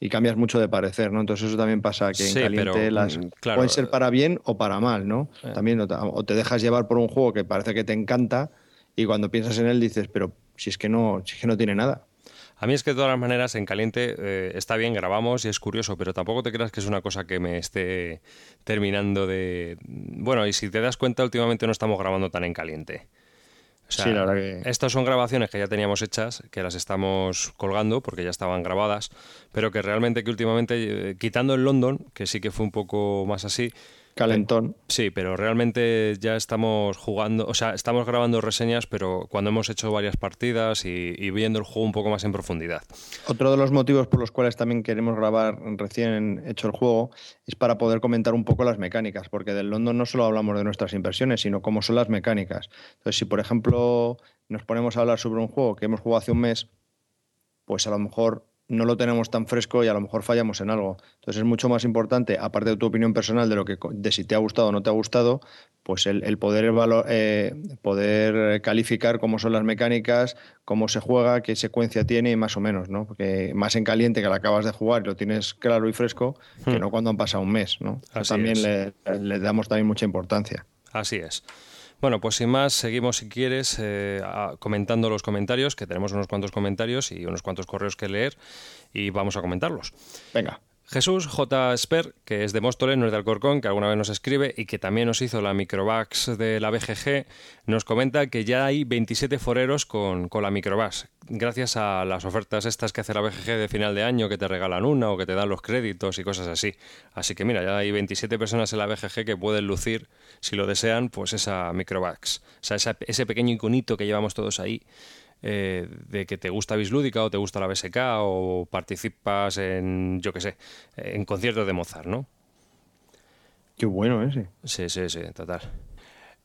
[SPEAKER 2] Y cambias mucho de parecer, ¿no? Entonces eso también pasa que
[SPEAKER 1] sí,
[SPEAKER 2] en caliente
[SPEAKER 1] pero,
[SPEAKER 2] las
[SPEAKER 1] claro,
[SPEAKER 2] pueden ser para bien o para mal, ¿no?
[SPEAKER 1] Eh.
[SPEAKER 2] También o te dejas llevar por un juego que parece que te encanta y cuando piensas en él dices, pero si es que no, si es que no tiene nada.
[SPEAKER 1] A mí es que de todas las maneras en caliente eh, está bien, grabamos y es curioso, pero tampoco te creas que es una cosa que me esté terminando de... Bueno, y si te das cuenta, últimamente no estamos grabando tan en caliente. O sea,
[SPEAKER 2] sí, la verdad que...
[SPEAKER 1] Estas son grabaciones que ya teníamos hechas, que las estamos colgando porque ya estaban grabadas, pero que realmente que últimamente, eh, quitando el London, que sí que fue un poco más así,
[SPEAKER 2] Calentón.
[SPEAKER 1] Sí, pero realmente ya estamos jugando, o sea, estamos grabando reseñas, pero cuando hemos hecho varias partidas y, y, viendo el juego un poco más en profundidad.
[SPEAKER 2] Otro de los motivos por los cuales también queremos grabar recién hecho el juego es para poder comentar un poco las mecánicas, porque del London no solo hablamos de nuestras impresiones, sino cómo son las mecánicas. Entonces, si por ejemplo nos ponemos a hablar sobre un juego que hemos jugado hace un mes, pues a lo mejor no lo tenemos tan fresco y a lo mejor fallamos en algo. Entonces es mucho más importante, aparte de tu opinión personal de lo que de si te ha gustado o no te ha gustado, pues el, el poder valor, eh, poder calificar cómo son las mecánicas, cómo se juega, qué secuencia tiene y más o menos, ¿no? Porque más en caliente que la acabas de jugar y lo tienes claro y fresco que
[SPEAKER 1] Hmm.
[SPEAKER 2] no cuando han pasado un mes, ¿no?
[SPEAKER 1] Así
[SPEAKER 2] también
[SPEAKER 1] es.
[SPEAKER 2] le, le damos también mucha importancia.
[SPEAKER 1] Así es. Bueno, pues sin más, seguimos si quieres eh, comentando los comentarios, que tenemos unos cuantos comentarios y unos cuantos correos que leer y vamos a comentarlos.
[SPEAKER 2] Venga.
[SPEAKER 1] Jesús J. Sper, que es de Móstoles, no es de Alcorcón, que alguna vez nos escribe y que también nos hizo la Microvax de la BGG, nos comenta que ya hay 27 foreros con, con la Microvax, gracias a las ofertas estas que hace la BGG de final de año, que te regalan una o que te dan los créditos y cosas así. Así que mira, ya hay 27 personas en la BGG que pueden lucir, si lo desean, pues esa Microvax. O sea, ese pequeño iconito que llevamos todos ahí eh, de que te gusta Bislúdica o te gusta la BSK o participas en, yo qué sé, en conciertos de Mozart, ¿no?
[SPEAKER 2] Qué bueno ese.
[SPEAKER 1] Sí, sí, sí, total.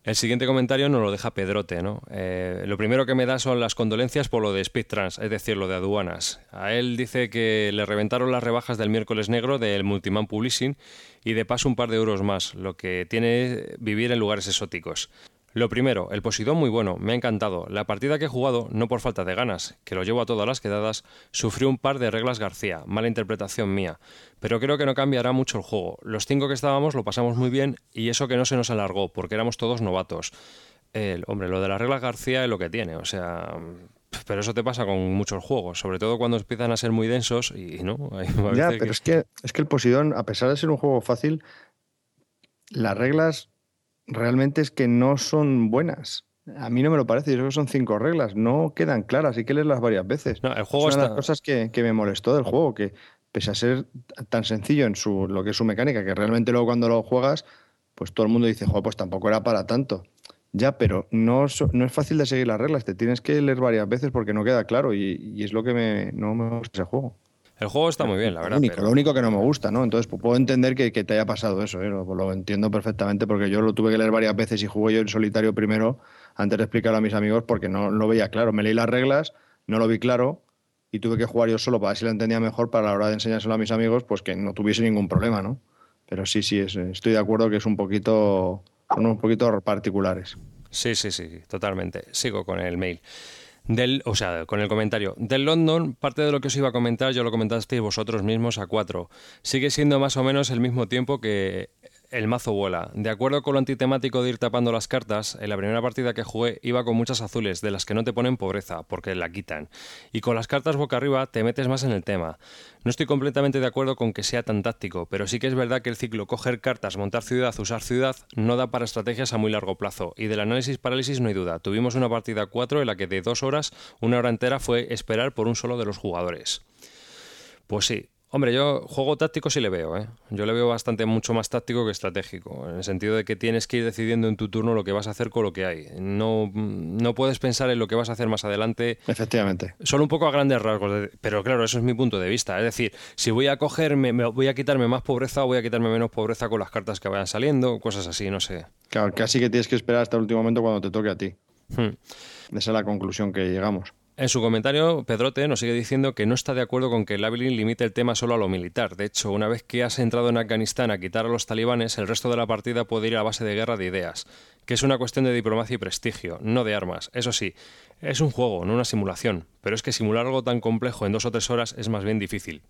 [SPEAKER 1] El siguiente comentario nos lo deja Pedrote, ¿no? Eh, lo primero que me da son las condolencias por lo de Speed Trans, es decir, lo de aduanas. A él dice que le reventaron las rebajas del miércoles negro del Multiman Publishing y de paso un par de euros más, lo que tiene vivir en lugares exóticos. Lo primero, el Posidón muy bueno, me ha encantado. La partida que he jugado, no por falta de ganas, que lo llevo a todas las quedadas, sufrió un par de reglas García, mala interpretación mía. Pero creo que no cambiará mucho el juego. Los cinco que estábamos lo pasamos muy bien y eso que no se nos alargó, porque éramos todos novatos. El, hombre, lo de las reglas García es lo que tiene, o sea... Pero eso te pasa con muchos juegos, sobre todo cuando empiezan a ser muy densos y no.
[SPEAKER 2] Ya, pero es que, es que el Posidón, a pesar de ser un juego fácil, las reglas realmente es que no son buenas. A mí no me lo parece, yo creo que son cinco reglas, no quedan claras, hay que leerlas varias veces.
[SPEAKER 1] No, el juego
[SPEAKER 2] es una de las cosas que, que me molestó del juego, que pese a ser tan sencillo en su lo que es su mecánica, que realmente luego cuando lo juegas, pues todo el mundo dice, "Jo, pues tampoco era para tanto. Ya, pero no, no es fácil de seguir las reglas, te tienes que leer varias veces porque no queda claro y, y es lo que me, no me gusta ese juego.
[SPEAKER 1] El juego está muy bien, la verdad.
[SPEAKER 2] Lo único,
[SPEAKER 1] pero-
[SPEAKER 2] lo único que no me gusta, ¿no? Entonces pues, puedo entender que, que te haya pasado eso, ¿eh? lo, lo entiendo perfectamente porque yo lo tuve que leer varias veces y jugué yo en solitario primero antes de explicarlo a mis amigos porque no lo veía claro. Me leí las reglas, no lo vi claro y tuve que jugar yo solo para ver si lo entendía mejor para la hora de enseñárselo a mis amigos, pues que no tuviese ningún problema, ¿no? Pero sí, sí, es- estoy de acuerdo que es un poquito, son un poquito particulares.
[SPEAKER 1] Sí, sí, sí, totalmente. Sigo con el mail. Del, o sea, con el comentario. Del London, parte de lo que os iba a comentar, yo lo comentasteis vosotros mismos a cuatro. Sigue siendo más o menos el mismo tiempo que el mazo vuela. De acuerdo con lo antitemático de ir tapando las cartas, en la primera partida que jugué iba con muchas azules, de las que no te ponen pobreza, porque la quitan. Y con las cartas boca arriba te metes más en el tema. No estoy completamente de acuerdo con que sea tan táctico, pero sí que es verdad que el ciclo coger cartas, montar ciudad, usar ciudad, no da para estrategias a muy largo plazo. Y del análisis parálisis no hay duda. Tuvimos una partida 4 en la que de dos horas, una hora entera fue esperar por un solo de los jugadores. Pues sí. Hombre, yo juego táctico sí le veo, ¿eh? Yo le veo bastante mucho más táctico que estratégico, en el sentido de que tienes que ir decidiendo en tu turno lo que vas a hacer con lo que hay. No, no puedes pensar en lo que vas a hacer más adelante
[SPEAKER 2] Efectivamente.
[SPEAKER 1] Solo un poco a grandes rasgos, de- pero claro, eso es mi punto de vista. Es decir, si voy a cogerme, me- voy a quitarme más pobreza o voy a quitarme menos pobreza con las cartas que vayan saliendo, cosas así, no sé.
[SPEAKER 2] Claro, casi que tienes que esperar hasta el último momento cuando te toque a ti.
[SPEAKER 1] Hmm.
[SPEAKER 2] Esa es la conclusión que llegamos.
[SPEAKER 1] En su comentario, Pedrote nos sigue diciendo que no está de acuerdo con que el Labyrinth limite el tema solo a lo militar. De hecho, una vez que has entrado en Afganistán a quitar a los talibanes, el resto de la partida puede ir a base de guerra de ideas, que es una cuestión de diplomacia y prestigio, no de armas. Eso sí, es un juego, no una simulación, pero es que simular algo tan complejo en dos o tres horas es más bien difícil.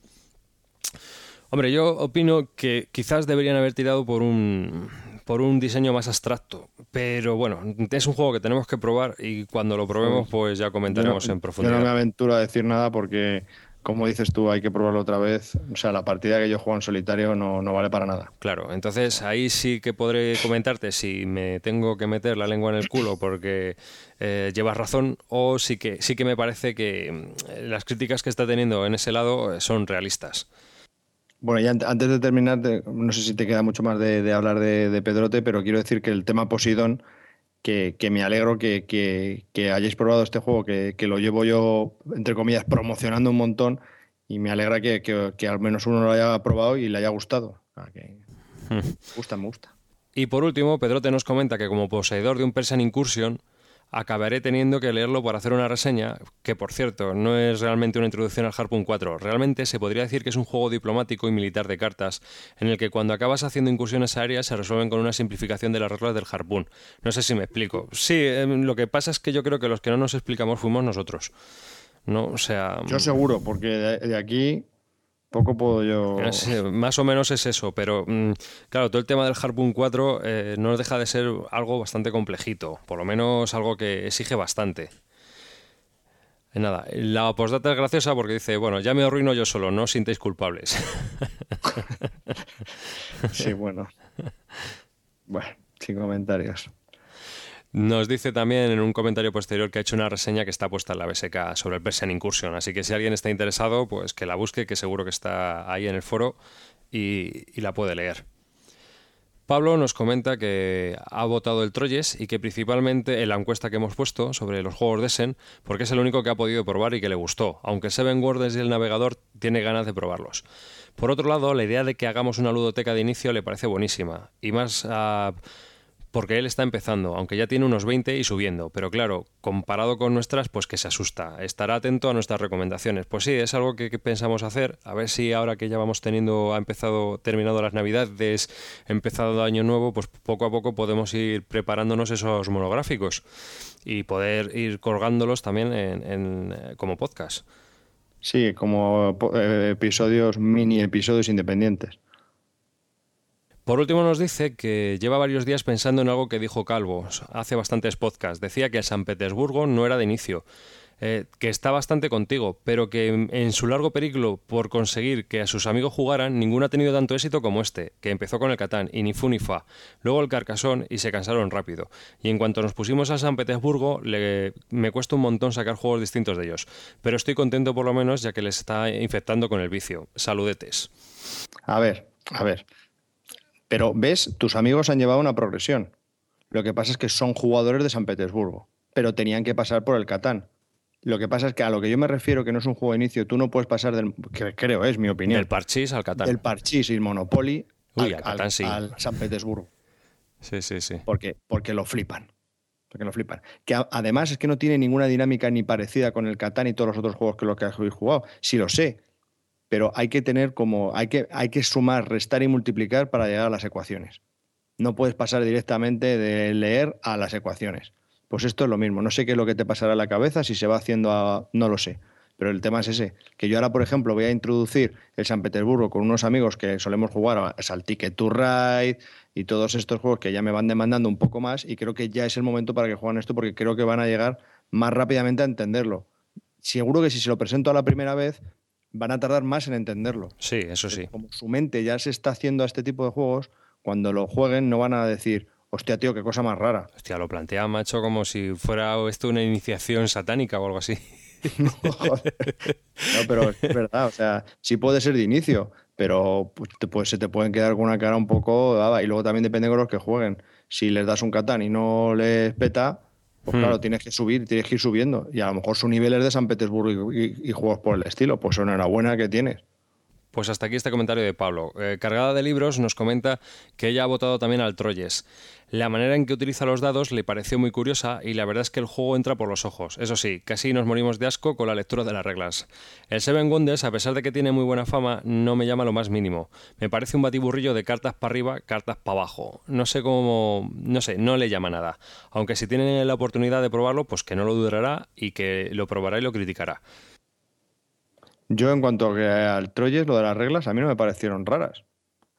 [SPEAKER 1] Hombre, yo opino que quizás deberían haber tirado por un por un diseño más abstracto, pero bueno, es un juego que tenemos que probar y cuando lo probemos pues ya comentaremos
[SPEAKER 2] Yo no-
[SPEAKER 1] en
[SPEAKER 2] Yo
[SPEAKER 1] profundidad.
[SPEAKER 2] no me aventuro a decir nada porque, como dices tú, hay que probarlo otra vez. O sea, la partida que yo juego en solitario no, no vale para nada.
[SPEAKER 1] Claro, entonces ahí sí que podré comentarte si me tengo que meter la lengua en el culo porque eh, llevas razón o sí que sí que me parece que mm, las críticas que está teniendo en ese lado son realistas.
[SPEAKER 2] Bueno, y ant- antes de terminar, te- no sé si te queda mucho más de, de hablar de, de Pedrote, pero quiero decir que el tema Poseidón, que, que me alegro que, que- que hayáis probado este juego, que, lo llevo yo, entre comillas, promocionando un montón, y me alegra que, al menos uno lo haya probado y le haya gustado. Que me gusta, me gusta.
[SPEAKER 1] Y por último, Pedrote nos comenta que como poseedor de un Persian Incursion, acabaré teniendo que leerlo para hacer una reseña, que por cierto, no es realmente una introducción al Harpoon 4. Realmente se podría decir que es un juego diplomático y militar de cartas, en el que cuando acabas haciendo incursiones aéreas se resuelven con una simplificación de las reglas del Harpoon. No sé si me explico. Sí, em, lo que pasa es que yo creo que los que no nos explicamos fuimos nosotros. No, o sea...
[SPEAKER 2] Yo seguro, porque de, de aquí Poco puedo yo.
[SPEAKER 1] Es, eh, más o menos es eso, pero mm, claro, todo el tema del Harpoon 4 eh, no deja de ser algo bastante complejito, por lo menos algo que exige bastante. Eh, Nada, la postdata es graciosa porque dice, bueno, ya me arruino yo solo, no os sintéis culpables.
[SPEAKER 2] Sí, bueno. Bueno, sin comentarios.
[SPEAKER 1] Nos dice también en un comentario posterior que ha hecho una reseña que está puesta en la BSK sobre el Persian Incursion, así que si alguien está interesado, pues que la busque, que seguro que está ahí en el foro y, y la puede leer. Pablo nos comenta que ha votado el Troyes y que principalmente en la encuesta que hemos puesto sobre los juegos de Essen, porque es el único que ha podido probar y que le gustó, aunque Seven Wonders y el navegador tiene ganas de probarlos. Por otro lado, la idea de que hagamos una ludoteca de inicio le parece buenísima, y más ah, porque él está empezando, aunque ya tiene unos 20 y subiendo, pero claro, comparado con nuestras, pues que se asusta. Estará atento a nuestras recomendaciones. Pues sí, es algo que, pensamos hacer, a ver si ahora que ya vamos teniendo, ha empezado, terminado las navidades, empezado año nuevo, pues poco a poco podemos ir preparándonos esos monográficos y poder ir colgándolos también en, en, eh, como podcast.
[SPEAKER 2] Sí, como eh, episodios, mini episodios independientes.
[SPEAKER 1] Por último nos dice que lleva varios días pensando en algo que dijo Calvo hace bastantes podcasts. Decía que el San Petersburgo no era de inicio, eh, que está bastante contigo, pero que en, su largo periplo por conseguir que a sus amigos jugaran, ninguno ha tenido tanto éxito como este, que empezó con el Catán y ni fu ni fa, luego el Carcassonne y se cansaron rápido. Y en cuanto nos pusimos a San Petersburgo, le- me cuesta un montón sacar juegos distintos de ellos, pero estoy contento por lo menos ya que les está infectando con el vicio. Saludetes.
[SPEAKER 2] A ver, a ver. Pero ves, tus amigos han llevado una progresión. Lo que pasa es que son jugadores de San Petersburgo, pero tenían que pasar por el Catán. Lo que pasa es que a lo que yo me refiero, que no es un juego de inicio, tú no puedes pasar del. que creo, es mi opinión.
[SPEAKER 1] Del Parchís al Catán.
[SPEAKER 2] del Parchís y Monopoly
[SPEAKER 1] Uy,
[SPEAKER 2] al,
[SPEAKER 1] al Catán sí.
[SPEAKER 2] al San Petersburgo.
[SPEAKER 1] Sí, sí, sí.
[SPEAKER 2] Porque, porque lo flipan. Porque lo flipan. Que a- además es que no tiene ninguna dinámica ni parecida con el Catán y todos los otros juegos que los que habéis jugado. Sí lo sé. Pero hay que tener como. Hay que, hay que sumar, restar y multiplicar para llegar a las ecuaciones. No puedes pasar directamente de leer a las ecuaciones. Pues esto es lo mismo. No sé qué es lo que te pasará a la cabeza, si se va haciendo a. No lo sé. Pero el tema es ese. Que yo ahora, por ejemplo, voy a introducir el San Petersburgo con unos amigos que solemos jugar a- al Ticket to Ride y todos estos juegos que ya me van demandando un poco más. Y creo que ya es el momento para que jueguen esto porque creo que van a llegar más rápidamente a entenderlo. Seguro que si se lo presento a la primera vez, van a tardar más en entenderlo.
[SPEAKER 1] Sí, eso sí.
[SPEAKER 2] Como su mente ya se está haciendo a este tipo de juegos, cuando lo jueguen no van a decir, hostia, tío, qué cosa más rara.
[SPEAKER 1] Hostia, lo plantea, macho, como si fuera esto una iniciación satánica o algo así.
[SPEAKER 2] Joder. No, pero es verdad, o sea, sí puede ser de inicio, pero pues, se te pueden quedar con una cara un poco dada. Y luego también depende con los que jueguen. Si les das un Catán y no les peta, pues
[SPEAKER 1] Hmm.
[SPEAKER 2] claro, tienes que subir, tienes que ir subiendo. Y a lo mejor su nivel es de San Petersburgo y, y- y juegos por el estilo. Pues enhorabuena que tienes.
[SPEAKER 1] Pues hasta aquí este comentario de Pablo. Eh, cargada de libros nos comenta que ella ha votado también al Troyes. La manera en que utiliza los dados le pareció muy curiosa y la verdad es que el juego entra por los ojos. Eso sí, casi nos morimos de asco con la lectura de las reglas. El Seven Wonders, a pesar de que tiene muy buena fama, no me llama lo más mínimo. Me parece un batiburrillo de cartas para arriba, cartas para abajo. No sé cómo... no sé, no le llama nada. Aunque si tienen la oportunidad de probarlo, pues que no lo dudará y que lo probará y lo criticará.
[SPEAKER 2] Yo, en cuanto que al Troyes, lo de las reglas, a mí no me parecieron raras.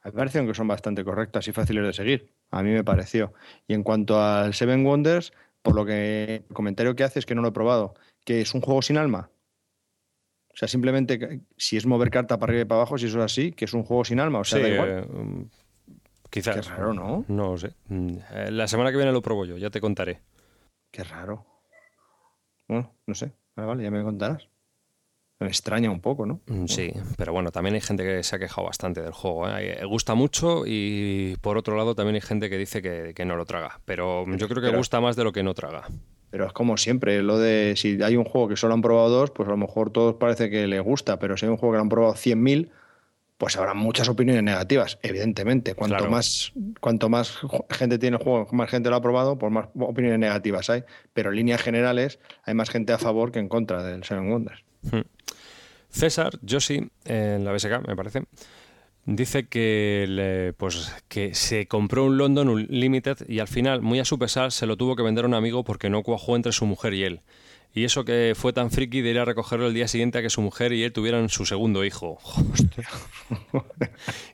[SPEAKER 2] A mí me parecieron que son bastante correctas y fáciles de seguir. A mí me pareció. Y en cuanto al Seven Wonders, por lo que el comentario que hace es que no lo he probado, que es un juego sin alma. O sea, simplemente si es mover carta para arriba y para abajo, si eso es así, que es un juego sin alma. O sea,
[SPEAKER 1] Sí,
[SPEAKER 2] da igual.
[SPEAKER 1] eh, mm, quizás.
[SPEAKER 2] Qué raro, ¿no?
[SPEAKER 1] No lo sé. Mm, eh, La semana que viene lo pruebo yo, ya te contaré.
[SPEAKER 2] Qué raro. Bueno, no sé. Vale, vale, ya me contarás. Me extraña un poco, ¿no?
[SPEAKER 1] Mm, Sí, pero bueno, también hay gente que se ha quejado bastante del juego. ¿eh? Eh, Gusta mucho y por otro lado también hay gente que dice que, que no lo traga. Pero yo creo que
[SPEAKER 2] Pero-
[SPEAKER 1] gusta más de lo que no traga.
[SPEAKER 2] Pero es como siempre, lo de si hay un juego que solo han probado dos, pues a lo mejor todos parece que les gusta, pero si hay un juego que lo han probado 100.000, pues habrá muchas opiniones negativas, evidentemente. Cuanto
[SPEAKER 1] Claro.
[SPEAKER 2] más cuanto más gente tiene el juego, más gente lo ha probado, pues más opiniones negativas hay. Pero en líneas generales hay más gente a favor que en contra del Seven Wonders.
[SPEAKER 1] César Joshi, en la BSK, me parece, dice que, le- pues, que se compró un London Unlimited y al final, muy a su pesar, se lo tuvo que vender a un amigo porque no cuajó entre su mujer y él. Y eso que fue tan friki de ir a recogerlo el día siguiente a que su mujer y él tuvieran su segundo hijo.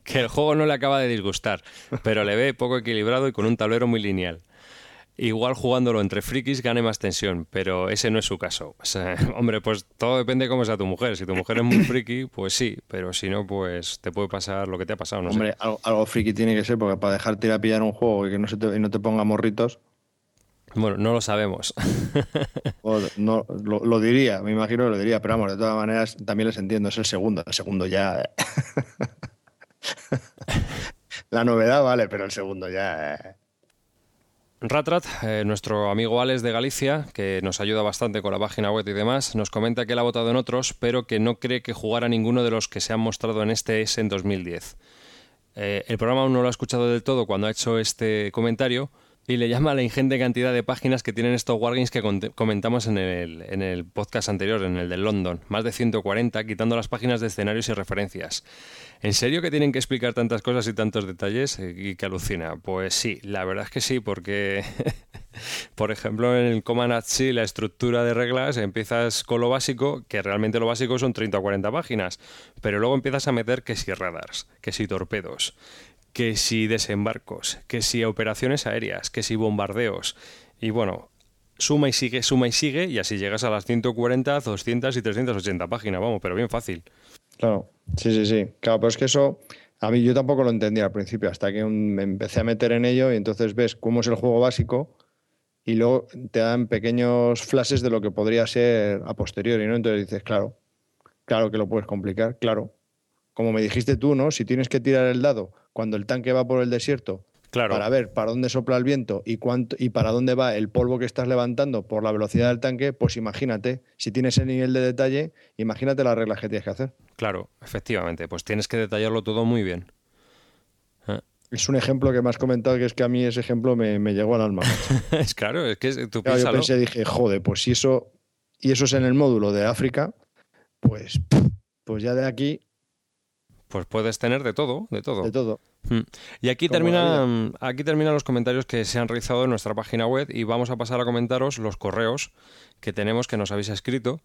[SPEAKER 1] Que el juego no le acaba de disgustar, pero le ve poco equilibrado y con un tablero muy lineal. Igual jugándolo entre frikis gane más tensión, pero ese no es su caso. hombre, pues todo depende de cómo sea tu mujer. Si tu mujer es muy friki, pues sí, pero si no, pues te puede pasar lo que te ha pasado. No
[SPEAKER 2] hombre, algo, friki tiene que ser, porque para dejarte ir a pillar un juego y que no, se te, y no te ponga morritos.
[SPEAKER 1] Bueno, no lo sabemos.
[SPEAKER 2] no, lo, diría, me imagino que lo diría, pero vamos, de todas maneras también les entiendo, es el segundo. El segundo ya. La novedad vale, pero el segundo ya.
[SPEAKER 1] Ratrat, eh, nuestro amigo Alex de Galicia, que nos ayuda bastante con la página web y demás, nos comenta que él ha votado en otros, pero que no cree que jugara ninguno de los que se han mostrado en este S en 2010. Eh, el programa aún no lo ha escuchado del todo cuando ha hecho este comentario, y le llama la ingente cantidad de páginas que tienen estos wargames que comentamos en el, en el podcast anterior, en el de London. Más de 140, quitando las páginas de escenarios y referencias. ¿En serio que tienen que explicar tantas cosas y tantos detalles? Eh, y que alucina. Pues sí, la verdad es que sí, porque, por ejemplo, en el Command C, la estructura de reglas, empiezas con lo básico, que realmente lo básico son 30 o 40 páginas, pero luego empiezas a meter que si radars, que si torpedos, que si desembarcos, que si operaciones aéreas, que si bombardeos. Y bueno, suma y sigue, suma y sigue, y así llegas a las 140, 200 y 380 páginas, vamos, pero bien fácil.
[SPEAKER 2] Claro, sí, sí, sí. Claro, pero es que eso, a mí yo tampoco lo entendía al principio, hasta que me empecé a meter en ello y entonces ves cómo es el juego básico y luego te dan pequeños flashes de lo que podría ser a posteriori, ¿no? Entonces dices, claro, claro que lo puedes complicar, claro. Como me dijiste tú, ¿no? Si tienes que tirar el dado cuando el tanque va por el desierto claro. para ver para dónde sopla el viento y cuánto y para dónde va el polvo que estás levantando por la velocidad del tanque, pues imagínate, si tienes el nivel de detalle, imagínate las reglas que tienes que hacer.
[SPEAKER 1] Claro, efectivamente, pues tienes que detallarlo todo muy bien.
[SPEAKER 2] ¿Eh? Es un ejemplo que me has comentado que es que a mí ese ejemplo me, llegó al alma.
[SPEAKER 1] es claro, es que tú
[SPEAKER 2] claro, Yo pensé, dije, joder, pues si eso, y eso es en el módulo de África, pues, pues ya de aquí
[SPEAKER 1] pues puedes tener de todo, de todo.
[SPEAKER 2] De todo.
[SPEAKER 1] Hmm. Y aquí terminan, aquí terminan los comentarios que se han realizado en nuestra página web y vamos a pasar a comentaros los correos que tenemos que nos habéis escrito.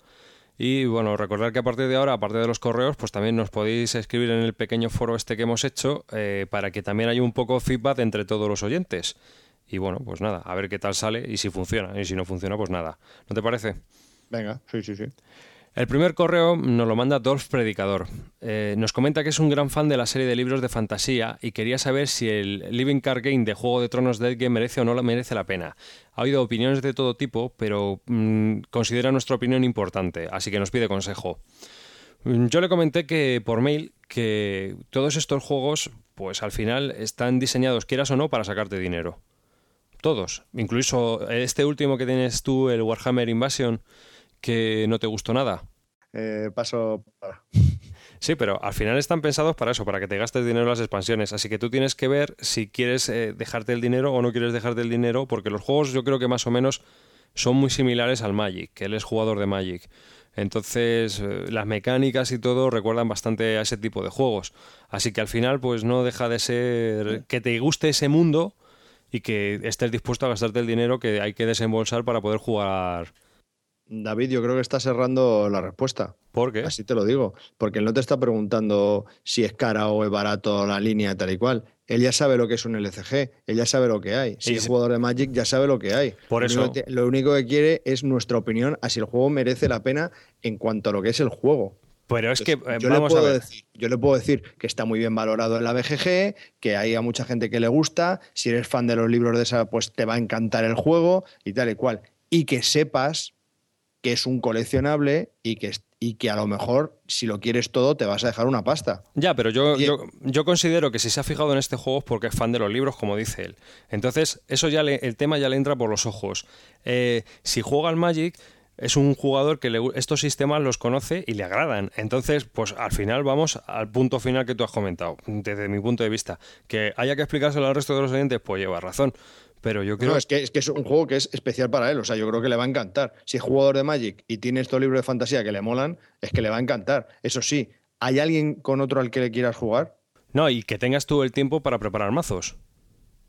[SPEAKER 1] Y bueno, recordad que a partir de ahora, aparte de los correos, pues también nos podéis escribir en el pequeño foro este que hemos hecho eh, para que también haya un poco feedback entre todos los oyentes. Y bueno, pues nada, a ver qué tal sale y si funciona. Y si no funciona, pues nada. ¿No te parece?
[SPEAKER 2] Venga, sí, sí, sí.
[SPEAKER 1] El primer correo nos lo manda Dolph Predicador. Eh, nos comenta que es un gran fan de la serie de libros de fantasía y quería saber si el Living Card Game de Juego de Tronos Dead Game merece o no merece la pena. Ha oído opiniones de todo tipo, pero mm, considera nuestra opinión importante, así que nos pide consejo. Mm, yo le comenté que por mail que todos estos juegos, pues al final están diseñados, quieras o no, para sacarte dinero. Todos. Incluso este último que tienes tú, el Warhammer Invasion que no te gustó nada?
[SPEAKER 2] Eh, paso.
[SPEAKER 1] Sí, pero al final están pensados para eso, para que te gastes dinero en las expansiones. Así que tú tienes que ver si quieres eh, dejarte el dinero o no quieres dejarte el dinero, porque los juegos yo creo que más o menos son muy similares al Magic, que él es jugador de Magic. Entonces, eh, las mecánicas y todo recuerdan bastante a ese tipo de juegos. Así que al final, pues no deja de ser que te guste ese mundo y que estés dispuesto a gastarte el dinero que hay que desembolsar para poder jugar
[SPEAKER 2] David, yo creo que está cerrando la respuesta.
[SPEAKER 1] ¿Por qué?
[SPEAKER 2] Así te lo digo. Porque él no te está preguntando si es cara o es barato la línea tal y cual. Él ya sabe lo que es un LCG, él ya sabe lo que hay. Si es jugador de Magic, ya sabe lo que hay.
[SPEAKER 1] Por eso.
[SPEAKER 2] Lo único, que quiere es nuestra opinión a si el juego merece la pena en cuanto a lo que es el juego.
[SPEAKER 1] Pero es que eh,
[SPEAKER 2] yo, le puedo Decir, yo le puedo decir que está muy bien valorado en la BGG, que hay a mucha gente que le gusta. Si eres fan de los libros de esa, pues te va a encantar el juego y tal y cual. Y que sepas que es un coleccionable y que, y que a lo mejor si lo quieres todo te vas a dejar una pasta.
[SPEAKER 1] Ya, pero yo, yo, yo, considero que si se ha fijado en este juego es porque es fan de los libros, como dice él. Entonces, eso ya el tema ya le entra por los ojos. Eh, si juega al Magic, es un jugador que estos sistemas los conoce y le agradan. Entonces, pues al final vamos al punto final que tú has comentado, desde mi punto de vista. Que haya que explicárselo al resto de los oyentes, pues lleva razón. Pero yo creo.
[SPEAKER 2] No, es que, es que es un juego que es especial para él. O sea, yo creo que le va a encantar. Si es jugador de Magic y tiene estos libros de fantasía que le molan, es que le va a encantar. Eso sí, ¿hay alguien con otro al que le quieras jugar?
[SPEAKER 1] No, y que tengas tú el tiempo para preparar mazos.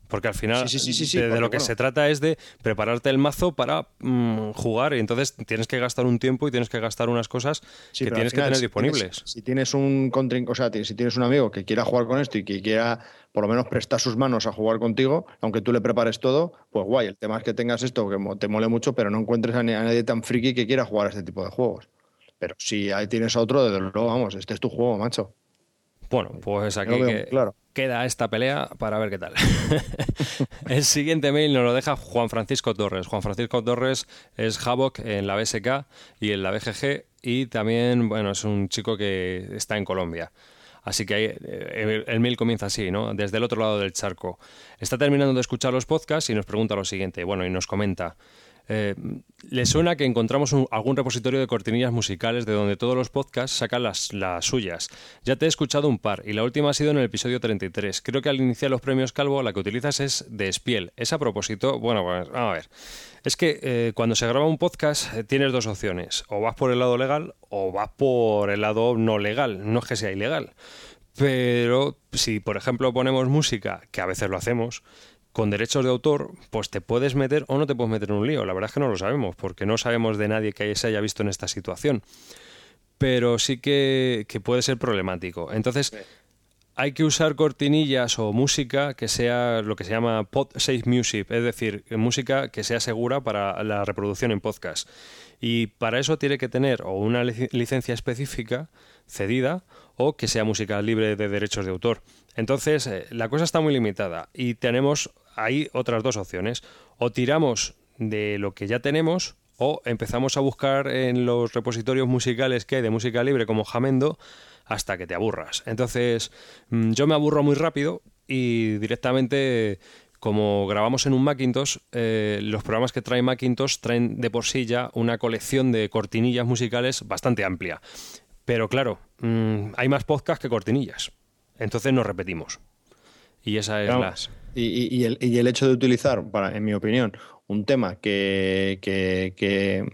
[SPEAKER 1] Porque al final
[SPEAKER 2] Sí, sí, sí, sí, sí,
[SPEAKER 1] de, lo que
[SPEAKER 2] bueno.
[SPEAKER 1] se trata es de prepararte el mazo para mm, jugar y entonces tienes que gastar un tiempo y tienes que gastar unas cosas que tienes que tener
[SPEAKER 2] si
[SPEAKER 1] disponibles.
[SPEAKER 2] tienes- si tienes un o sea, si tienes un amigo que quiera jugar con esto y que quiera por lo menos prestar sus manos a jugar contigo, aunque tú le prepares todo, pues guay. El tema es que tengas esto que te mole mucho, pero no encuentres a, nadie tan friki que quiera jugar a este tipo de juegos. Pero si ahí tienes a otro, desde luego, vamos, este es tu juego, macho.
[SPEAKER 1] Bueno, pues aquí
[SPEAKER 2] veo
[SPEAKER 1] que-
[SPEAKER 2] claro.
[SPEAKER 1] Queda esta pelea para ver qué tal. el siguiente mail nos lo deja Juan Francisco Torres. Juan Francisco Torres es Havoc en la BSK y en la BGG y también, bueno, es un chico que está en Colombia. Así que eh, el, el mail comienza así, ¿no? Desde el otro lado del charco. Está terminando de escuchar los podcasts y nos pregunta lo siguiente. Bueno, y nos comenta. Eh, ¿Le suena que encontramos un- algún repositorio de cortinillas musicales de donde todos los podcasts sacan las, suyas? Ya te he escuchado un par y la última ha sido en el episodio 33. Creo que al iniciar los premios Calvo la que utilizas es de Spiel. Es a propósito, bueno, pues vamos a ver. Es que eh, cuando se graba un podcast eh, tienes dos opciones. O vas por el lado legal o vas por el lado no legal. No es que sea ilegal. Pero si, por ejemplo, ponemos música, que a veces lo hacemos, con derechos de autor, pues te puedes meter o no te puedes meter en un lío. La verdad es que no lo sabemos, porque no sabemos de nadie que se haya visto en esta situación. Pero sí que, que puede ser problemático. Entonces, hay que usar cortinillas o música que sea lo que se llama pod safe music, es decir, música que sea segura para la reproducción en podcast. Y para eso tiene que tener o una lic- licencia específica cedida o que sea música libre de derechos de autor. Entonces, eh, la cosa está muy limitada y tenemos ahí otras dos opciones. O tiramos de lo que ya tenemos o empezamos a buscar en los repositorios musicales que hay de música libre como Jamendo hasta que te aburras. Entonces, mm, yo me aburro muy rápido y directamente, como grabamos en un Macintosh, eh, los programas que trae Macintosh traen de por sí ya una colección de cortinillas musicales bastante amplia. Pero claro, mm, hay más podcasts que cortinillas. Entonces nos repetimos. Y esa es la...
[SPEAKER 2] Y, y- y el, y el hecho de utilizar, para, en mi opinión, un tema que, que, que-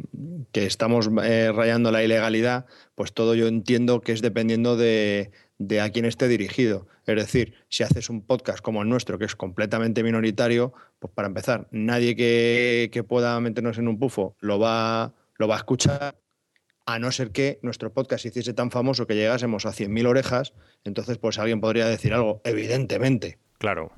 [SPEAKER 2] que estamos eh, rayando la ilegalidad, pues todo yo entiendo que es dependiendo de, de a quién esté dirigido. Es decir, si haces un podcast como el nuestro, que es completamente minoritario, pues para empezar, nadie que, que pueda meternos en un pufo lo va, lo va a escuchar, a no ser que nuestro podcast se hiciese tan famoso que llegásemos a 100.000 orejas, entonces pues alguien podría decir algo, evidentemente.
[SPEAKER 1] Claro.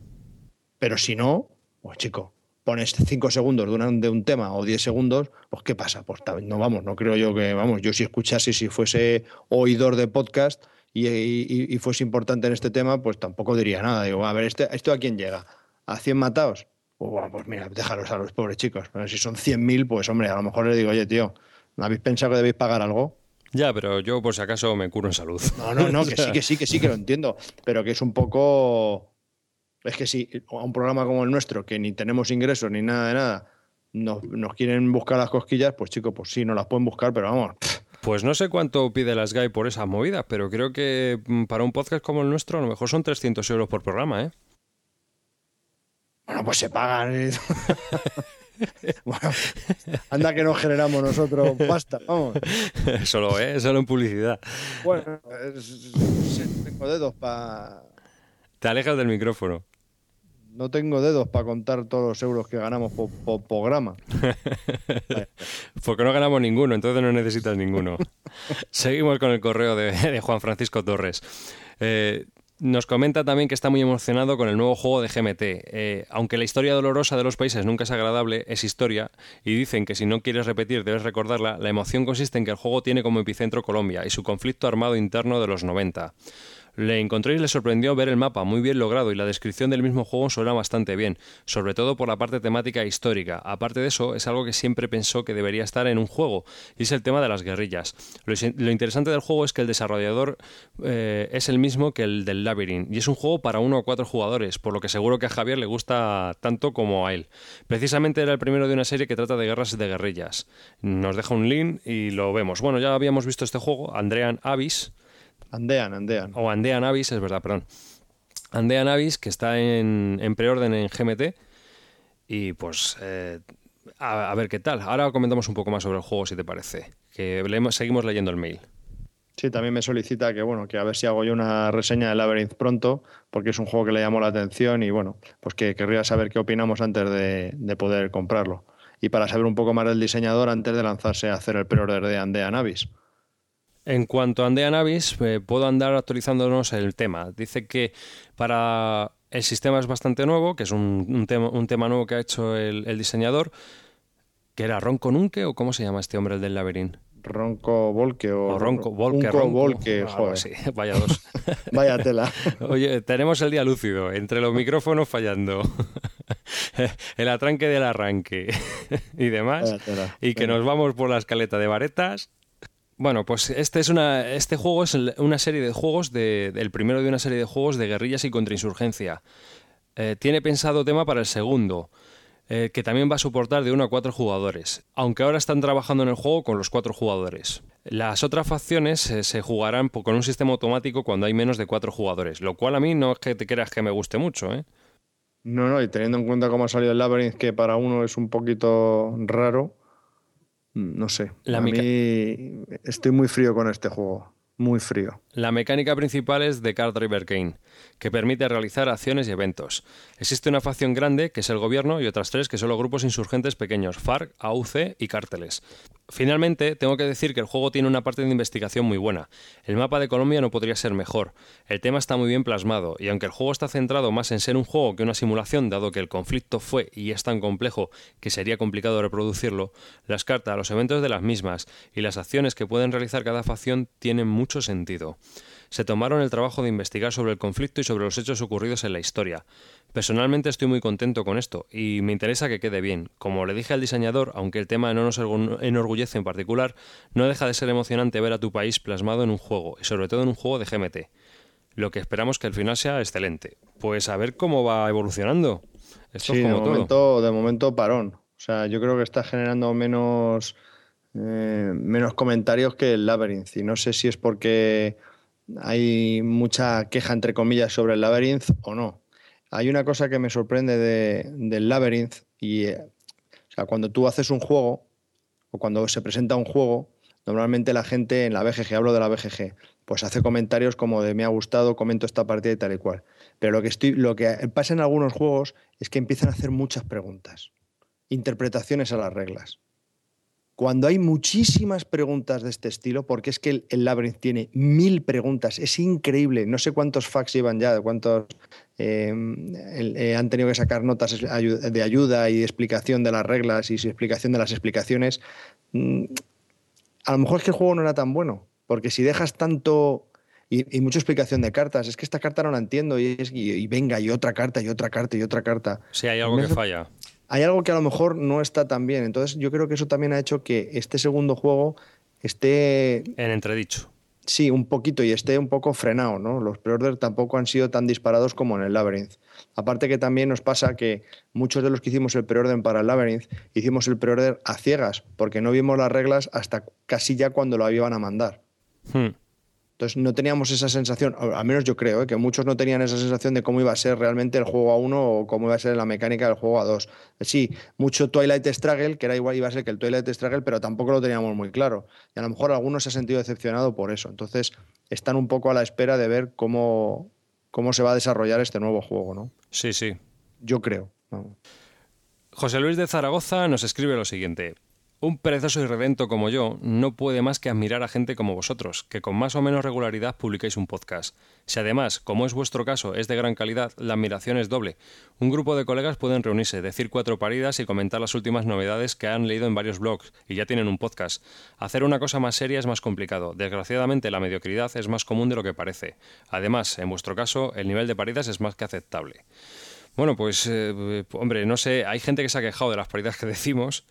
[SPEAKER 2] Pero si no, pues chico, pones 5 segundos de, una- de un tema o 10 segundos, pues ¿qué pasa? Pues no vamos, no creo yo que, vamos, yo si escuchase, si fuese oidor de podcast y, y- y fuese importante en este tema, pues tampoco diría nada. Digo, a ver, este, ¿esto a quién llega? ¿A 100 matados? Pues, bueno, pues mira, déjalos a los pobres chicos. Pero si son 100.000, pues hombre, a lo mejor les digo, oye, tío, ¿no habéis pensado que debéis pagar algo?
[SPEAKER 1] Ya, pero yo por si acaso me curo en salud.
[SPEAKER 2] No, no, no, que sí, que sí, que sí, que lo entiendo, pero que es un poco... Es que si a un programa como el nuestro, que ni tenemos ingresos ni nada de nada, nos, nos quieren buscar las cosquillas, pues chicos, pues sí, nos las pueden buscar, pero vamos,
[SPEAKER 1] Pues no sé cuánto pide la Sky por esas movidas, pero creo que mm, para un podcast como el nuestro a lo mejor son 300 euros por programa, ¿eh?
[SPEAKER 2] bueno, pues se pagan. bueno, anda que nos generamos nosotros pasta, vamos.
[SPEAKER 1] solo, ¿eh? Solo en publicidad.
[SPEAKER 2] Bueno, tengo dedos para...
[SPEAKER 1] Te alejas del micrófono.
[SPEAKER 2] No tengo dedos para contar todos los euros que ganamos por, por programa.
[SPEAKER 1] Porque no ganamos ninguno, entonces no necesitas ninguno. Seguimos con el correo de, de Juan Francisco Torres. Eh, nos comenta también que está muy emocionado con el nuevo juego de GMT. Eh, aunque la historia dolorosa de los países nunca es agradable, es historia, y dicen que si no quieres repetir debes recordarla, la emoción consiste en que el juego tiene como epicentro Colombia y su conflicto armado interno de los 90. Le encontré y le sorprendió ver el mapa, muy bien logrado, y la descripción del mismo juego suena bastante bien, sobre todo por la parte temática e histórica. Aparte de eso, es algo que siempre pensó que debería estar en un juego, y es el tema de las guerrillas. Lo, interesante del juego es que el desarrollador eh, es el mismo que el del Labyrinth, y es un juego para uno o cuatro jugadores, por lo que seguro que a Javier le gusta tanto como a él. Precisamente era el primero de una serie que trata de guerras de guerrillas. Nos deja un link y lo vemos. Bueno, ya habíamos visto este juego, Andrean Avis,
[SPEAKER 2] Andean, andean.
[SPEAKER 1] o Andea Navis, es verdad, perdón. Andea Navis, que está en, en preorden en GMT. Y pues, eh, a, a ver qué tal. Ahora comentamos un poco más sobre el juego, si te parece. Que leemos- seguimos leyendo el mail.
[SPEAKER 2] Sí, también me solicita que, bueno, que a ver si hago yo una reseña de Labyrinth pronto, porque es un juego que le llamó la atención y, bueno, pues que querría saber qué opinamos antes de, de poder comprarlo. Y para saber un poco más del diseñador antes de lanzarse a hacer el pre-order de Andea Navis.
[SPEAKER 1] En cuanto a Andea Navis, eh, puedo andar actualizándonos el tema. Dice que para el sistema es bastante nuevo, que es un, un tema, un tema nuevo que ha hecho el, el diseñador, que era Ronco Nunque, o cómo se llama este hombre, el del laberín.
[SPEAKER 2] Ronco Volque o,
[SPEAKER 1] O Ronco, Volque, Ronco,
[SPEAKER 2] Volque,
[SPEAKER 1] algo
[SPEAKER 2] joder.
[SPEAKER 1] así, vaya dos.
[SPEAKER 2] Vaya tela.
[SPEAKER 1] Oye, tenemos el día lúcido, entre los micrófonos fallando, el atranque del arranque y demás, y que nos vamos por la escaleta de varetas. Bueno, pues este es una, este juego es una serie de juegos de, el primero de una serie de juegos de guerrillas y contrainsurgencia. Eh, tiene pensado tema para el segundo, eh, que también va a soportar de uno a cuatro jugadores, aunque ahora están trabajando en el juego con los cuatro jugadores. Las otras facciones eh, se jugarán con un sistema automático cuando hay menos de cuatro jugadores, lo cual a mí no es que te creas que me guste mucho, ¿eh?
[SPEAKER 2] No, no, y teniendo en cuenta cómo ha salido el Labyrinth, que para uno es un poquito raro, no sé.
[SPEAKER 1] La
[SPEAKER 2] a mí estoy muy frío con este juego. Muy frío.
[SPEAKER 1] La mecánica principal es de Card Driver Game, que permite realizar acciones y eventos. Existe una facción grande, que es el gobierno, y otras tres, que son los grupos insurgentes pequeños, FARC, AUC y cárteles. Finalmente, tengo que decir que el juego tiene una parte de investigación muy buena. El mapa de Colombia no podría ser mejor. El tema está muy bien plasmado, y aunque el juego está centrado más en ser un juego que una simulación, dado que el conflicto fue y es tan complejo que sería complicado reproducirlo, las cartas, los eventos de las mismas y las acciones que pueden realizar cada facción tienen mucho sentido. Se tomaron el trabajo de investigar sobre el conflicto y sobre los hechos ocurridos en la historia. Personalmente estoy muy contento con esto y me interesa que quede bien. Como le dije al diseñador, aunque el tema no nos orgu- enorgullece en particular, no deja de ser emocionante ver a tu país plasmado en un juego y sobre todo en un juego de GMT. Lo que esperamos que el final sea excelente. Pues a ver cómo va evolucionando. Esto
[SPEAKER 2] sí,
[SPEAKER 1] es
[SPEAKER 2] de
[SPEAKER 1] como todo.
[SPEAKER 2] momento, de momento parón. O sea, yo creo que está generando menos, eh, menos comentarios que el Labyrinth. Y no sé si es porque hay mucha queja, entre comillas, sobre el Labyrinth o no. Hay una cosa que me sorprende de- del Labyrinth y, eh, o sea, cuando tú haces un juego o cuando se presenta un juego, normalmente la gente en la BGG, hablo de la BGG, pues hace comentarios como de me ha gustado, comento esta partida y tal y cual. Pero lo que, estoy, lo que pasa en algunos juegos es que empiezan a hacer muchas preguntas, interpretaciones a las reglas. Cuando hay muchísimas preguntas de este estilo, porque es que el, el Labyrinth tiene mil preguntas, es increíble. No sé cuántos facts llevan ya, de cuántos eh, eh, han tenido que sacar notas de ayuda y explicación de las reglas y explicación de las explicaciones. Mm, a lo mejor es que el juego no era tan bueno, porque si dejas tanto y, y mucha explicación de cartas, es que esta carta no la entiendo y, es- y- y venga, y otra carta, y otra carta, y otra carta.
[SPEAKER 1] Si hay algo
[SPEAKER 2] Me
[SPEAKER 1] que
[SPEAKER 2] hace-
[SPEAKER 1] falla.
[SPEAKER 2] Hay algo que a lo mejor no está tan bien. Entonces yo creo que eso también ha hecho que este segundo juego esté,
[SPEAKER 1] En entredicho.
[SPEAKER 2] sí, un poquito y esté un poco frenado, ¿no? Los pre-order tampoco han sido tan disparados como en el Labyrinth. Aparte que también nos pasa que muchos de los que hicimos el pre-order para el Labyrinth hicimos el pre-order a ciegas, porque no vimos las reglas hasta casi ya cuando lo iban a mandar.
[SPEAKER 1] Hmm.
[SPEAKER 2] Entonces no teníamos esa sensación, al menos yo creo, ¿eh? que muchos no tenían esa sensación de cómo iba a ser realmente el juego a uno o cómo iba a ser la mecánica del juego a dos. Sí, mucho Twilight Struggle, que era igual, iba a ser que el Twilight Struggle, pero tampoco lo teníamos muy claro. Y a lo mejor algunos se ha sentido decepcionado por eso. Entonces están un poco a la espera de ver cómo, cómo se va a desarrollar este nuevo juego, ¿no?
[SPEAKER 1] Sí, sí.
[SPEAKER 2] Yo creo. vamos.
[SPEAKER 1] José Luis de Zaragoza nos escribe lo siguiente. Un perezoso y redento como yo no puede más que admirar a gente como vosotros, que con más o menos regularidad publicáis un podcast. Si además, como es vuestro caso, es de gran calidad, la admiración es doble. Un grupo de colegas pueden reunirse, decir cuatro paridas y comentar las últimas novedades que han leído en varios blogs y ya tienen un podcast. Hacer una cosa más seria es más complicado. Desgraciadamente, la mediocridad es más común de lo que parece. Además, en vuestro caso, el nivel de paridas es más que aceptable. Bueno, pues, eh, hombre, no sé, hay gente que se ha quejado de las paridas que decimos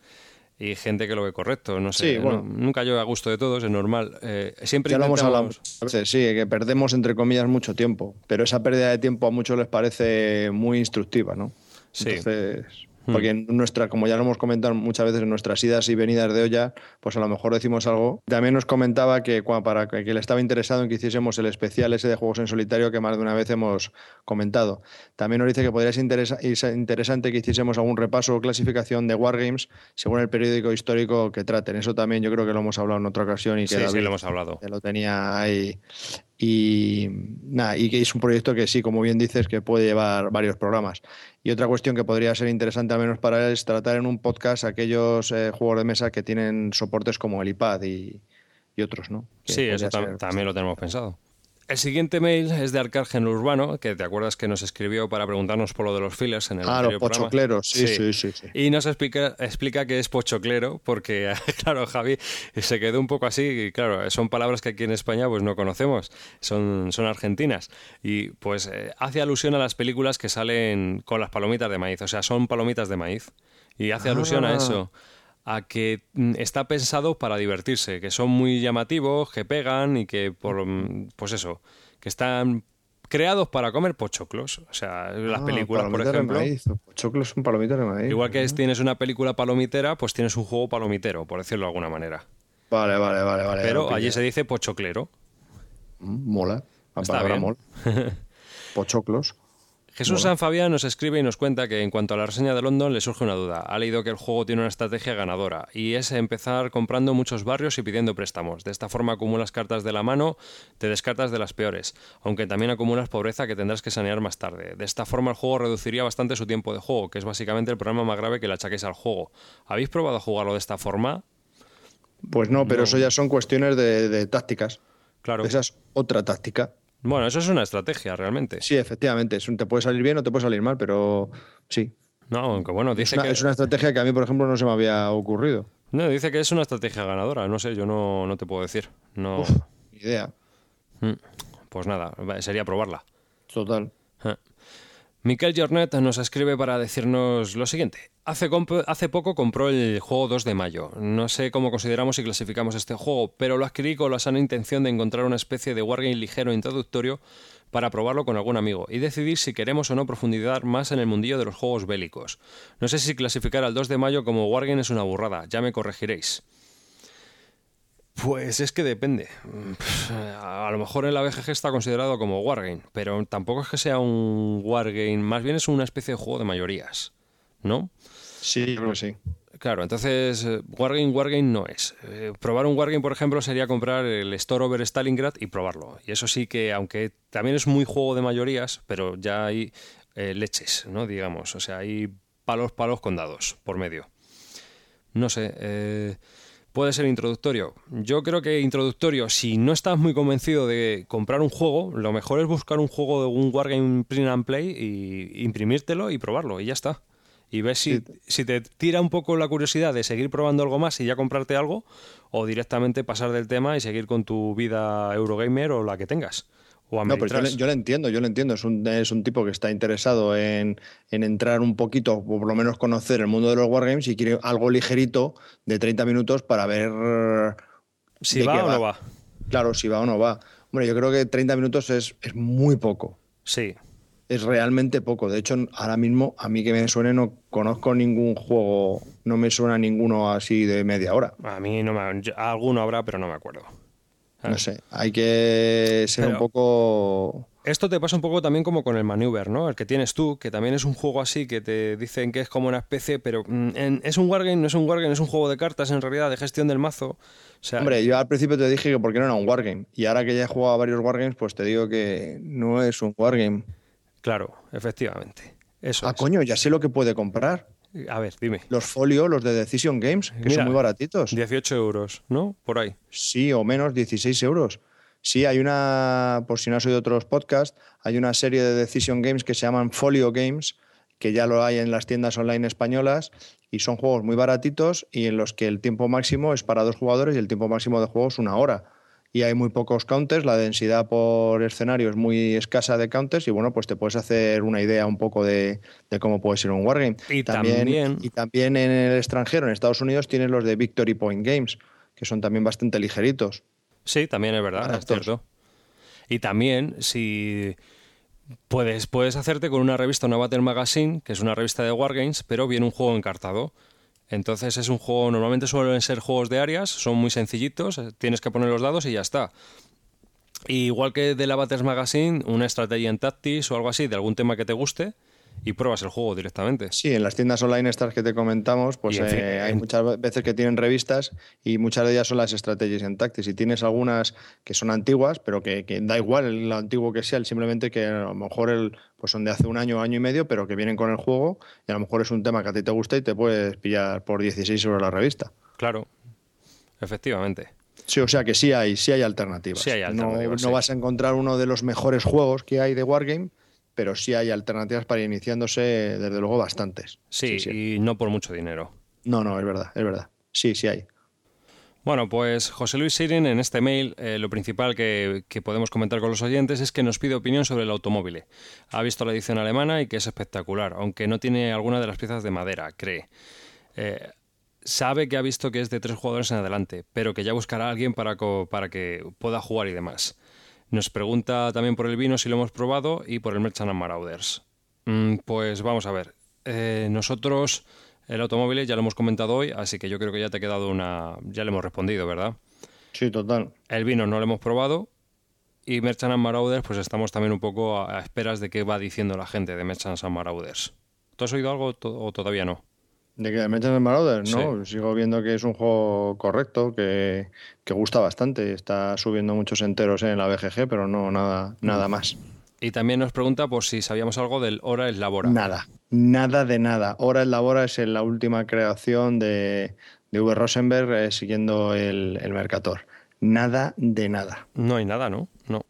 [SPEAKER 1] y gente que lo ve correcto, no sé.
[SPEAKER 2] Sí, bueno.
[SPEAKER 1] no- nunca yo a gusto de todos, es normal. Eh, siempre
[SPEAKER 2] Ya lo hemos hablado
[SPEAKER 1] intentamos-
[SPEAKER 2] veces, sí, que perdemos entre comillas mucho tiempo, pero esa pérdida de tiempo a muchos les parece muy instructiva, ¿no?
[SPEAKER 1] Sí.
[SPEAKER 2] Entonces, Porque en nuestra, como ya lo hemos comentado muchas veces en nuestras idas y venidas de olla, pues a lo mejor decimos algo. También nos comentaba que para que le estaba interesado en que hiciésemos el especial ese de juegos en solitario que más de una vez hemos comentado. También nos dice que podría ser interesante que hiciésemos algún repaso o clasificación de Wargames según el periódico histórico que traten. Eso también yo creo que lo hemos hablado en otra ocasión y que
[SPEAKER 1] sí, sí, lo hemos hablado.
[SPEAKER 2] Lo tenía ahí. Y nada, y que es un proyecto que sí, como bien dices, que puede llevar varios programas. Y otra cuestión que podría ser interesante al menos para él es tratar en un podcast aquellos eh, juegos de mesa que tienen soportes como el iPad y, otros, ¿no?
[SPEAKER 1] sí, eso también lo tenemos pensado. El siguiente mail es de Arcargen Urbano, que te acuerdas que nos escribió para preguntarnos por lo de los fillers en el
[SPEAKER 2] Ah, los pochocleros, sí sí. sí, sí,
[SPEAKER 1] Y nos explica, explica que es pochoclero, porque, claro, Javi se quedó un poco así, y claro, son palabras que aquí en España pues no conocemos, son, son argentinas. Y pues eh, hace alusión a las películas que salen con las palomitas de maíz, o sea, son palomitas de maíz. Y hace alusión a ah. eso a que mm, está pensado para divertirse, que son muy llamativos, que pegan y que, por, mm, pues eso, que están creados para comer pochoclos. O sea, las ah, películas, por ejemplo.
[SPEAKER 2] De maíz. Pochoclos son palomitas de maíz.
[SPEAKER 1] Igual que tienes una película palomitera, pues tienes un juego palomitero, por decirlo de alguna manera.
[SPEAKER 2] Vale, vale, vale. vale
[SPEAKER 1] Pero allí se dice pochoclero.
[SPEAKER 2] Mm, mola. La palabra mola. Pochoclos.
[SPEAKER 1] Jesús San Fabián nos escribe y nos cuenta que en cuanto a la reseña de London le surge una duda. Ha leído que el juego tiene una estrategia ganadora y es empezar comprando muchos barrios y pidiendo préstamos. De esta forma acumulas cartas de la mano, te descartas de las peores, aunque también acumulas pobreza que tendrás que sanear más tarde. De esta forma el juego reduciría bastante su tiempo de juego, que es básicamente el problema más grave que le achaquéis al juego. ¿Habéis probado a jugarlo de esta forma?
[SPEAKER 2] Pues no, pero eso ya son cuestiones de, tácticas.
[SPEAKER 1] Claro.
[SPEAKER 2] Esa es otra táctica.
[SPEAKER 1] Bueno, eso es una estrategia realmente.
[SPEAKER 2] Sí, efectivamente. Te puede salir bien o te puede salir mal, pero sí.
[SPEAKER 1] No, aunque bueno, dice
[SPEAKER 2] es una,
[SPEAKER 1] que.
[SPEAKER 2] Es una estrategia que a mí, por ejemplo, no se me había ocurrido.
[SPEAKER 1] No, dice que es una estrategia ganadora. No sé, yo no, no te puedo decir. No.
[SPEAKER 2] idea.
[SPEAKER 1] Mm, pues nada, sería probarla.
[SPEAKER 2] Total.
[SPEAKER 1] Miquel Jornet nos escribe para decirnos lo siguiente. Hace, poco compró el juego 2 de mayo. No sé cómo consideramos y clasificamos este juego, pero lo adquirí con la sana intención de encontrar una especie de wargame ligero e introductorio para probarlo con algún amigo y decidir si queremos o no profundizar más en el mundillo de los juegos bélicos. No sé si clasificar al 2 de mayo como wargame es una burrada, ya me corregiréis. Pues es que depende. A lo mejor en la BGG está considerado como Wargame, pero tampoco es que sea un Wargame, más bien es una especie de juego de mayorías, ¿no?
[SPEAKER 2] Sí, creo que sí.
[SPEAKER 1] Claro, entonces eh, Wargame, Wargame no es. Eh, probar un Wargame, por ejemplo, sería comprar el Store Over Stalingrad y probarlo. Y eso sí que, aunque también es muy juego de mayorías, pero ya hay eh, leches, ¿no? Digamos, o sea, hay palos, palos con dados por medio. No sé, eh puede ser introductorio. Yo creo que introductorio, si no estás muy convencido de comprar un juego, lo mejor es buscar un juego de un Wargame Print and Play y imprimírtelo y probarlo y ya está. Y ves si, si te tira un poco la curiosidad de seguir probando algo más y ya comprarte algo, o directamente pasar del tema y seguir con tu vida Eurogamer o la que tengas
[SPEAKER 2] no, pero yo, lo entiendo, yo lo entiendo. Es un, es un tipo que está interesado en, entrar un poquito, o por lo menos conocer el mundo de los wargames y quiere algo ligerito de 30 minutos para ver
[SPEAKER 1] si va o no va.
[SPEAKER 2] Claro, si va o no va. Hombre, yo creo que 30 minutos es, es muy poco.
[SPEAKER 1] Sí.
[SPEAKER 2] Es realmente poco. De hecho, ahora mismo, a mí que me suene, no conozco ningún juego, no me suena ninguno así de media hora.
[SPEAKER 1] A mí no me. Alguno habrá, pero no me acuerdo.
[SPEAKER 2] No sé, hay que ser un poco...
[SPEAKER 1] Esto te pasa un poco también como con el Maneuver, ¿no? El que tienes tú, que también es un juego así que te dicen que es como una especie, pero mm, es un wargame, no es un wargame, es un juego de cartas en realidad, de gestión del mazo.
[SPEAKER 2] Hombre, yo al principio te dije que porque no era un wargame. Y ahora que ya he jugado a varios wargames, pues te digo que no es un wargame.
[SPEAKER 1] Claro, efectivamente. Eso
[SPEAKER 2] ah, coño, ya sé lo que puede comprar.
[SPEAKER 1] A ver, dime.
[SPEAKER 2] Los folio, los de Decision Games, que son muy baratitos.
[SPEAKER 1] 18 euros, ¿no? Por ahí.
[SPEAKER 2] Sí, o menos, 16 euros. Sí, hay una, por si no has oído otros podcasts, hay una serie de Decision Games que se llaman Folio Games, que ya lo hay en las tiendas online españolas, y son juegos muy baratitos y en los que el tiempo máximo es para dos jugadores y el tiempo máximo de juego es una hora y hay muy pocos counters, la densidad por escenario es muy escasa de counters y bueno, pues te puedes hacer una idea un poco de, cómo puede ser un wargame.
[SPEAKER 1] Y también,
[SPEAKER 2] y también en el extranjero, en Estados Unidos, tienes los de Victory Point Games, que son también bastante ligeritos.
[SPEAKER 1] Sí, también es verdad, es cierto. Y también, si Puedes, puedes hacerte con una revista, una Battle Magazine, que es una revista de Wargames, pero viene un juego encartado. Entonces es un juego, normalmente suelen ser juegos de áreas, son muy sencillitos, eh, tienes que poner los dados y ya está. Igual que de la Battles Magazine, una estrategia en Tactics o algo así, de algún tema que te guste, y pruebas el juego directamente.
[SPEAKER 2] Sí, en las tiendas online estas que te comentamos, pues
[SPEAKER 1] Y en fin,
[SPEAKER 2] eh, hay
[SPEAKER 1] en-
[SPEAKER 2] muchas veces que tienen revistas y muchas de ellas son las estrategias en Tactics. Y tienes algunas que son antiguas, pero que, que da igual lo antiguo que sea, simplemente que a lo mejor el, pues son de hace un año, año y medio, pero que vienen con el juego y a lo mejor es un tema que a ti te gusta y te puedes pillar por 16 euros la revista.
[SPEAKER 1] Claro, efectivamente.
[SPEAKER 2] Sí, o sea que sí hay, sí hay alternativas.
[SPEAKER 1] Sí hay
[SPEAKER 2] No-
[SPEAKER 1] alternativas,
[SPEAKER 2] no
[SPEAKER 1] sí.
[SPEAKER 2] vas a encontrar uno de los mejores juegos que hay de Wargame, pero sí hay alternativas para ir iniciándose, desde luego, bastantes.
[SPEAKER 1] Sí, y no por mucho dinero.
[SPEAKER 2] No, no, es verdad, es verdad. Sí, sí hay.
[SPEAKER 1] Bueno, pues José Luis Sirin en este mail eh, lo principal que, que podemos comentar con los oyentes es que nos pide opinión sobre el automóvil. Ha visto la edición alemana y que es espectacular, aunque no tiene alguna de las piezas de madera, cree. Eh, sabe que ha visto que es de tres jugadores en adelante, pero que ya buscará a alguien para, co- para que pueda jugar y demás. Nos pregunta también por el vino si lo hemos probado y por el Merchant Marauders. Mm, pues vamos a ver. Eh, nosotros el automóvil ya lo hemos comentado hoy, así que yo creo que ya te ha quedado una... Ya le hemos respondido, ¿verdad?
[SPEAKER 2] Sí, total.
[SPEAKER 1] El vino no lo hemos probado y Merchant and Marauders pues estamos también un poco a, a esperas de qué va diciendo la gente de Merchant and Marauders. ¿Tú has oído algo o todavía no?
[SPEAKER 2] ¿De que Merchant and Marauder? No, sigo viendo que es un juego correcto, que, que gusta bastante. Está subiendo muchos enteros en la BGG, pero no nada, nada más.
[SPEAKER 1] Y también nos pregunta por si sabíamos algo del Hora es Labora.
[SPEAKER 2] Nada, nada de nada. Hora es Labora es la última creación de, de V. Rosenberg eh, siguiendo el, el Mercator. Nada de nada.
[SPEAKER 1] No hay nada, ¿no? No.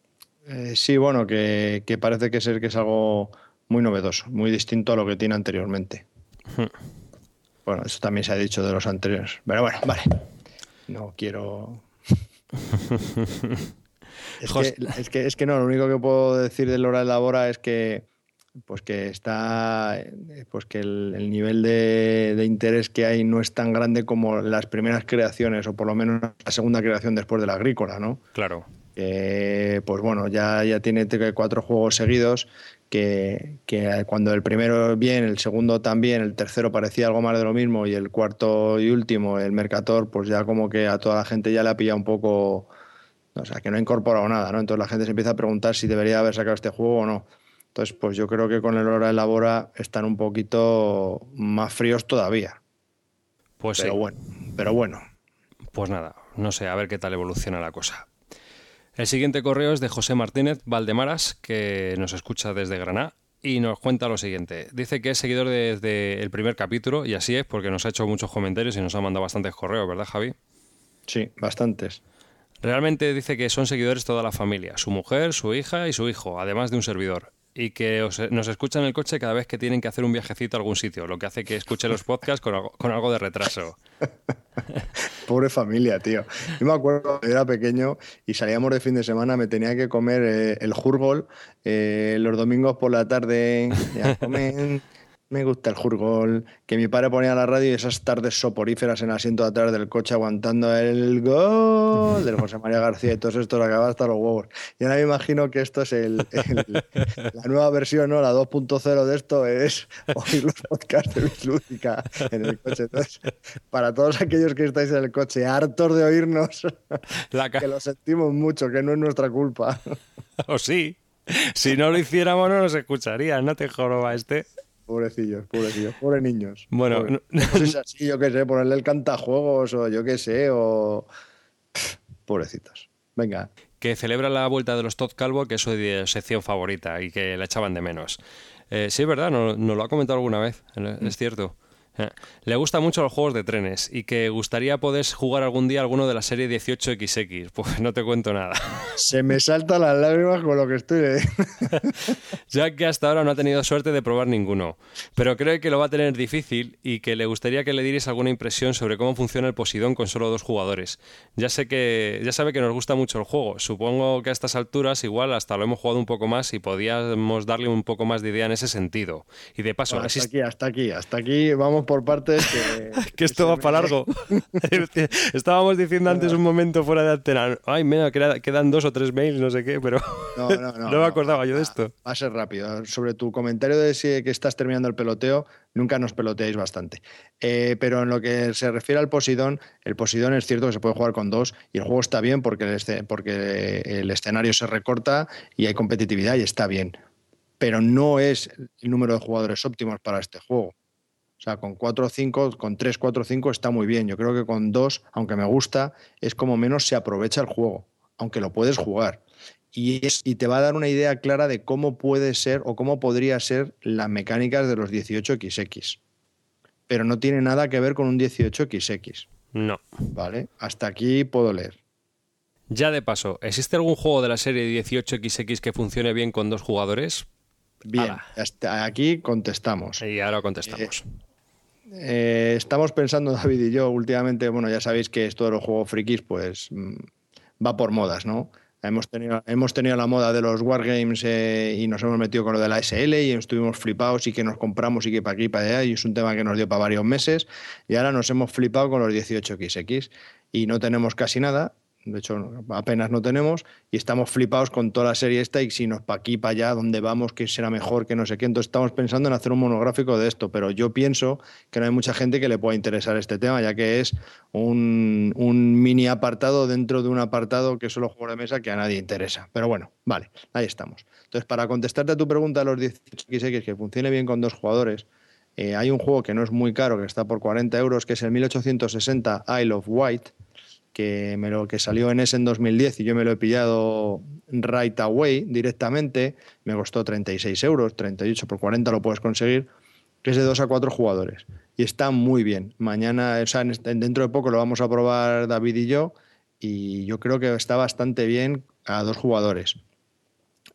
[SPEAKER 2] Eh, sí, bueno, que, que parece que ser que es algo muy novedoso, muy distinto a lo que tiene anteriormente. Bueno, eso también se ha dicho de los anteriores. Pero bueno, vale. No quiero. es, que, es, que, es que no, lo único que puedo decir del Hora de Labora es que pues que está pues que el, el nivel de, de interés que hay no es tan grande como las primeras creaciones o por lo menos la segunda creación después de la agrícola, ¿no?
[SPEAKER 1] Claro.
[SPEAKER 2] pues bueno, ya, ya tiene cuatro juegos seguidos que, que cuando el primero bien, el segundo también, el tercero parecía algo más de lo mismo y el cuarto y último, el Mercator, pues ya como que a toda la gente ya le ha pillado un poco, o sea, que no ha incorporado nada, ¿no? Entonces la gente se empieza a preguntar si debería haber sacado este juego o no. Entonces, pues yo creo que con el Hora de Labora están un poquito más fríos todavía.
[SPEAKER 1] Pues
[SPEAKER 2] Pero
[SPEAKER 1] sí.
[SPEAKER 2] bueno, pero bueno.
[SPEAKER 1] Pues nada, no sé, a ver qué tal evoluciona la cosa. El siguiente correo es de José Martínez Valdemaras, que nos escucha desde Granada y nos cuenta lo siguiente. Dice que es seguidor desde el primer capítulo, y así es, porque nos ha hecho muchos comentarios y nos ha mandado bastantes correos, ¿verdad, Javi?
[SPEAKER 2] Sí, bastantes.
[SPEAKER 1] Realmente dice que son seguidores toda la familia, su mujer, su hija y su hijo, además de un servidor. Y que os- nos escuchan en el coche cada vez que tienen que hacer un viajecito a algún sitio, lo que hace que escuche los podcasts con algo, con algo de retraso.
[SPEAKER 2] Pobre familia, tío. Yo me acuerdo cuando era pequeño y salíamos de fin de semana, me tenía que comer eh, el jurgol eh, los domingos por la tarde. Ya comen, me gusta el jurgol. Que mi padre ponía la radio y esas tardes soporíferas en el asiento de atrás del coche aguantando el gol del José María García y todos estos acababa hasta los huevos. Y ahora me imagino que esto es el, el- la nueva versión, ¿no? La 2.0 de esto es oír los podcasts de Luis Lúdica en el coche. Entonces, para todos aquellos que estáis en el coche hartos de oírnos,
[SPEAKER 1] La
[SPEAKER 2] que lo sentimos mucho, que no es nuestra culpa.
[SPEAKER 1] o sí. Si no lo hiciéramos no nos escucharían, no te joroba este.
[SPEAKER 2] Pobrecillos, pobrecillos, pobres niños.
[SPEAKER 1] Bueno,
[SPEAKER 2] Pobre-
[SPEAKER 1] no-
[SPEAKER 2] Pues es así, yo qué sé, ponerle el cantajuegos o yo qué sé, o... Pobrecitos. Venga,
[SPEAKER 1] que celebra la vuelta de los Todd Calvo, que es su sección favorita y que la echaban de menos. Eh, sí, es verdad, nos no lo ha comentado alguna vez, es cierto. Eh, Le gustan mucho los juegos de trenes y que gustaría poder jugar algún día alguno de la serie 18XX. Pues no te cuento nada.
[SPEAKER 2] se me saltan las lágrimas con lo que estoy leyendo.
[SPEAKER 1] ya que hasta ahora no ha tenido suerte de probar ninguno. Pero creo que lo va a tener difícil y que le gustaría que le dierais alguna impresión sobre cómo funciona el Posidón con solo dos jugadores. Ya sé que ya sabe que nos gusta mucho el juego. Supongo que a estas alturas igual hasta lo hemos jugado un poco más y podíamos darle un poco más de idea en ese sentido. Y de paso,
[SPEAKER 2] hasta
[SPEAKER 1] existe-
[SPEAKER 2] aquí, hasta aquí, hasta aquí vamos por partes que...
[SPEAKER 1] que esto va para largo. Estábamos diciendo antes un momento fuera de antena. Ay, mira, quedan dos o tres mails, no sé qué, pero no, no, no, no me acordaba yo de esto.
[SPEAKER 2] Va a ser rápido. Sobre tu comentario de si que estás terminando el peloteo, nunca nos peloteáis bastante. Eh, pero en lo que se refiere al Posidón, el Posidón es cierto que se puede jugar con dos y el juego está bien porque el, porque el escenario se recorta y hay competitividad y está bien. Pero no es el número de jugadores óptimos para este juego. O sea, con 4 o 5, con 3, 4 o 5 está muy bien. Yo creo que con 2, aunque me gusta, es como menos se aprovecha el juego, aunque lo puedes jugar. Y, es, y te va a dar una idea clara de cómo puede ser o cómo podría ser las mecánicas de los 18XX. Pero no tiene nada que ver con un 18XX.
[SPEAKER 1] No.
[SPEAKER 2] Vale, hasta aquí puedo leer.
[SPEAKER 1] Ya de paso, ¿existe algún juego de la serie 18XX que funcione bien con dos jugadores?
[SPEAKER 2] Bien, hasta aquí contestamos.
[SPEAKER 1] Y ahora contestamos.
[SPEAKER 2] Eh, eh, estamos pensando, David y yo, últimamente, bueno, ya sabéis que esto de los juegos frikis, pues mm, va por modas, ¿no? Hemos tenido, hemos tenido la moda de los Wargames eh, y nos hemos metido con lo de la SL y estuvimos flipados y que nos compramos y que para aquí y para allá y es un tema que nos dio para varios meses y ahora nos hemos flipado con los 18XX y no tenemos casi nada de hecho apenas no tenemos, y estamos flipados con toda la serie esta y si nos pa' aquí, para allá, dónde vamos, qué será mejor, qué no sé qué. Entonces estamos pensando en hacer un monográfico de esto, pero yo pienso que no hay mucha gente que le pueda interesar este tema, ya que es un, mini apartado dentro de un apartado que es solo juego de mesa que a nadie interesa. Pero bueno, vale, ahí estamos. Entonces, para contestarte a tu pregunta de los 18x que funcione bien con dos jugadores, eh, hay un juego que no es muy caro, que está por 40 euros, que es el 1860 Isle of White, que, me lo, que salió en ese en 2010 y yo me lo he pillado right away directamente, me costó 36 euros, 38 por 40 lo puedes conseguir, que es de 2 a 4 jugadores. Y está muy bien. Mañana, o sea, dentro de poco lo vamos a probar David y yo, y yo creo que está bastante bien a dos jugadores.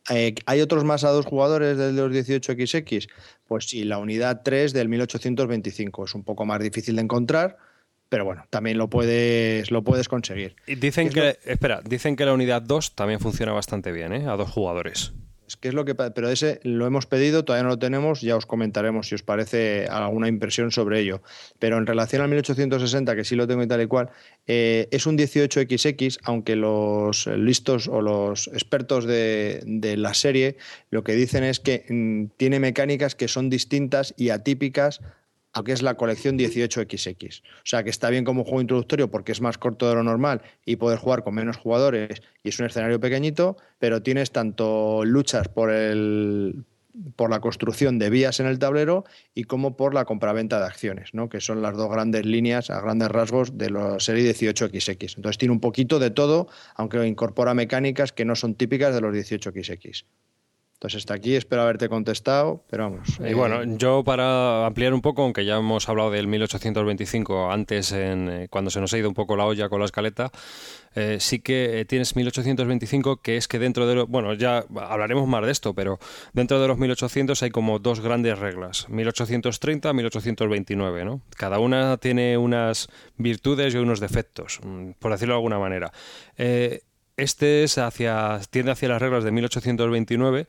[SPEAKER 2] Eh, ¿Hay otros más a dos jugadores del los 18XX? Pues sí, la unidad 3 del 1825. Es un poco más difícil de encontrar, pero bueno, también lo puedes, lo puedes conseguir.
[SPEAKER 1] Y dicen que, espera, dicen que la unidad 2 también funciona bastante bien, ¿eh? A dos jugadores.
[SPEAKER 2] Es que es lo que, pero ese lo hemos pedido, todavía no lo tenemos, ya os comentaremos si os parece alguna impresión sobre ello. Pero en relación al 1860, que sí lo tengo y tal y cual, eh, es un 18XX, aunque los listos o los expertos de, de la serie lo que dicen es que mm, tiene mecánicas que son distintas y atípicas aunque es la colección 18XX. O sea que está bien como juego introductorio porque es más corto de lo normal y poder jugar con menos jugadores y es un escenario pequeñito, pero tienes tanto luchas por el por la construcción de vías en el tablero y como por la compraventa de acciones, ¿no? que son las dos grandes líneas a grandes rasgos de la serie 18XX. Entonces tiene un poquito de todo, aunque incorpora mecánicas que no son típicas de los 18XX. Entonces, hasta aquí, espero haberte contestado, pero vamos.
[SPEAKER 1] Y eh, bueno, yo para ampliar un poco, aunque ya hemos hablado del 1825 antes, en, eh, cuando se nos ha ido un poco la olla con la escaleta, eh, sí que tienes 1825, que es que dentro de. Lo, bueno, ya hablaremos más de esto, pero dentro de los 1800 hay como dos grandes reglas: 1830, 1829, ¿no? Cada una tiene unas virtudes y unos defectos, mm, por decirlo de alguna manera. Este es hacia, tiende hacia las reglas de 1829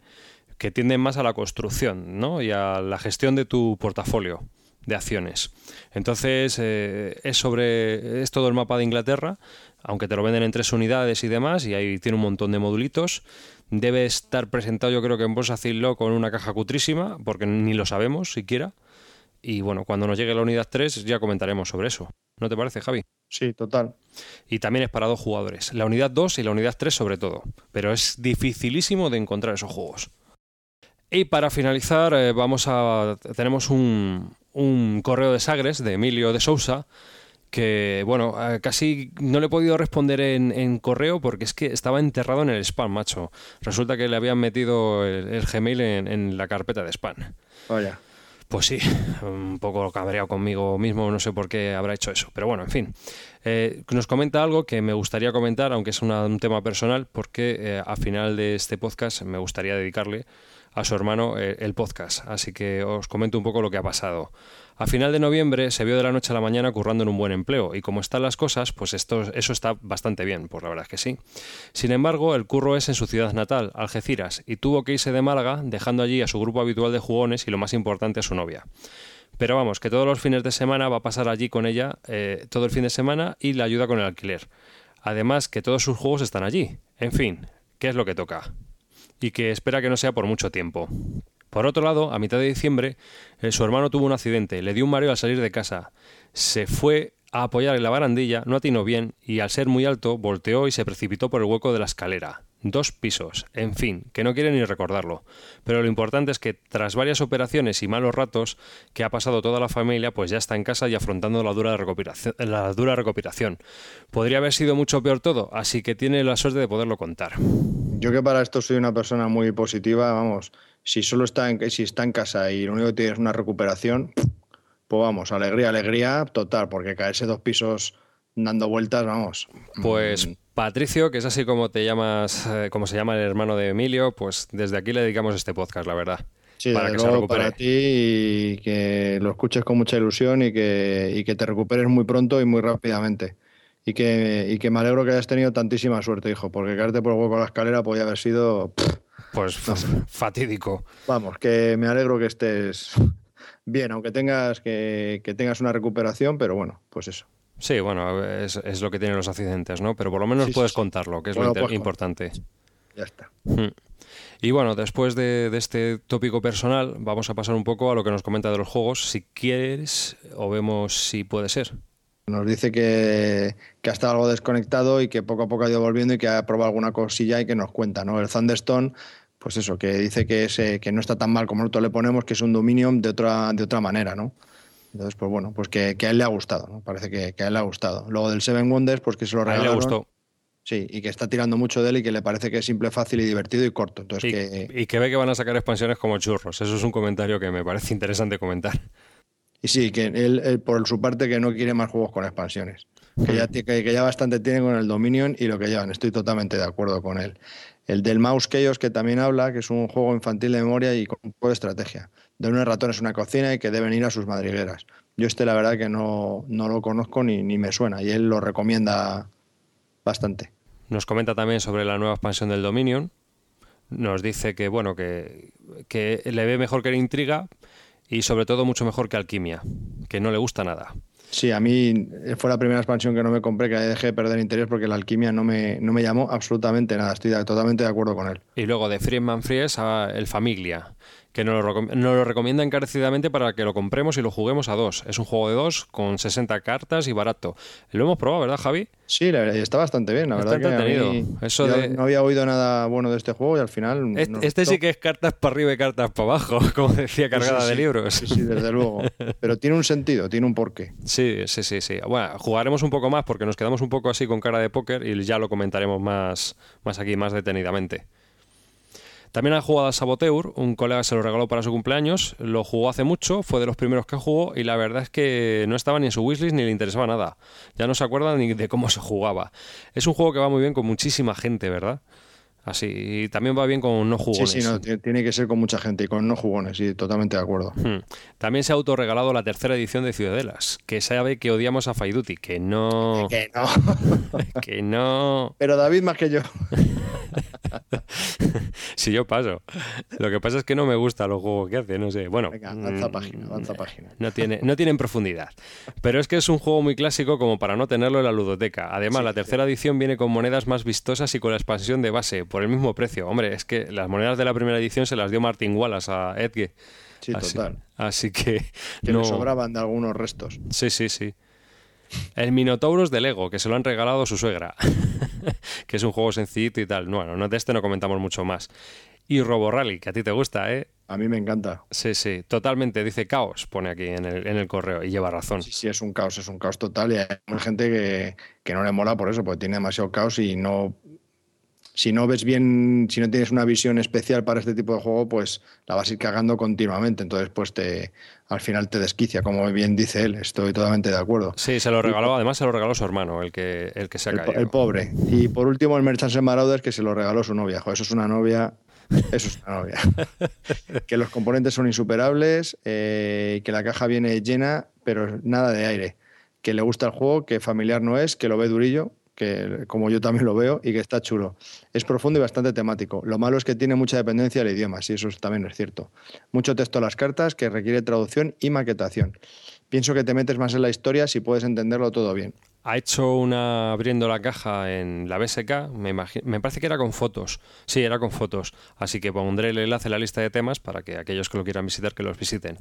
[SPEAKER 1] que tienden más a la construcción ¿no? y a la gestión de tu portafolio de acciones. Entonces eh, es sobre es todo el mapa de Inglaterra, aunque te lo venden en tres unidades y demás, y ahí tiene un montón de modulitos. Debe estar presentado, yo creo que en Bolsa Zillow con una caja cutrísima, porque ni lo sabemos siquiera. Y bueno, cuando nos llegue la unidad 3 ya comentaremos sobre eso. ¿No te parece, Javi?
[SPEAKER 2] Sí, total.
[SPEAKER 1] Y también es para dos jugadores. La unidad 2 y la unidad 3 sobre todo. Pero es dificilísimo de encontrar esos juegos. Y para finalizar, eh, vamos a. tenemos un, un, correo de Sagres de Emilio de Sousa. Que bueno, eh, casi no le he podido responder en, correo porque es que estaba enterrado en el spam, macho. Resulta que le habían metido el, Gmail en, en, la carpeta de spam.
[SPEAKER 2] Vaya.
[SPEAKER 1] Pues sí, un poco cabreado conmigo mismo, no sé por qué habrá hecho eso. Pero bueno, en fin. Eh, nos comenta algo que me gustaría comentar, aunque es un tema personal, porque eh, al final de este podcast me gustaría dedicarle a su hermano eh, el podcast. Así que os comento un poco lo que ha pasado. A final de noviembre se vio de la noche a la mañana currando en un buen empleo y como están las cosas, pues eso está bastante bien, pues la verdad es que sí. Sin embargo, el curro es en su ciudad natal, Algeciras, y tuvo que irse de Málaga dejando allí a su grupo habitual de jugones y lo más importante a su novia. Pero vamos, que todos los fines de semana va a pasar allí con ella eh, todo el fin de semana y le ayuda con el alquiler. Además, que todos sus juegos están allí. En fin, ¿qué es lo que toca? Y que espera que no sea por mucho tiempo. Por otro lado, a mitad de diciembre, eh, su hermano tuvo un accidente, le dio un mareo al salir de casa. Se fue a apoyar en la barandilla, no atinó bien y al ser muy alto volteó y se precipitó por el hueco de la escalera. Dos pisos, en fin, que no quiere ni recordarlo. Pero lo importante es que tras varias operaciones y malos ratos que ha pasado toda la familia, pues ya está en casa y afrontando la dura recuperación. La dura recuperación. Podría haber sido mucho peor todo, así que tiene la suerte de poderlo contar.
[SPEAKER 2] Yo que para esto soy una persona muy positiva, vamos, si solo está en, si está en casa y lo único que tiene es una recuperación, pues vamos, alegría, alegría total, porque caerse dos pisos dando vueltas, vamos.
[SPEAKER 1] Pues
[SPEAKER 2] mm,
[SPEAKER 1] Patricio, que es así como te llamas, eh, como se llama el hermano de Emilio, pues desde aquí le dedicamos este podcast, la verdad.
[SPEAKER 2] Sí,
[SPEAKER 1] para que se recupere.
[SPEAKER 2] para ti y que lo escuches con mucha ilusión y que, y que te recuperes muy pronto y muy rápidamente. Y que, y que me alegro que hayas tenido tantísima suerte, hijo, porque caerte por el hueco de la escalera podía haber sido... pff,
[SPEAKER 1] Pues fatídico.
[SPEAKER 2] Vamos, que me alegro que estés bien, aunque tengas que, que tengas una recuperación, pero bueno, pues eso.
[SPEAKER 1] Sí, bueno, es, es lo que tienen los accidentes, ¿no? Pero por lo menos
[SPEAKER 2] Sí,
[SPEAKER 1] puedes
[SPEAKER 2] sí.
[SPEAKER 1] contarlo, que es
[SPEAKER 2] Bueno,
[SPEAKER 1] lo
[SPEAKER 2] pues,
[SPEAKER 1] importante.
[SPEAKER 2] Ya está.
[SPEAKER 1] Mm. Y bueno, después de, de este tópico personal, vamos a pasar un poco a lo que nos comenta de los juegos, si quieres, o vemos si puede ser.
[SPEAKER 2] Nos dice que, que ha estado algo desconectado y que poco a poco ha ido volviendo y que ha probado alguna cosilla y que nos cuenta, ¿no? El Thunderstone, pues eso, que dice que, es, que no está tan mal como nosotros le ponemos, que es un Dominion de otra, de otra manera, ¿no? Entonces, pues bueno, pues que, que a él le ha gustado, ¿no? Parece que, que a él le ha gustado. Luego del Seven Wonders, pues que se lo
[SPEAKER 1] A él le
[SPEAKER 2] regalaron.
[SPEAKER 1] gustó.
[SPEAKER 2] Sí, y que está tirando mucho de él y que le parece que es simple, fácil y divertido y corto. Entonces,
[SPEAKER 1] Y,
[SPEAKER 2] que,
[SPEAKER 1] y que ve que van a sacar expansiones como churros. Eso es un comentario que me parece interesante comentar.
[SPEAKER 2] Y sí, que él, él, por su parte que no quiere más juegos con expansiones. Que ya, que, que ya bastante tiene con el Dominion y lo que llevan. Estoy totalmente de acuerdo con él. El del Mouse Chaos, que también habla, que es un juego infantil de memoria y con un juego de estrategia. De unos ratones en una cocina y que deben ir a sus madrigueras. Yo este la verdad que no, no lo conozco ni, ni me suena y él lo recomienda bastante.
[SPEAKER 1] Nos comenta también sobre la nueva expansión del Dominion. Nos dice que, bueno, que, que le ve mejor que la intriga y sobre todo mucho mejor que alquimia, que no le gusta nada.
[SPEAKER 2] Sí, a mí fue la primera expansión que no me compré, que dejé de perder interés porque la alquimia no me, no me llamó absolutamente nada. Estoy totalmente de acuerdo con él.
[SPEAKER 1] Y luego de Friedman Fries a El Familia, que nos lo, nos lo recomienda encarecidamente para que lo compremos y lo juguemos a dos. Es un juego de dos con 60 cartas y barato. Lo hemos probado, ¿verdad, Javi?
[SPEAKER 2] Sí, la verdad, está bastante bien, la
[SPEAKER 1] Está
[SPEAKER 2] verdad que a
[SPEAKER 1] entretenido.
[SPEAKER 2] mí-
[SPEAKER 1] Eso de-
[SPEAKER 2] no había oído nada bueno de este juego y al final
[SPEAKER 1] Este, este sí que es cartas para arriba y cartas para abajo, como decía, cargada
[SPEAKER 2] Sí, sí,
[SPEAKER 1] de
[SPEAKER 2] sí.
[SPEAKER 1] libros.
[SPEAKER 2] Sí, sí, desde luego. Pero tiene un sentido, tiene un porqué.
[SPEAKER 1] Sí, sí, sí, sí. Bueno, jugaremos un poco más porque nos quedamos un poco así con cara de póker y ya lo comentaremos más, más aquí, más detenidamente. También ha jugado a Saboteur, un colega se lo regaló para su cumpleaños, lo jugó hace mucho, fue de los primeros que jugó y la verdad es que no estaba ni en su wishlist ni le interesaba nada. Ya no se acuerda ni de cómo se jugaba. Es un juego que va muy bien con muchísima gente, ¿verdad? Así, y también va bien con no
[SPEAKER 2] Sí,
[SPEAKER 1] jugones.
[SPEAKER 2] sí, no, t- tiene que ser con mucha gente y con no jugones, sí, totalmente de acuerdo.
[SPEAKER 1] Hmm. También se ha autorregalado la tercera edición de Ciudadelas, que sabe que odiamos a Faiduti, que no,
[SPEAKER 2] Que no.
[SPEAKER 1] que no.
[SPEAKER 2] Pero David más que yo.
[SPEAKER 1] Si yo paso. Lo que pasa es que no me gusta los juegos que hace, no sé. Bueno,
[SPEAKER 2] Venga, avanza
[SPEAKER 1] mm,
[SPEAKER 2] página, avanza página.
[SPEAKER 1] No tiene, no tienen profundidad. Pero es que es un juego muy clásico como para no tenerlo en la ludoteca. Además, la tercera edición viene con monedas más vistosas y con la expansión de base, por el mismo precio. Hombre, es que las monedas de la primera edición se las dio Martin Wallace a Edge.
[SPEAKER 2] Sí,
[SPEAKER 1] así,
[SPEAKER 2] total.
[SPEAKER 1] Así que.
[SPEAKER 2] Que
[SPEAKER 1] no...
[SPEAKER 2] le sobraban de algunos restos.
[SPEAKER 1] Sí, sí, sí. El Minotauros de Lego, que se lo han regalado a su suegra. que es un juego sencillito y tal. Bueno, no, de este no comentamos mucho más. Y Robo Rally, que a ti te gusta, ¿eh?
[SPEAKER 2] A mí me encanta.
[SPEAKER 1] Sí, sí, totalmente. Dice caos, pone aquí en el, en el correo, y lleva razón.
[SPEAKER 2] Sí, sí, es un caos, es un caos total y hay gente que, que no le mola por eso, porque tiene demasiado caos y no... Si no ves bien, si no tienes una visión especial para este tipo de juego, pues la vas a ir cagando continuamente. Entonces, pues te, al final te desquicia, como bien dice él. Estoy totalmente de acuerdo.
[SPEAKER 1] Sí, se lo regaló, además se lo regaló su hermano, el que, el que se ha
[SPEAKER 2] El,
[SPEAKER 1] caído.
[SPEAKER 2] el pobre. Y por último, el Merchants Marauders, que se lo regaló su novia. Jo, eso es una novia. Eso es una novia. que los componentes son insuperables, eh, que la caja viene llena, pero nada de aire. Que le gusta el juego, que familiar no es, que lo ve durillo. Que como yo también lo veo, y que está chulo. Es profundo y bastante temático. Lo malo es que tiene mucha dependencia del idioma, sí, eso también es cierto. Mucho texto a las cartas que requiere traducción y maquetación. Pienso que te metes más en la historia si puedes entenderlo todo bien.
[SPEAKER 1] Ha hecho una abriendo la caja en la BSK, me, me parece que era con fotos. Sí, era con fotos. Así que pondré el enlace en la lista de temas para que aquellos que lo quieran visitar, que los visiten.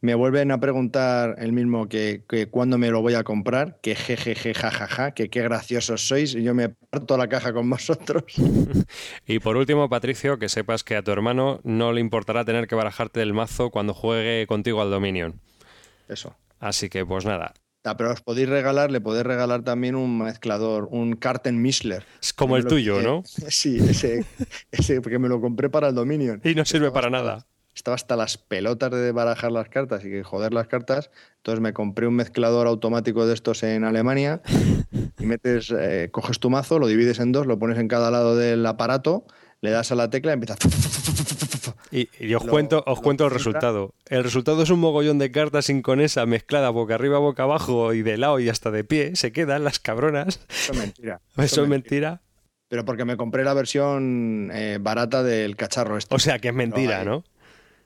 [SPEAKER 2] Me vuelven a preguntar el mismo que, que cuándo me lo voy a comprar, que jejeje, jajaja, que qué graciosos sois, y yo me parto la caja con vosotros.
[SPEAKER 1] y por último, Patricio, que sepas que a tu hermano no le importará tener que barajarte el mazo cuando juegue contigo al Dominion.
[SPEAKER 2] Eso.
[SPEAKER 1] Así que, pues nada,
[SPEAKER 2] Ah, pero os podéis regalar, le podéis regalar también un mezclador, un Carten Mishler.
[SPEAKER 1] Es como el tuyo, ¿no?
[SPEAKER 2] Sí, ese, ese, porque me lo compré para el Dominion.
[SPEAKER 1] Y no sirve para nada
[SPEAKER 2] estaba hasta las pelotas de barajar las cartas y que joder las cartas. Entonces me compré un mezclador automático de estos en Alemania y metes, eh, coges tu mazo, lo divides en dos, lo pones en cada lado del aparato, le das a la tecla y empieza.
[SPEAKER 1] Y, y os cuento, os cuento el resultado. El resultado es un mogollón de cartas sin con esa mezclada boca arriba, boca abajo y de lado y hasta de pie. Se quedan las cabronas.
[SPEAKER 2] Eso es mentira.
[SPEAKER 1] Eso, es mentira.
[SPEAKER 2] Pero porque me compré la versión eh, barata del cacharro este.
[SPEAKER 1] O sea que es mentira, ¿no?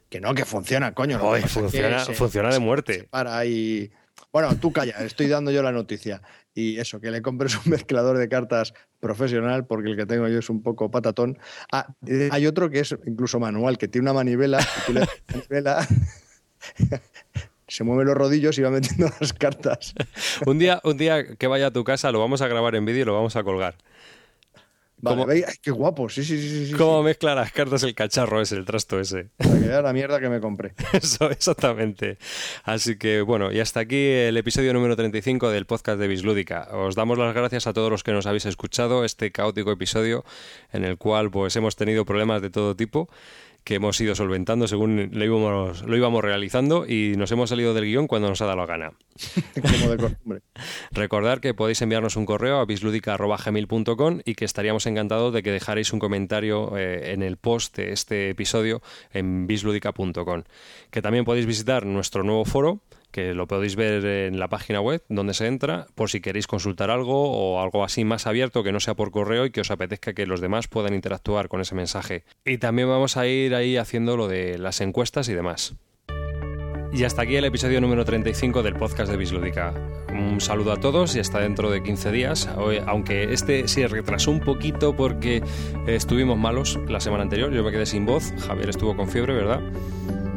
[SPEAKER 2] Que no, que funciona, coño.
[SPEAKER 1] funciona, funciona de muerte.
[SPEAKER 2] para y. Bueno, tú calla, estoy dando yo la noticia. Y eso, que le compres un mezclador de cartas profesional, porque el que tengo yo es un poco patatón. Ah, hay otro que es incluso manual, que tiene una manivela, le manivela, se mueve los rodillos y va metiendo las cartas.
[SPEAKER 1] un, día, un día que vaya a tu casa lo vamos a grabar en vídeo y lo vamos a colgar.
[SPEAKER 2] Vale, qué guapo, sí, sí, sí. sí
[SPEAKER 1] ¿Cómo mezcla las cartas el cacharro ese, el trasto ese?
[SPEAKER 2] Para que la mierda que me compré.
[SPEAKER 1] Eso, exactamente. Así que bueno, y hasta aquí el episodio número 35 del podcast de Bislúdica. Os damos las gracias a todos los que nos habéis escuchado este caótico episodio en el cual pues hemos tenido problemas de todo tipo que hemos ido solventando según lo íbamos, lo íbamos realizando y nos hemos salido del guion cuando nos ha dado la gana.
[SPEAKER 2] Como de costumbre.
[SPEAKER 1] Recordad que podéis enviarnos un correo a bisludica.gmail.com y que estaríamos encantados de que dejaréis un comentario eh, en el post de este episodio en bisludica.com. Que también podéis visitar nuestro nuevo foro que lo podéis ver en la página web donde se entra, por si queréis consultar algo o algo así más abierto que no sea por correo y que os apetezca que los demás puedan interactuar con ese mensaje. Y también vamos a ir ahí haciendo lo de las encuestas y demás. Y hasta aquí el episodio número 35 del podcast de Bislúdica. Un saludo a todos y hasta dentro de 15 días. aunque este se retrasó un poquito porque estuvimos malos la semana anterior, yo me quedé sin voz, Javier estuvo con fiebre, ¿verdad?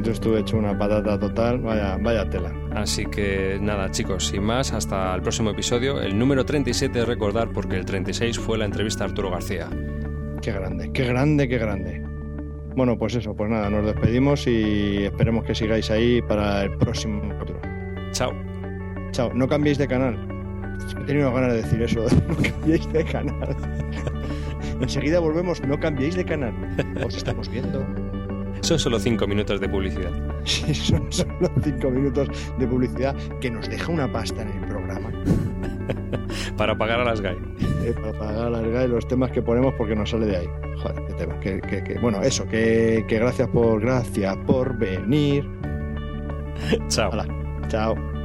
[SPEAKER 2] Yo estuve hecho una patata total, vaya, vaya tela.
[SPEAKER 1] Así que nada, chicos, sin más, hasta el próximo episodio. El número 37 recordar porque el 36 fue la entrevista a Arturo García.
[SPEAKER 2] Qué grande, qué grande, qué grande. Bueno, pues eso, pues nada, nos despedimos y esperemos que sigáis ahí para el próximo otro.
[SPEAKER 1] Chao.
[SPEAKER 2] Chao, no cambiéis de canal. He tenido ganas de decir eso, no cambiéis de canal. Enseguida volvemos, no cambiéis de canal. Os estamos viendo.
[SPEAKER 1] Son solo cinco minutos de publicidad.
[SPEAKER 2] Sí, son solo cinco minutos de publicidad que nos deja una pasta en el programa.
[SPEAKER 1] para pagar a las GAI.
[SPEAKER 2] Eh, para pagar a las GAI los temas que ponemos porque nos sale de ahí. Joder, qué tema. Que, que, bueno, eso, que, que gracias por gracias por venir.
[SPEAKER 1] Chao.
[SPEAKER 2] Hola. Chao.